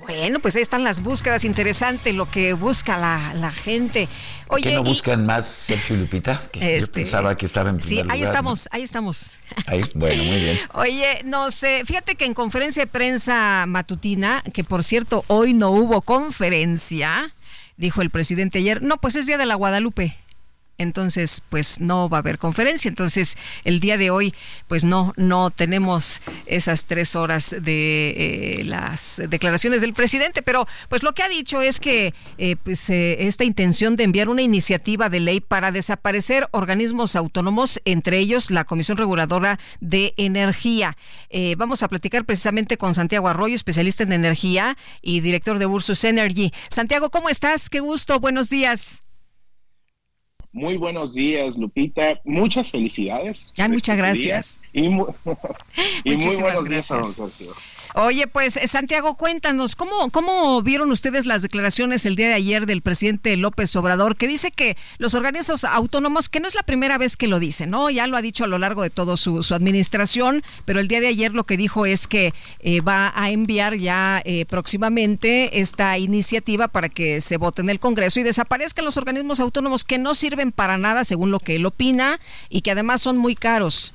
Bueno, pues ahí están las búsquedas, interesante lo que busca la, la gente. ¿Por qué no y- buscan más Sergio y Lupita? Que yo Este, pensaba que estaba en Sí, primer ahí lugar, ¿no? estamos, ahí estamos. Ahí, bueno, muy bien. <laughs> Oye, no sé, fíjate que en conferencia de prensa matutina, que por cierto hoy no hubo conferencia, dijo el presidente ayer, no, pues es Día de la Guadalupe. Entonces, pues no va a haber conferencia. Entonces, el día de hoy, pues no, no tenemos esas tres horas de eh, las declaraciones del presidente. Pero, pues lo que ha dicho es que, eh, pues eh, esta intención de enviar una iniciativa de ley para desaparecer organismos autónomos, entre ellos la Comisión Reguladora de Energía. Eh, vamos a platicar precisamente con Santiago Arroyo, especialista en energía y director de Ursus Energy. Santiago, ¿cómo estás? Qué gusto. Buenos días. Muy buenos días, Lupita. Muchas felicidades. Por muchas gracias. Y, mu- <laughs> y muy buenos días a don gracias. Sergio. Oye, pues eh, Santiago, cuéntanos, ¿cómo, ¿cómo vieron ustedes las declaraciones el día de ayer del presidente López Obrador, que dice que los organismos autónomos, que no es la primera vez que lo dice, ¿no? Ya lo ha dicho a lo largo de toda su, administración, pero el día de ayer lo que dijo es que eh, va a enviar ya eh, próximamente esta iniciativa para que se vote en el Congreso y desaparezcan los organismos autónomos que no sirven para nada, según lo que él opina, y que además son muy caros.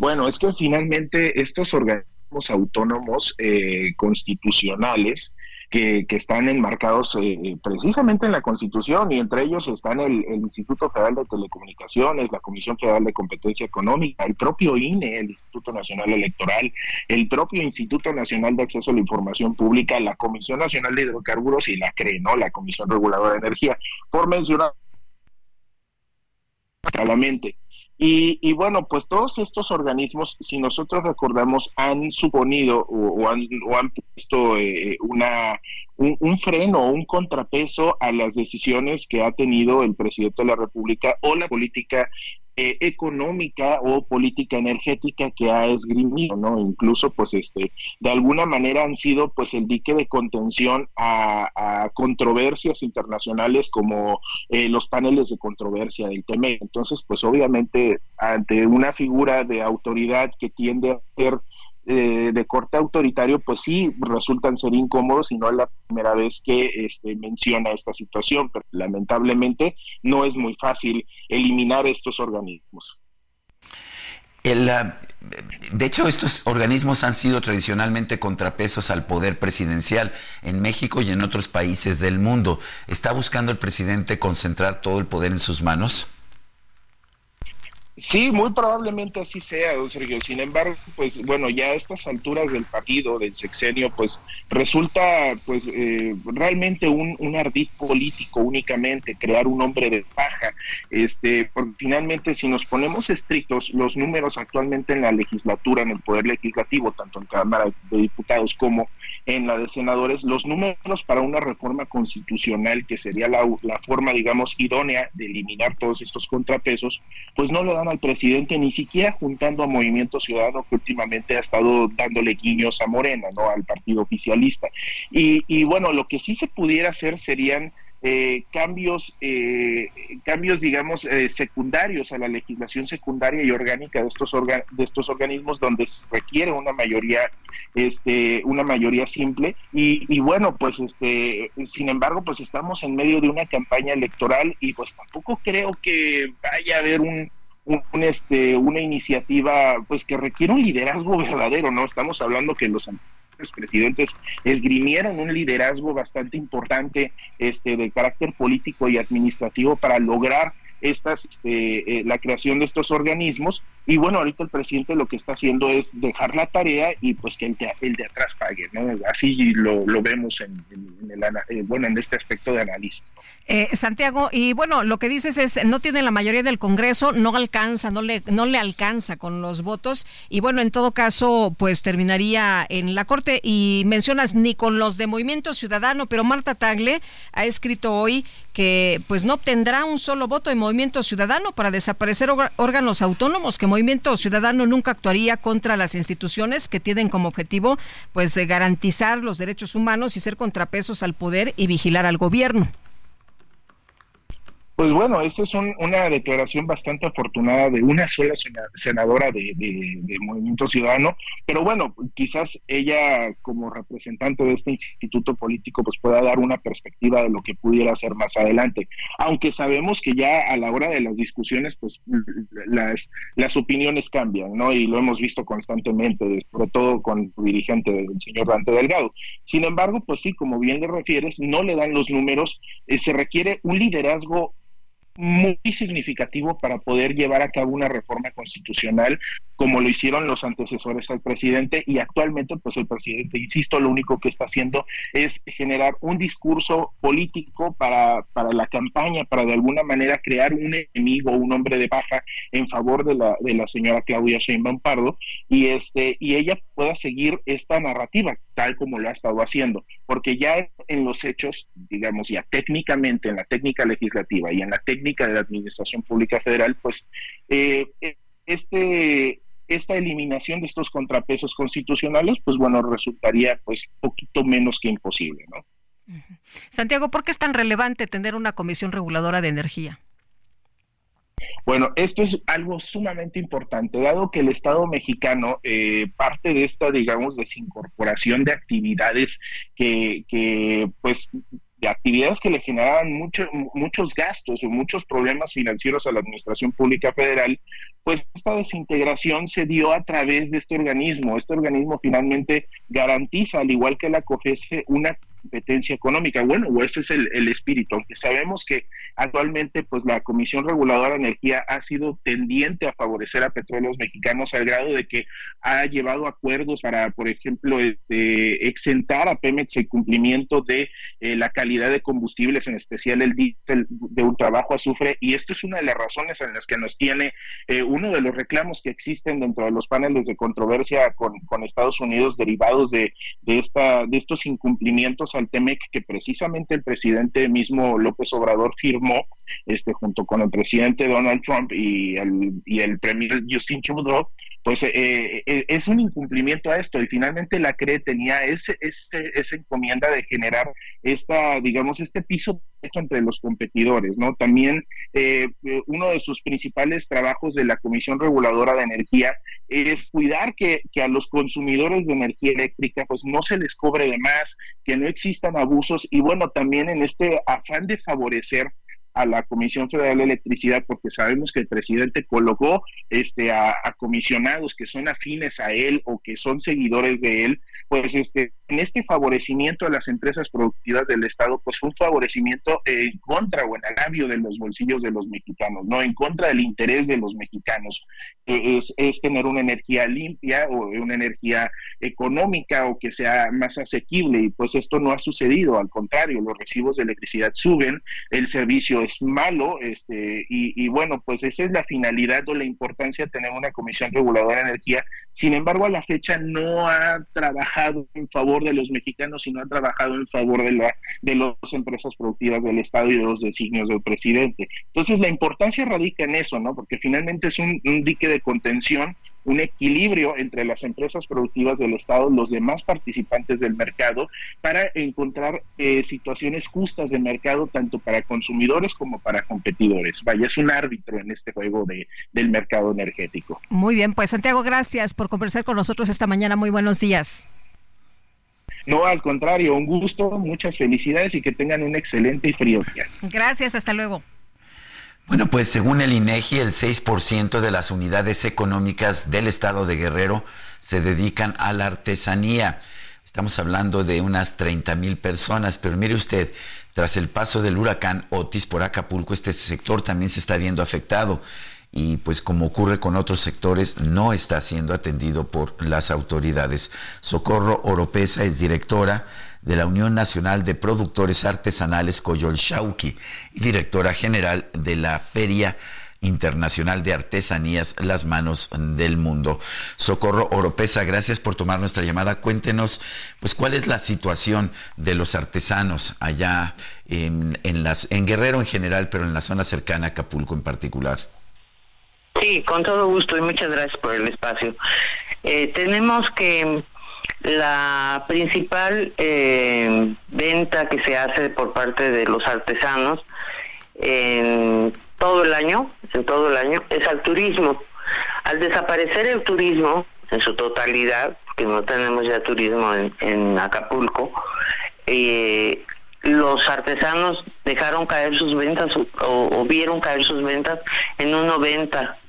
Bueno, es que finalmente estos organismos autónomos eh, constitucionales que, están enmarcados eh, precisamente en la Constitución y entre ellos están el, Instituto Federal de Telecomunicaciones, la Comisión Federal de Competencia Económica, el propio INE, el Instituto Nacional Electoral, el propio Instituto Nacional de Acceso a la Información Pública, la Comisión Nacional de Hidrocarburos y la CRE, ¿no? La Comisión Reguladora de Energía, por mencionar claramente. Y, bueno, pues todos estos organismos, si nosotros recordamos, han suponido o, han, puesto eh, una, un, un, freno o un contrapeso a las decisiones que ha tenido el presidente de la República o la política eh, económica o política energética que ha esgrimido, ¿no? Incluso, pues, este, de alguna manera han sido, pues, el dique de contención a, controversias internacionales como eh, los paneles de controversia del TME. Entonces, pues, obviamente, ante una figura de autoridad que tiende a ser eh, de corte autoritario, pues sí resultan ser incómodos y no es la primera vez que este, menciona esta situación, pero lamentablemente no es muy fácil eliminar estos organismos. Ah, de hecho, estos organismos han sido tradicionalmente contrapesos al poder presidencial en México y en otros países del mundo. ¿Está buscando el presidente concentrar todo el poder en sus manos? Sí, muy probablemente así sea, don Sergio. Sin embargo, pues bueno, ya a estas alturas del partido, del sexenio, pues resulta pues eh, realmente un, un ardid político únicamente, crear un hombre de paja. Este, porque finalmente si nos ponemos estrictos, los números actualmente en la legislatura, en el Poder Legislativo, tanto en Cámara de Diputados como en la de Senadores, los números para una reforma constitucional, que sería la, la forma, digamos, idónea de eliminar todos estos contrapesos, pues no le dan al presidente, ni siquiera juntando a Movimiento Ciudadano, que últimamente ha estado dándole guiños a Morena, ¿no? Al partido oficialista. Y, y bueno, lo que sí se pudiera hacer serían eh, cambios, eh, cambios digamos, eh, secundarios a la legislación secundaria y orgánica de estos, de estos organismos donde requiere una mayoría, este, una mayoría simple. Y, y, bueno, pues este, sin embargo, pues estamos en medio de una campaña electoral y pues tampoco creo que vaya a haber un, un, este, una iniciativa pues que requiere un liderazgo verdadero, ¿no? Estamos hablando que los presidentes esgrimieron un liderazgo bastante importante este de carácter político y administrativo para lograr estas, este, eh, la creación de estos organismos. Y bueno, ahorita el presidente lo que está haciendo es dejar la tarea y pues que el de, el de atrás pague, ¿no? Así lo, vemos en, el, eh, bueno, en este aspecto de análisis. Eh, Santiago, y bueno, lo que dices es, no tiene la mayoría del Congreso, no alcanza, no le, no le alcanza con los votos, y bueno, en todo caso, pues terminaría en la Corte, y mencionas ni con los de Movimiento Ciudadano, pero Marta Tagle ha escrito hoy que pues no obtendrá un solo voto de Movimiento Ciudadano para desaparecer órganos autónomos, que Movimiento Ciudadano nunca actuaría contra las instituciones que tienen como objetivo pues garantizar los derechos humanos y ser contrapesos al poder y vigilar al gobierno. Pues bueno, esa es una declaración bastante afortunada de una sola senadora de, Movimiento Ciudadano, pero bueno, quizás ella como representante de este instituto político pues pueda dar una perspectiva de lo que pudiera ser más adelante, aunque sabemos que ya a la hora de las discusiones pues las, las opiniones cambian, ¿no? Y lo hemos visto constantemente, sobre todo con el dirigente del señor Dante Delgado. Sin embargo, pues sí, como bien le refieres, no le dan los números, eh, se requiere un liderazgo muy significativo para poder llevar a cabo una reforma constitucional como lo hicieron los antecesores al presidente y actualmente pues el presidente, insisto, lo único que está haciendo es generar un discurso político para, para la campaña, para de alguna manera crear un enemigo, un hombre de paja en favor de la, de la señora Claudia Sheinbaum Pardo y, este, y ella pueda seguir esta narrativa tal como lo ha estado haciendo, porque ya en los hechos, digamos ya técnicamente en la técnica legislativa y en la técnica de la Administración Pública Federal, pues eh, este esta eliminación de estos contrapesos constitucionales, pues bueno, resultaría pues poquito menos que imposible, ¿no? Santiago, ¿por qué es tan relevante tener una comisión reguladora de energía? Bueno, esto es algo sumamente importante, dado que el Estado mexicano, eh, parte de esta, digamos, desincorporación de actividades que, que pues de actividades que le generaban mucho, muchos gastos o muchos problemas financieros a la Administración Pública Federal, pues esta desintegración se dio a través de este organismo. Este organismo finalmente garantiza, al igual que la COFESE, una competencia económica. Bueno, ese es el, el, espíritu, aunque sabemos que actualmente pues la Comisión Reguladora de Energía ha sido tendiente a favorecer a petróleos mexicanos al grado de que ha llevado acuerdos para, por ejemplo, este, exentar a Pemex el cumplimiento de eh, la calidad de combustibles, en especial el diésel de ultrabajo azufre, y esto es una de las razones en las que nos tiene eh, uno de los reclamos que existen dentro de los paneles de controversia con, con Estados Unidos derivados de, de, esta, de estos incumplimientos al TEMEC que precisamente el presidente mismo López Obrador firmó este, junto con el presidente Donald Trump y el, y premier Justin Trudeau, pues eh, eh, es un incumplimiento a esto y finalmente la CRE tenía ese, ese, esa encomienda de generar esta, digamos, este piso entre los competidores, ¿no? También eh, uno de sus principales trabajos de la Comisión Reguladora de Energía es cuidar que, que, a los consumidores de energía eléctrica pues no se les cobre de más, que no existan abusos y bueno, también en este afán de favorecer a la Comisión Federal de Electricidad porque sabemos que el presidente colocó este a, comisionados que son afines a él o que son seguidores de él, pues este en este favorecimiento a las empresas productivas del Estado, pues fue un favorecimiento en contra o en agravio de los bolsillos de los mexicanos, no en contra del interés de los mexicanos, es, es tener una energía limpia o una energía económica o que sea más asequible y pues esto no ha sucedido, al contrario, los recibos de electricidad suben, el servicio es malo, este, y, bueno, pues esa es la finalidad o la importancia de tener una comisión reguladora de energía. Sin embargo, a la fecha no ha trabajado en favor de los mexicanos, sino ha trabajado en favor de, la, de las empresas productivas del Estado y de los designios del presidente. Entonces, la importancia radica en eso, ¿no? Porque finalmente es un dique de contención un equilibrio entre las empresas productivas del Estado, los demás participantes del mercado, para encontrar eh, situaciones justas de mercado tanto para consumidores como para competidores. Vaya, es un árbitro en este juego de, del mercado energético. Muy bien, pues Santiago, gracias por conversar con nosotros esta mañana. Muy buenos días. No, al contrario, un gusto, muchas felicidades y que tengan un excelente y frío día. Gracias, hasta luego. Bueno, pues según el INEGI, el 6% de las unidades económicas del estado de Guerrero se dedican a la artesanía. Estamos hablando de unas 30 mil personas, pero mire usted, tras el paso del huracán Otis por Acapulco, este sector también se está viendo afectado y pues como ocurre con otros sectores, no está siendo atendido por las autoridades. Socorro Oropesa es directora de la Unión Nacional de Productores Artesanales Coyol Shauki y directora general de la Feria Internacional de Artesanías Las Manos del Mundo. Socorro Oropesa, gracias por tomar nuestra llamada. Cuéntenos, pues, cuál es la situación de los artesanos allá en, en, las, en Guerrero en general, pero en la zona cercana a Acapulco en particular. Sí, con todo gusto y muchas gracias por el espacio. Eh, tenemos que la principal eh, venta que se hace por parte de los artesanos en todo el año, en todo el año, es al turismo. Al desaparecer el turismo en su totalidad, que no tenemos ya turismo en, Acapulco, eh, los artesanos dejaron caer sus ventas o, o, vieron caer sus ventas en un 90%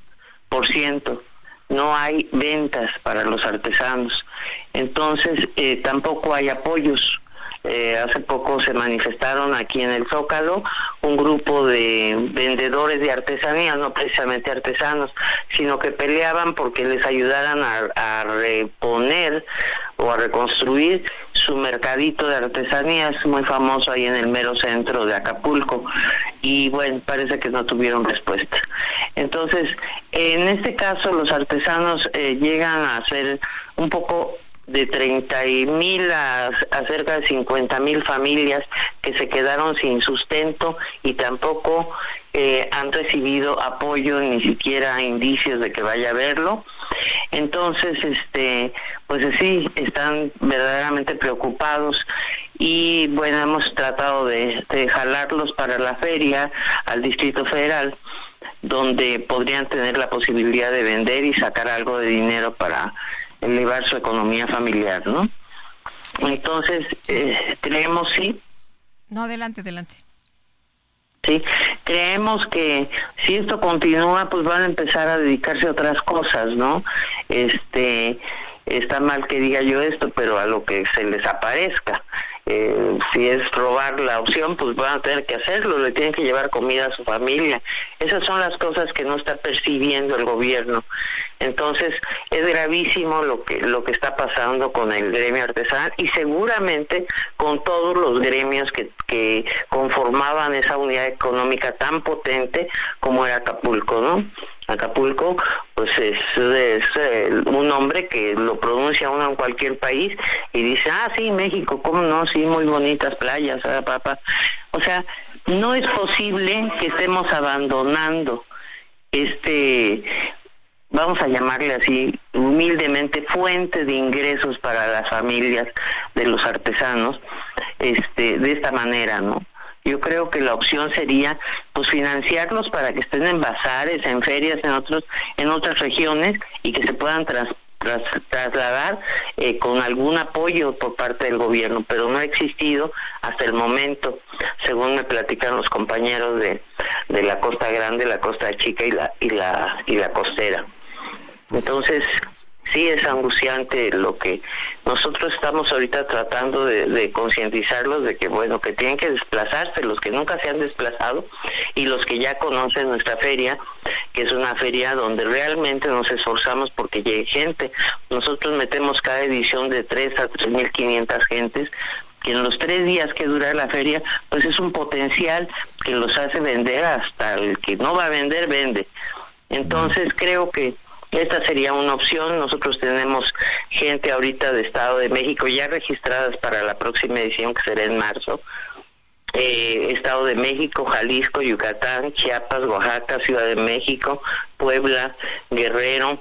no hay ventas para los artesanos. Entonces, eh, tampoco hay apoyos. Eh, hace poco se manifestaron aquí en el Zócalo un grupo de vendedores de artesanías, no precisamente artesanos, sino que peleaban porque les ayudaran a reponer o a reconstruir su mercadito de artesanías muy famoso ahí en el mero centro de Acapulco y bueno, parece que no tuvieron respuesta. Entonces, en este caso los artesanos eh, llegan a ser un poco de 30 mil a, cerca de 50 mil familias que se quedaron sin sustento y tampoco eh, han recibido apoyo, ni siquiera indicios de que vaya a verlo. Entonces, este, pues sí, están verdaderamente preocupados y bueno, hemos tratado de, de jalarlos para la feria al Distrito Federal donde podrían tener la posibilidad de vender y sacar algo de dinero para elevar su economía familiar, ¿no? Entonces, eh, creemos, sí. No, adelante, adelante. Sí, creemos que si esto continúa, pues van a empezar a dedicarse a otras cosas, ¿no? Este, está mal que diga yo esto, pero a lo que se les aparezca. Eh, si es robar la opción, pues van a tener que hacerlo, le tienen que llevar comida a su familia. Esas son las cosas que no está percibiendo el gobierno. Entonces, es gravísimo lo que lo que está pasando con el gremio artesanal y seguramente con todos los gremios que, que conformaban esa unidad económica tan potente como era Acapulco, ¿no? Acapulco, pues es, un nombre que lo pronuncia uno en cualquier país y dice, ah, sí, México, ¿cómo no? Sí, muy bonitas playas, ah, papá. O sea, no es posible que estemos abandonando este vamos a llamarle así, humildemente fuente de ingresos para las familias de los artesanos, este, de esta manera, ¿no? Yo creo que la opción sería pues financiarlos para que estén en bazares, en ferias, en otros, en otras regiones y que se puedan trasladar eh, con algún apoyo por parte del gobierno, pero no ha existido hasta el momento, según me platican los compañeros de, de la Costa Grande, la Costa Chica y la y la y la costera. Entonces, sí es angustiante lo que nosotros estamos ahorita tratando de, concientizarlos de que bueno que tienen que desplazarse los que nunca se han desplazado y los que ya conocen nuestra feria que es una feria donde realmente nos esforzamos porque llegue gente nosotros metemos cada edición de 3 a 3.500 gentes que en los tres días que dura la feria, pues es un potencial que los hace vender hasta el que no va a vender, vende. Entonces creo que esta sería una opción. Nosotros tenemos gente ahorita de Estado de México ya registradas para la próxima edición que será en marzo. Eh, Estado de México, Jalisco, Yucatán, Chiapas, Oaxaca, Ciudad de México, Puebla, Guerrero,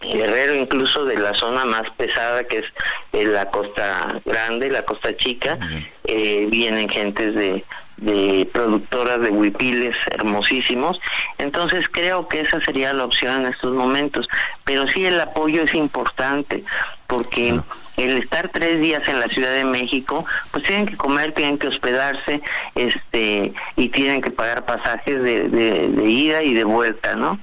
Guerrero incluso de la zona más pesada que es eh, la costa grande, la costa chica, eh, vienen gentes de de productoras de huipiles hermosísimos. Entonces creo que esa sería la opción en estos momentos. Pero sí el apoyo es importante porque el estar tres días en la Ciudad de México, pues tienen que comer, tienen que hospedarse, este, y tienen que pagar pasajes de, de ida y de vuelta, ¿no?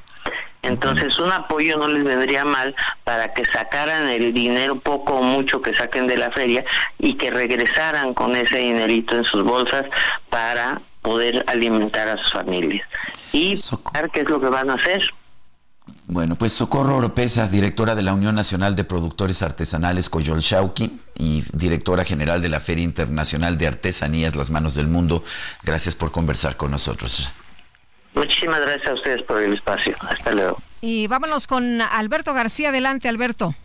Entonces un apoyo no les vendría mal para que sacaran el dinero poco o mucho que saquen de la feria y que regresaran con ese dinerito en sus bolsas para poder alimentar a sus familias. Y qué es lo que van a hacer. Bueno, pues Socorro Oropesa, directora de la Unión Nacional de Productores Artesanales Coyol Shauki y directora general de la Feria Internacional de Artesanías Las Manos del Mundo, gracias por conversar con nosotros. Muchísimas gracias a ustedes por el espacio. Hasta luego. Y vámonos con Alberto García. Adelante, Alberto.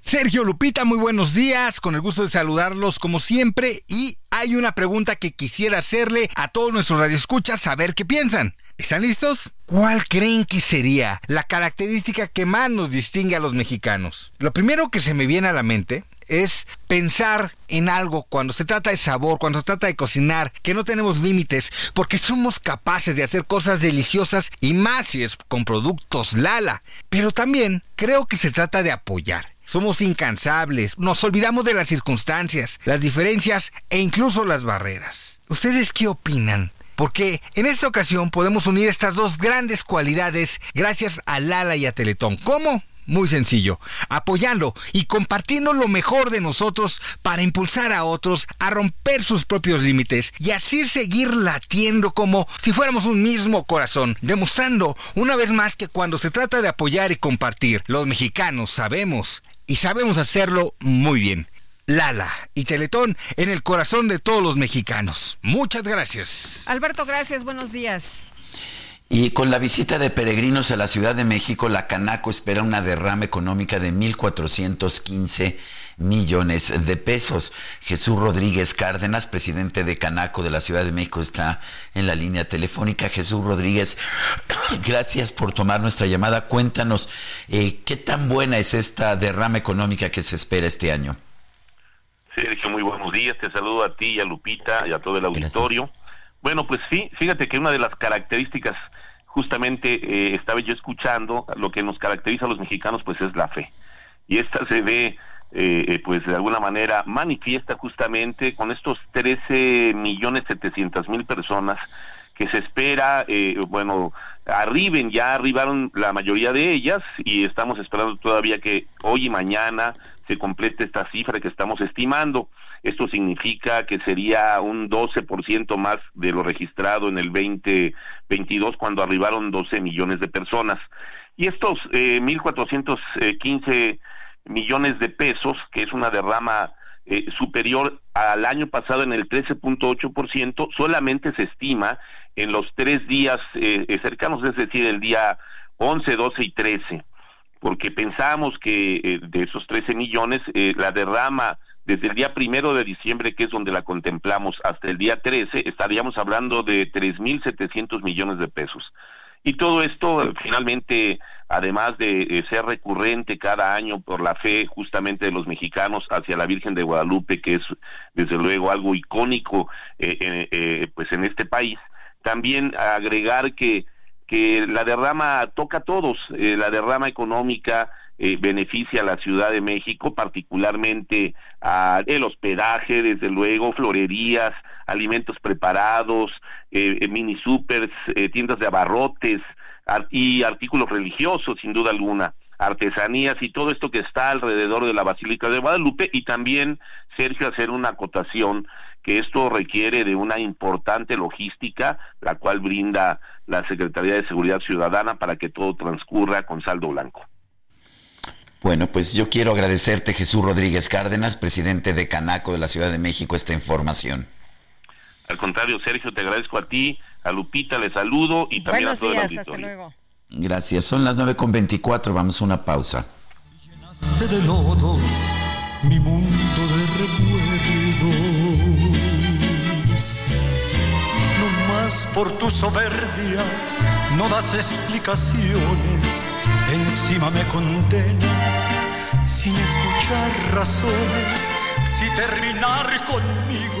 Sergio Lupita, muy buenos días, con el gusto de saludarlos como siempre y hay una pregunta que quisiera hacerle a todos nuestros radioescuchas, saber qué piensan. ¿Están listos? ¿Cuál creen que sería la característica que más nos distingue a los mexicanos? Lo primero que se me viene a la mente es pensar en algo cuando se trata de sabor, cuando se trata de cocinar, que no tenemos límites, porque somos capaces de hacer cosas deliciosas y más si es con productos Lala. Pero también creo que se trata de apoyar. Somos incansables, nos olvidamos de las circunstancias, las diferencias e incluso las barreras. ¿Ustedes qué opinan? porque en esta ocasión podemos unir estas dos grandes cualidades gracias a Lala y a Teletón. ¿Cómo? Muy sencillo, apoyando y compartiendo lo mejor de nosotros para impulsar a otros a romper sus propios límites y así seguir latiendo como si fuéramos un mismo corazón, demostrando una vez más que cuando se trata de apoyar y compartir, los mexicanos sabemos y sabemos hacerlo muy bien. Lala y Teletón en el corazón de todos los mexicanos. Muchas gracias. Alberto, gracias, buenos días. Y con la visita de peregrinos a la Ciudad de México, la Canaco espera una derrama económica de 1.415 millones de pesos. Jesús Rodríguez Cárdenas, presidente de Canaco de la Ciudad de México, está en la línea telefónica. Jesús Rodríguez, <clears throat> gracias por tomar nuestra llamada. Cuéntanos, eh, ¿qué tan buena es esta derrama económica que se espera este año? Sergio, muy buenos días. Te saludo a ti y a Lupita y a todo el auditorio. Bueno, pues sí, fíjate que una de las características justamente eh, estaba yo escuchando, lo que nos caracteriza a los mexicanos pues es la fe. Y esta se ve, eh, eh, pues de alguna manera manifiesta justamente con estos 13 millones 700 mil personas que se espera, bueno, arriben, ya arribaron la mayoría de ellas y estamos esperando todavía que hoy y mañana se complete esta cifra que estamos estimando. Esto significa que sería un 12% más de lo registrado en el 2022 cuando arribaron 12 millones de personas. Y estos eh, 1.415 millones de pesos, que es una derrama eh, superior al año pasado en el 13.8%, solamente se estima en los tres días eh, eh, cercanos, es decir, el día 11, 12 y 13, porque pensábamos que de esos 13 millones, la derrama desde el día primero de diciembre, que es donde la contemplamos, hasta el día 13, estaríamos hablando de 3.700 millones de pesos. Y todo esto finalmente además de eh, ser recurrente cada año por la fe justamente de los mexicanos hacia la Virgen de Guadalupe, que es desde luego algo icónico eh, eh, pues en este país, también agregar que, que la derrama toca a todos, la derrama económica beneficia a la Ciudad de México, particularmente a el hospedaje, desde luego, florerías, alimentos preparados, mini supers, tiendas de abarrotes, y artículos religiosos, sin duda alguna, artesanías y todo esto que está alrededor de la Basílica de Guadalupe y también, Sergio, hacer una acotación que esto requiere de una importante logística, la cual brinda la Secretaría de Seguridad Ciudadana para que todo transcurra con saldo blanco. Bueno, pues yo quiero agradecerte, Jesús Rodríguez Cárdenas, presidente de Canaco de la Ciudad de México, esta información. Al contrario, Sergio, te agradezco a ti a Lupita le saludo y también a todo días, hasta luego. Gracias, son las 9.24, vamos a una pausa. de lodo mi mundo de por tu soberbia, no das explicaciones, encima me condenas sin escuchar razones, si terminar conmigo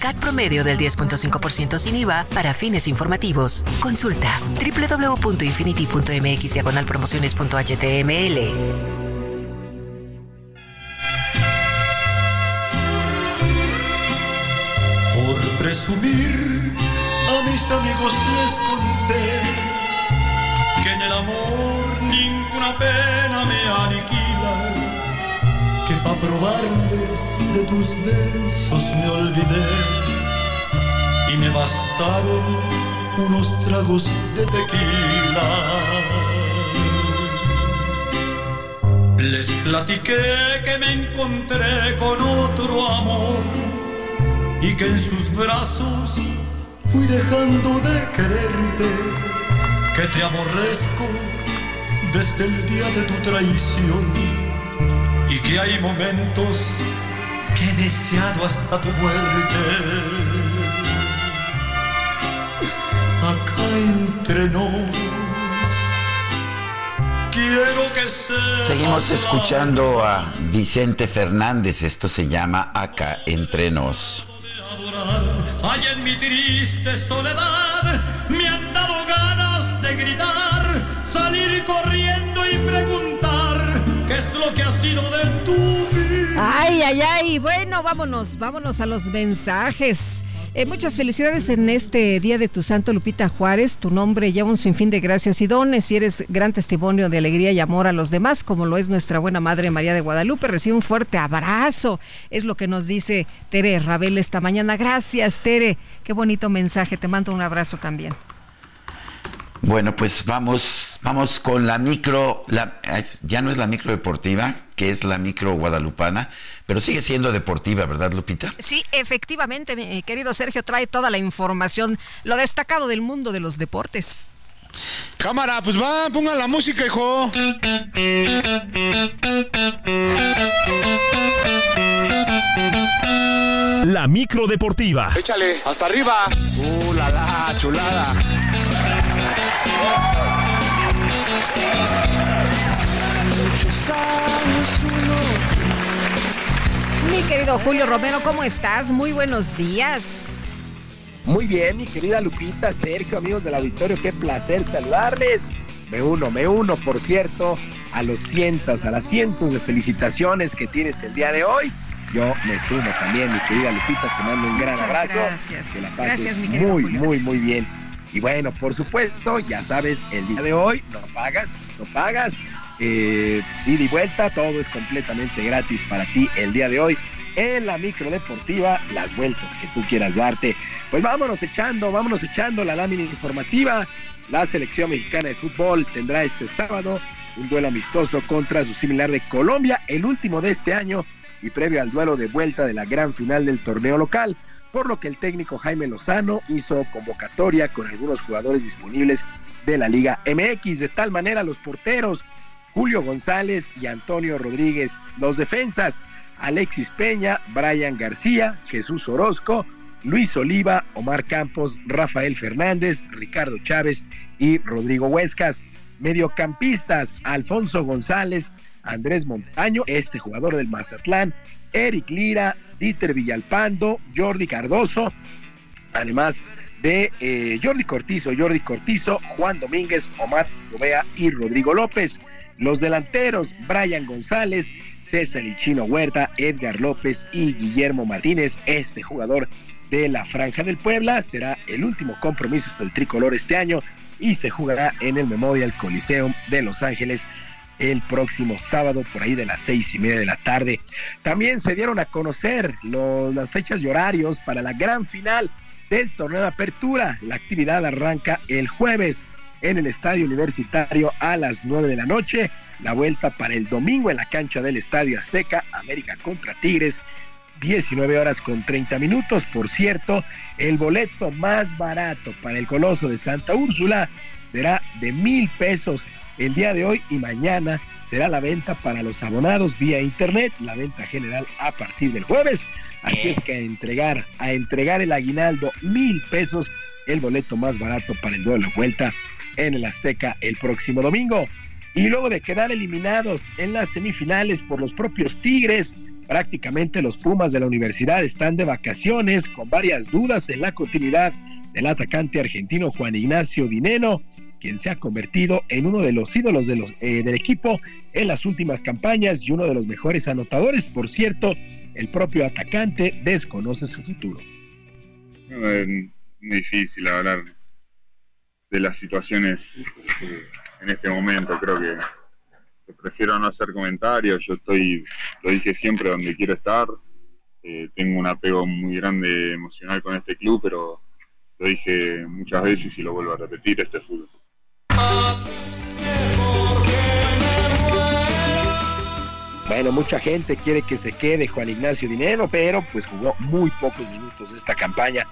CAT promedio del 10.5% sin IVA para fines informativos. Consulta www.infinity.mx promociones.html. Por presumir, a mis amigos les conté que en el amor ninguna pena me aniquila a probarles de tus besos me olvidé y me bastaron unos tragos de tequila. Les platiqué que me encontré con otro amor y que en sus brazos fui dejando de quererte, que te aborrezco desde el día de tu traición y que hay momentos que he deseado hasta tu muerte. Acá entre nos, quiero que sea. Seguimos escuchando a Vicente Fernández, esto se llama Acá entre nos. Hay en mi triste soledad, me han dado ganas de gritar, Ay, ay. Bueno, vámonos, vámonos a los mensajes. Eh, muchas felicidades en este día de tu santo Lupita Juárez. Tu nombre lleva un sinfín de gracias y dones y eres gran testimonio de alegría y amor a los demás, como lo es nuestra buena Madre María de Guadalupe. Recibe un fuerte abrazo. Es lo que nos dice Tere Rabel esta mañana. Gracias, Tere. Qué bonito mensaje. Te mando un abrazo también. Bueno, pues vamos, vamos con la micro, la, ya no es la micro deportiva, que es la micro guadalupana, pero sigue siendo deportiva, ¿verdad, Lupita? Sí, efectivamente, mi querido Sergio trae toda la información, lo destacado del mundo de los deportes. Cámara, pues va, pongan la música, hijo. La micro deportiva. Échale, hasta arriba. Uh, la la, chulada. Mi querido Julio Romero, ¿cómo estás? Muy buenos días. Muy bien, mi querida Lupita, Sergio, amigos del auditorio, qué placer saludarles. Me uno, me uno, por cierto, a los cientos, a las cientos de felicitaciones que tienes el día de hoy. Yo me sumo también, mi querida Lupita, te mando un gran abrazo. Gracias. Que la Gracias, mi querido muy, muy, muy bien. Y bueno, por supuesto, ya sabes, el día de hoy no pagas, no pagas. Eh, ida y vuelta, todo es completamente gratis para ti el día de hoy en la micro deportiva, las vueltas que tú quieras darte. Pues vámonos echando, vámonos echando la lámina informativa. La selección mexicana de fútbol tendrá este sábado un duelo amistoso contra su similar de Colombia, el último de este año y previo al duelo de vuelta de la gran final del torneo local por lo que el técnico Jaime Lozano hizo convocatoria con algunos jugadores disponibles de la Liga MX. De tal manera, los porteros Julio González y Antonio Rodríguez, los defensas Alexis Peña, Brian García, Jesús Orozco, Luis Oliva, Omar Campos, Rafael Fernández, Ricardo Chávez y Rodrigo Huescas. Mediocampistas, Alfonso González, Andrés Montaño, este jugador del Mazatlán, Eric Lira, Dieter Villalpando, Jordi Cardoso, además de eh, Jordi Cortizo, Jordi Cortizo, Juan Domínguez, Omar Gobea y Rodrigo López. Los delanteros, Brian González, César Chino Huerta, Edgar López y Guillermo Martínez, este jugador de la Franja del Puebla, será el último compromiso del tricolor este año y se jugará en el Memorial Coliseum de Los Ángeles el próximo sábado por ahí de las seis y media de la tarde. También se dieron a conocer las fechas y horarios para la gran final del torneo de apertura. La actividad arranca el jueves en el estadio universitario a las nueve de la noche. La vuelta para el domingo en la cancha del Estadio Azteca, América contra Tigres, 19 horas con 30 minutos. Por cierto, el boleto más barato para el Coloso de Santa Úrsula será de mil pesos el día de hoy y mañana será la venta para los abonados vía internet, la venta general a partir del jueves. Así es que a entregar, a entregar el aguinaldo mil pesos, el boleto más barato para el duelo de vuelta en el Azteca el próximo domingo. Y luego de quedar eliminados en las semifinales por los propios Tigres, prácticamente los Pumas de la universidad están de vacaciones con varias dudas en la continuidad del atacante argentino Juan Ignacio Dineno quien se ha convertido en uno de los ídolos eh, del equipo en las últimas campañas y uno de los mejores anotadores. Por cierto, el propio atacante desconoce su futuro. es muy difícil hablar de las situaciones eh, en este momento. Creo que, prefiero no hacer comentarios. Yo estoy, lo dije siempre, donde quiero estar. Eh, tengo un apego muy grande emocional con este club, pero lo dije muchas veces y lo vuelvo a repetir, este fútbol. Bueno, mucha gente quiere que se quede Juan Ignacio Dinero, pero pues jugó muy pocos minutos esta campaña.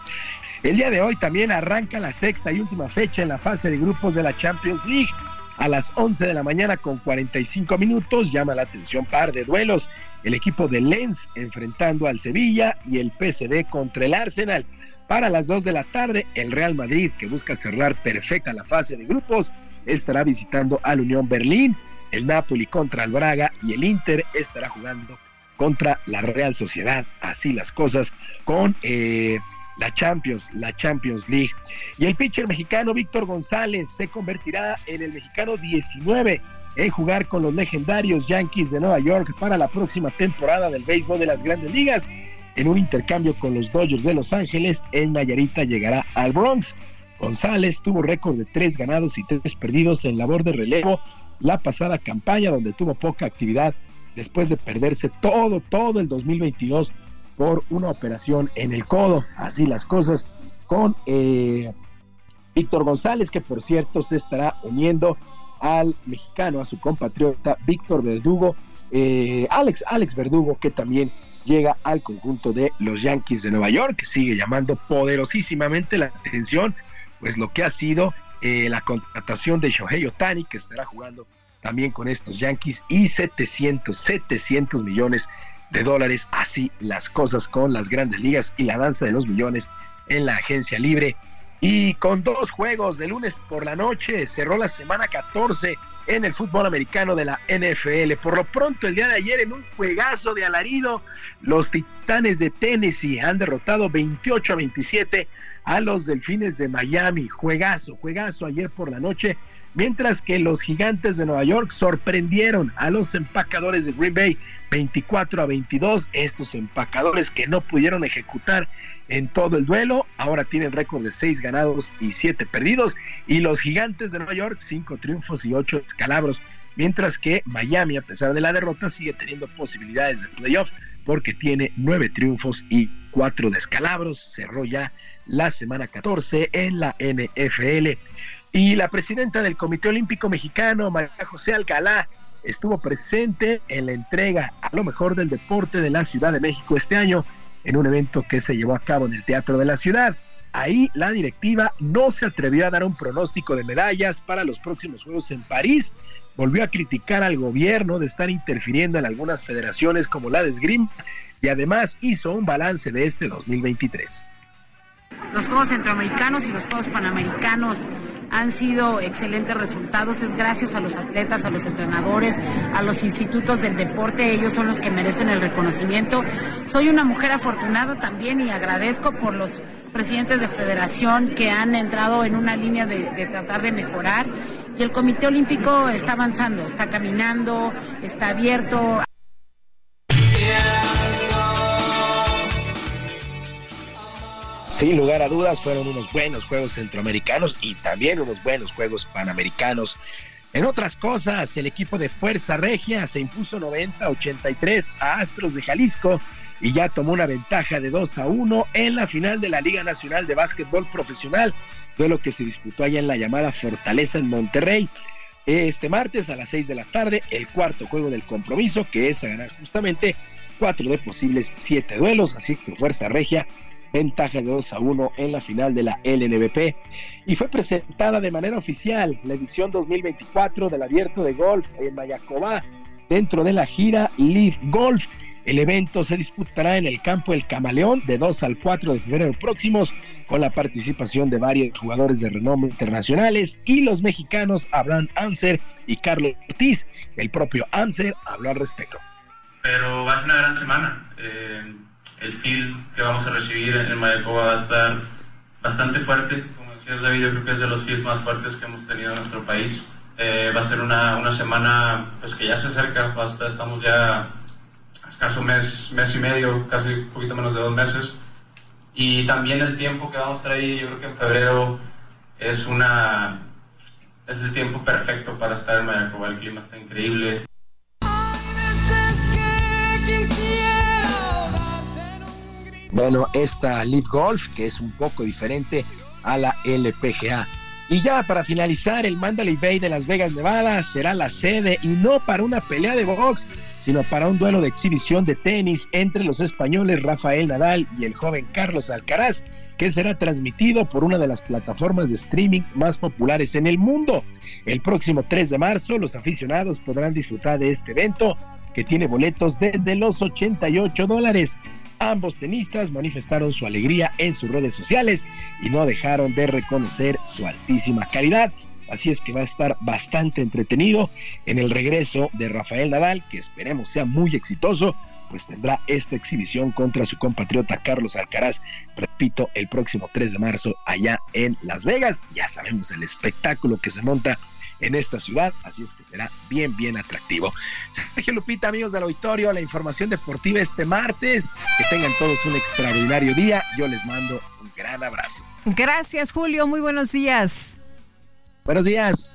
El día de hoy también arranca la sexta y última fecha en la fase de grupos de la Champions League. A las 11 de la mañana con 45 minutos llama la atención par de duelos. El equipo de Lens enfrentando al Sevilla y el PSD contra el Arsenal. Para las 2 de la tarde, el Real Madrid, que busca cerrar perfecta la fase de grupos, estará visitando al Unión Berlín, el Napoli contra el Braga y el Inter estará jugando contra la Real Sociedad. Así las cosas con eh, la Champions, la Champions League. Y el pitcher mexicano Víctor González se convertirá en el mexicano 19 en jugar con los legendarios Yankees de Nueva York para la próxima temporada del béisbol de las grandes ligas. En un intercambio con los Dodgers de Los Ángeles, el Nayarita llegará al Bronx. González tuvo récord de tres ganados y tres perdidos en labor de relevo la pasada campaña, donde tuvo poca actividad después de perderse todo, todo el 2022 por una operación en el codo. Así las cosas con eh, Víctor González, que por cierto se estará uniendo al mexicano, a su compatriota Víctor Verdugo, eh, Alex, Alex Verdugo, que también llega al conjunto de los Yankees de Nueva York, que sigue llamando poderosísimamente la atención, pues lo que ha sido eh, la contratación de Shohei Otani, que estará jugando también con estos Yankees, y 700, 700 millones de dólares, así las cosas con las grandes ligas y la danza de los millones en la agencia libre. Y con dos juegos de lunes por la noche, cerró la semana 14 en el fútbol americano de la NFL. Por lo pronto, el día de ayer, en un juegazo de alarido, los Titanes de Tennessee han derrotado 28 a 27 a los Delfines de Miami. Juegazo, juegazo ayer por la noche. Mientras que los Gigantes de Nueva York sorprendieron a los empacadores de Green Bay 24 a 22. Estos empacadores que no pudieron ejecutar en todo el duelo. Ahora tienen récord de 6 ganados y 7 perdidos. Y los gigantes de Nueva York, 5 triunfos y 8 escalabros. Mientras que Miami, a pesar de la derrota, sigue teniendo posibilidades de playoff porque tiene 9 triunfos y 4 descalabros. Cerró ya la semana 14 en la NFL. Y la presidenta del Comité Olímpico Mexicano, María José Alcalá, estuvo presente en la entrega a lo mejor del deporte de la Ciudad de México este año en un evento que se llevó a cabo en el Teatro de la Ciudad. Ahí la directiva no se atrevió a dar un pronóstico de medallas para los próximos Juegos en París. Volvió a criticar al gobierno de estar interfiriendo en algunas federaciones como la de esgrima y además hizo un balance de este 2023. Los Juegos Centroamericanos y los Juegos Panamericanos han sido excelentes resultados. Es gracias a los atletas, a los entrenadores, a los institutos del deporte. Ellos son los que merecen el reconocimiento. Soy una mujer afortunada también y agradezco por los presidentes de federación que han entrado en una línea de, tratar de mejorar. Y el Comité Olímpico está avanzando, está caminando, está abierto. Sin lugar a dudas, fueron unos buenos juegos centroamericanos y también unos buenos juegos panamericanos. En otras cosas, el equipo de Fuerza Regia se impuso 90-83 a Astros de Jalisco y ya tomó una ventaja de 2 a 1 en la final de la Liga Nacional de Básquetbol Profesional, de lo que se disputó allá en la llamada Fortaleza en Monterrey. Este martes a las 6 de la tarde, el cuarto juego del compromiso, que es a ganar justamente cuatro de posibles siete duelos, así que Fuerza Regia ventaja de 2 a 1 en la final de la LNBP y fue presentada de manera oficial la edición 2024 del Abierto de Golf en Mayacobá dentro de la gira Live Golf. El evento se disputará en el campo El Camaleón de 2 al 4 de febrero próximos con la participación de varios jugadores de renombre internacionales y los mexicanos Abraham Anser y Carlos Ortiz. El propio Anser habló al respecto. Pero va a ser una gran semana. Eh el feel que vamos a recibir en Mayacoba va a estar bastante fuerte. Como decías David, yo creo que es de los feels más fuertes que hemos tenido en nuestro país. Eh, va a ser una, una, semana pues, que ya se acerca, basta, estamos ya escaso mes, mes y medio, casi un poquito menos de dos meses. Y también el tiempo que vamos a ahí, yo creo que en febrero es, una, es el tiempo perfecto para estar en Mayacoba. El clima está increíble. Bueno, esta Live Golf, que es un poco diferente a la LPGA. Y ya para finalizar, el Mandalay Bay de Las Vegas, Nevada, será la sede y no para una pelea de box, sino para un duelo de exhibición de tenis entre los españoles Rafael Nadal y el joven Carlos Alcaraz, que será transmitido por una de las plataformas de streaming más populares en el mundo. El próximo 3 de marzo, los aficionados podrán disfrutar de este evento que tiene boletos desde los 88 dólares. Ambos tenistas manifestaron su alegría en sus redes sociales y no dejaron de reconocer su altísima calidad. Así es que va a estar bastante entretenido en el regreso de Rafael Nadal, que esperemos sea muy exitoso, pues tendrá esta exhibición contra su compatriota Carlos Alcaraz, repito, el próximo 3 de marzo allá en Las Vegas. Ya sabemos el espectáculo que se monta en esta ciudad, así es que será bien, bien atractivo. Sergio Lupita, amigos del auditorio, la información deportiva este martes. Que tengan todos un extraordinario día. Yo les mando un gran abrazo. Gracias, Julio. Muy buenos días. Buenos días.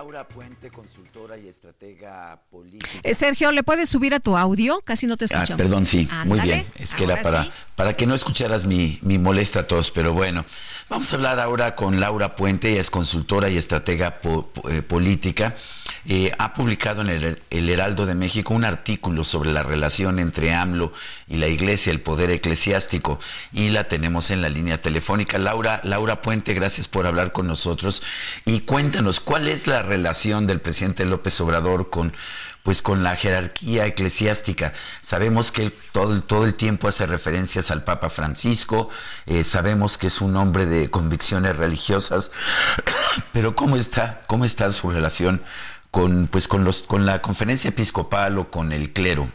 Laura Puente, consultora y estratega política. Eh, Sergio, ¿le puedes subir a tu audio? Casi no te ah, escuchamos. perdón, sí, muy bien. Es que era para, para que no escucharas mi, mi molesta tos, pero bueno. Vamos a hablar ahora con Laura Puente, ella es consultora y estratega eh, política. Eh, ha publicado en el, el, Heraldo de México un artículo sobre la relación entre AMLO y la Iglesia, el poder eclesiástico, y la tenemos en la línea telefónica. Laura, Laura Puente, gracias por hablar con nosotros. Y cuéntanos, ¿cuál es la relación del presidente López Obrador con pues con la jerarquía eclesiástica. Sabemos que él todo, todo el tiempo hace referencias al Papa Francisco, eh, sabemos que es un hombre de convicciones religiosas, <coughs> pero ¿cómo está, cómo está su relación con, pues, con, los, con la conferencia episcopal o con el clero?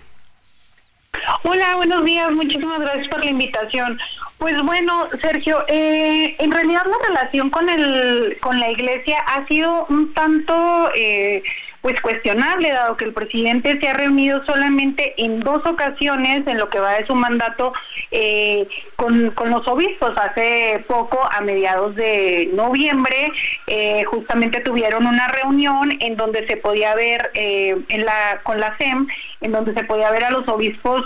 Hola, buenos días, muchísimas gracias por la invitación. Pues bueno, Sergio, eh, en realidad la relación con el con la Iglesia ha sido un tanto eh, pues cuestionable, dado que el presidente se ha reunido solamente en dos ocasiones en lo que va de su mandato eh, con, con, los obispos. Hace poco, a mediados de noviembre, justamente tuvieron una reunión en donde se podía ver en la con la SEM, en donde se podía ver a los obispos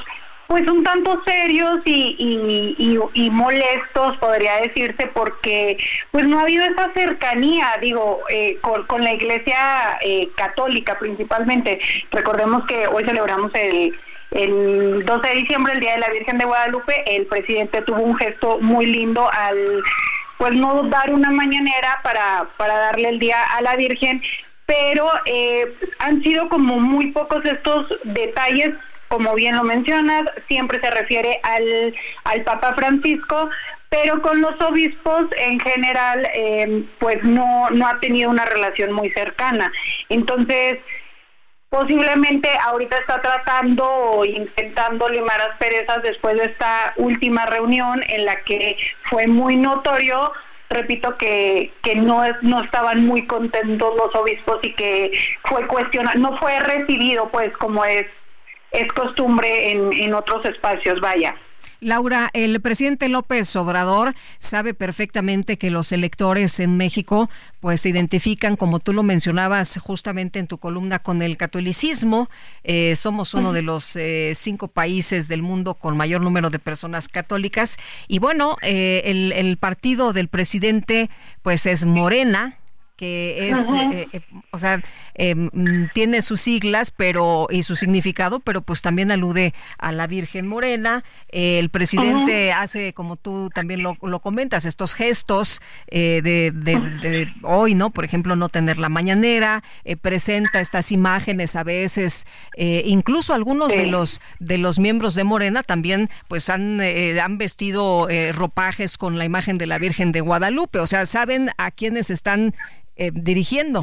pues un tanto serios y, y, molestos, podría decirse, porque pues no ha habido esa cercanía, digo, eh, con, la Iglesia eh, católica principalmente. Recordemos que hoy celebramos el, el 12 de diciembre, el Día de la Virgen de Guadalupe, el presidente tuvo un gesto muy lindo al pues no dar una mañanera para, para darle el día a la Virgen, pero eh, han sido como muy pocos estos detalles como bien lo mencionas, siempre se refiere al, al Papa Francisco, pero con los obispos en general, eh, pues no, no ha tenido una relación muy cercana. Entonces, posiblemente ahorita está tratando o intentando limar asperezas después de esta última reunión en la que fue muy notorio repito que, que no no estaban muy contentos los obispos y que fue cuestionado, no fue recibido pues como es es costumbre en, en otros espacios, vaya. Laura, el presidente López Obrador sabe perfectamente que los electores en México pues se identifican, como tú lo mencionabas justamente en tu columna, con el catolicismo. Eh, somos uno de los eh, cinco países del mundo con mayor número de personas católicas. Y bueno, eh, el, el partido del presidente pues es Morena, que es, eh, eh, o sea, eh, mm, tiene sus siglas pero y su significado, pero pues también alude a la Virgen Morena. el presidente hace, como tú también lo, comentas, estos gestos de, hoy, ¿no? Por ejemplo, no tener la mañanera, presenta estas imágenes a veces, incluso algunos de los de los miembros de Morena también, pues han, han vestido ropajes con la imagen de la Virgen de Guadalupe, o sea, saben a quienes están eh, dirigiendo.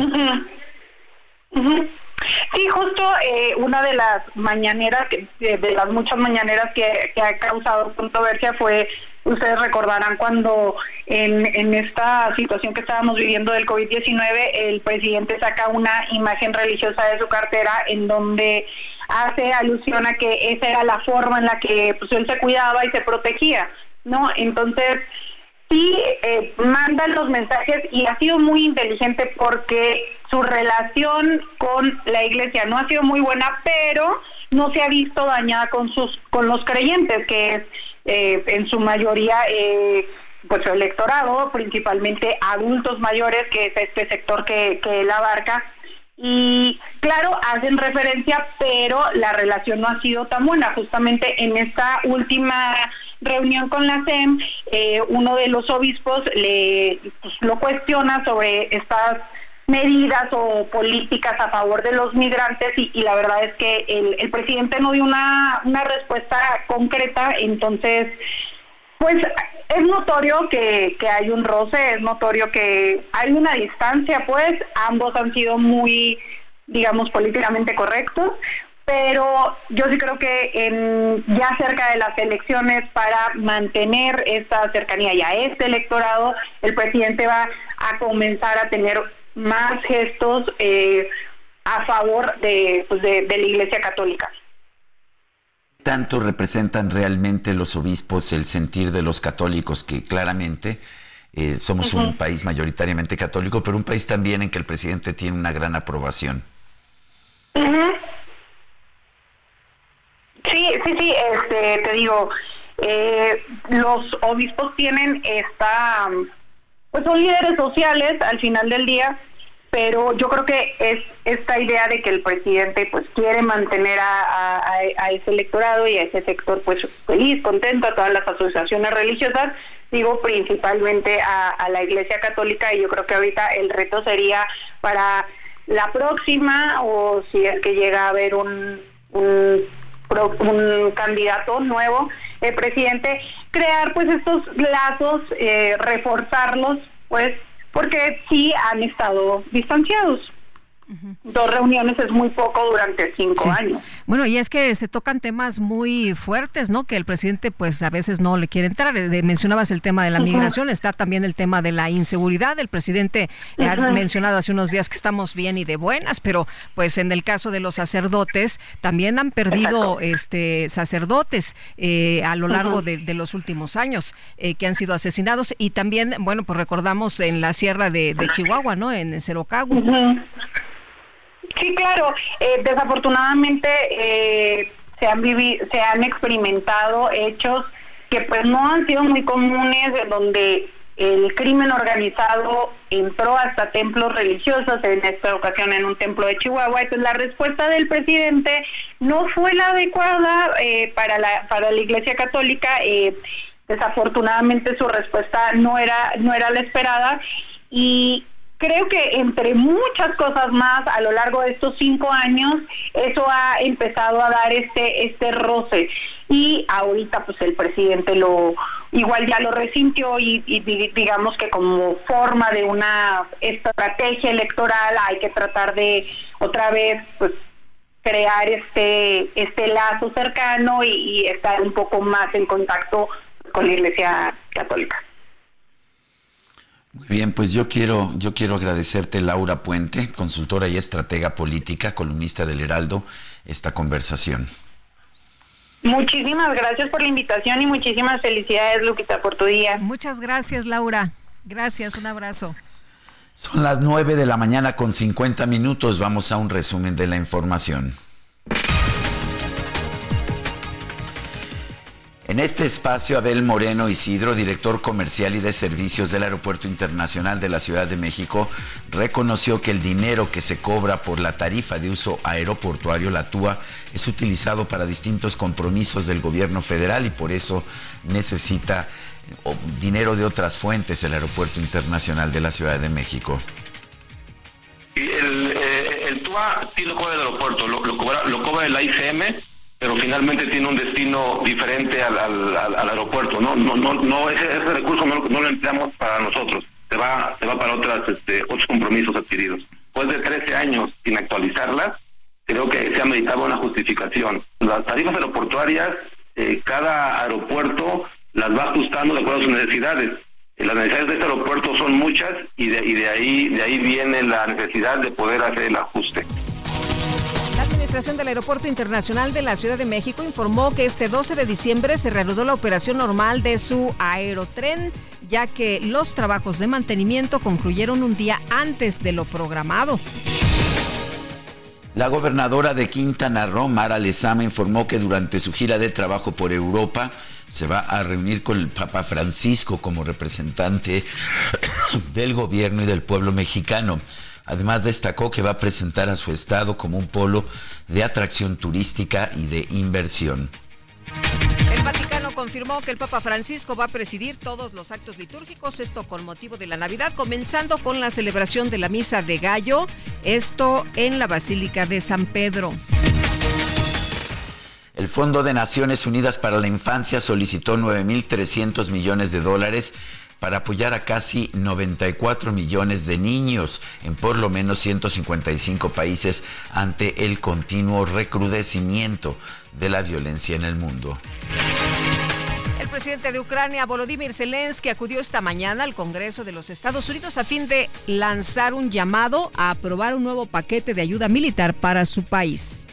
Sí, justo eh, una de las mañaneras, de, las muchas mañaneras que, ha causado controversia fue, ustedes recordarán cuando en, esta situación que estábamos viviendo del COVID-19, el presidente saca una imagen religiosa de su cartera en donde hace alusión a que esa era la forma en la que pues, él se cuidaba y se protegía, ¿no? Entonces, sí eh, mandan los mensajes y ha sido muy inteligente porque su relación con la iglesia no ha sido muy buena, pero no se ha visto dañada con sus con los creyentes, que es eh, en su mayoría eh, pues su electorado, principalmente adultos mayores, que es este sector que, que él abarca. Y claro, hacen referencia, pero la relación no ha sido tan buena. Justamente en esta última reunión con la SEM, eh, uno de los obispos le pues, lo cuestiona sobre estas medidas o políticas a favor de los migrantes y, la verdad es que el, presidente no dio una, una respuesta concreta, entonces pues es notorio que, que hay un roce, es notorio que hay una distancia, pues ambos han sido muy, digamos, políticamente correctos, pero yo sí creo que en, ya cerca de las elecciones para mantener esta cercanía y a este electorado, el presidente va a comenzar a tener más gestos eh, a favor pues, de, de, la Iglesia Católica. ¿Tanto representan realmente los obispos el sentir de los católicos que claramente eh, somos un país mayoritariamente católico, pero un país también en que el presidente tiene una gran aprobación? Sí, sí, sí, este, te digo, eh, los obispos tienen esta, pues son líderes sociales al final del día, pero yo creo que es esta idea de que el presidente pues quiere mantener a, ese electorado y a ese sector pues feliz, contento, a todas las asociaciones religiosas, digo principalmente a, la Iglesia Católica y yo creo que ahorita el reto sería para la próxima o si es que llega a haber un un candidato nuevo el presidente, crear pues estos lazos, eh, reforzarlos, pues porque sí han estado distanciados. Dos reuniones es muy poco durante cinco años. Bueno, y es que se tocan temas muy fuertes, ¿no? Que el presidente pues a veces no le quiere entrar. Eh, mencionabas el tema de la migración, está también el tema de la inseguridad. El presidente ha mencionado hace unos días que estamos bien y de buenas, pero pues en el caso de los sacerdotes también han perdido este sacerdotes eh, a lo largo de, los últimos años eh, que han sido asesinados y también, bueno, pues recordamos en la sierra de, Chihuahua, ¿no? En Cerocago. Sí, claro. Eh, desafortunadamente eh, se han vivido, se han experimentado hechos que pues no han sido muy comunes, donde el crimen organizado entró hasta templos religiosos, en esta ocasión en un templo de Chihuahua. Entonces la respuesta del presidente no fue la adecuada eh, para la para la Iglesia Católica. desafortunadamente su respuesta no era no era la esperada y Creo que entre muchas cosas más a lo largo de estos cinco años, eso ha empezado a dar este, este roce. Y ahorita pues el presidente lo igual ya lo resintió y, digamos que como forma de una estrategia electoral hay que tratar de otra vez pues crear este este lazo cercano y estar un poco más en contacto con la Iglesia Católica. Muy bien, pues yo quiero, yo quiero agradecerte, Laura Puente, consultora y estratega política, columnista del Heraldo, esta conversación. Muchísimas gracias por la invitación y muchísimas felicidades, Lupita, por tu día. Muchas gracias, Laura. Gracias, un abrazo. Son las 9 de la mañana con 50 minutos. Vamos a un resumen de la información. En este espacio, Abel Moreno Isidro, director comercial y de servicios del Aeropuerto Internacional de la Ciudad de México, reconoció que el dinero que se cobra por la tarifa de uso aeroportuario, la TUA, es utilizado para distintos compromisos del gobierno federal y por eso necesita dinero de otras fuentes el Aeropuerto Internacional de la Ciudad de México. El, eh, TUA sí lo cobra el aeropuerto, lo, cobra, lo cobra el ICM pero finalmente tiene un destino diferente al, al, aeropuerto, ¿no? No, no, no ese, ese recurso no, lo empleamos para nosotros, se va, se va para otras, este, otros compromisos adquiridos. Después de 13 años sin actualizarlas, creo que se ha meditado una justificación. Las tarifas aeroportuarias, eh, cada aeropuerto las va ajustando de acuerdo a sus necesidades. Las necesidades de este aeropuerto son muchas y de, y de ahí de ahí viene la necesidad de poder hacer el ajuste. La Administración del Aeropuerto Internacional de la Ciudad de México informó que este 12 de diciembre se reanudó la operación normal de su aerotren, ya que los trabajos de mantenimiento concluyeron un día antes de lo programado. La gobernadora de Quintana Roo, Mara Lezama, informó que durante su gira de trabajo por Europa se va a reunir con el Papa Francisco como representante <coughs> del gobierno y del pueblo mexicano. Además destacó que va a presentar a su estado como un polo de atracción turística y de inversión. El Vaticano confirmó que el Papa Francisco va a presidir todos los actos litúrgicos, esto con motivo de la Navidad, comenzando con la celebración de la Misa de Gallo, esto en la Basílica de San Pedro. El Fondo de Naciones Unidas para la Infancia solicitó 9.300 millones de dólares para apoyar a casi 94 millones de niños en por lo menos 155 países ante el continuo recrudecimiento de la violencia en el mundo. El presidente de Ucrania, Volodymyr Zelensky, acudió esta mañana al Congreso de los Estados Unidos a fin de lanzar un llamado a aprobar un nuevo paquete de ayuda militar para su país.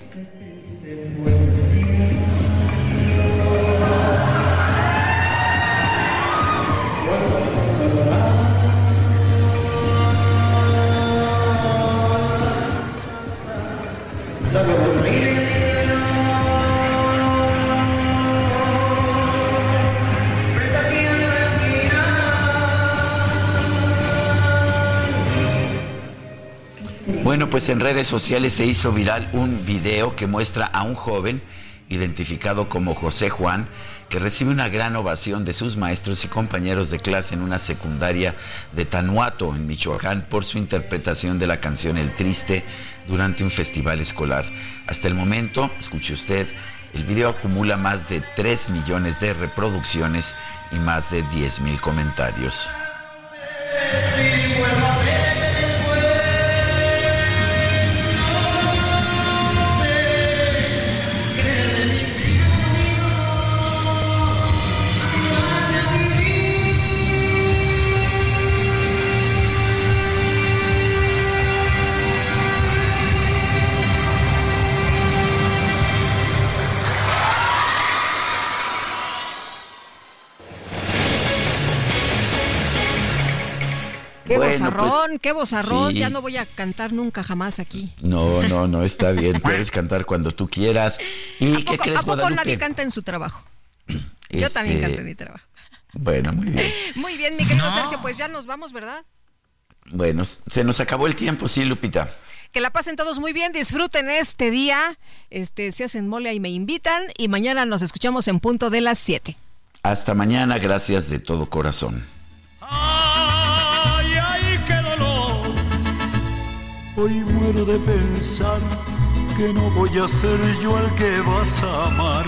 Bueno, pues en redes sociales se hizo viral un video que muestra a un joven identificado como José Juan, que recibe una gran ovación de sus maestros y compañeros de clase en una secundaria de Tanuato, en Michoacán, por su interpretación de la canción El Triste durante un festival escolar. Hasta el momento, escuche usted, el video acumula más de 3 millones de reproducciones y más de 10 mil comentarios. Qué Bueno, bozarrón, pues, qué bozarrón. sí. Ya no voy a cantar nunca jamás aquí. No, no, no, está bien. Puedes cantar cuando tú quieras. ¿Y qué ¿A poco, crees, a poco Guadalupe? nadie canta en su trabajo? <clears throat> Yo también Este, canto en mi trabajo. Bueno, muy bien. <laughs> Muy bien, mi querido Sergio, pues ya nos vamos, ¿verdad? Bueno, se nos acabó el tiempo, sí, Lupita. Que la pasen todos muy bien, disfruten este día. Este, se hacen mole y me invitan. Y mañana nos escuchamos en punto de las 7. Hasta mañana, gracias de todo corazón. Hoy muero de pensar que no voy a ser yo el que vas a amar.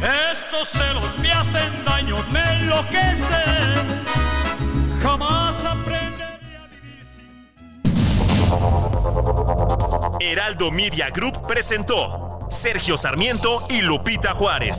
Estos celos me hacen daño, me enloquecen. Jamás aprenderé. Heraldo Media Group presentó Sergio Sarmiento y Lupita Juárez.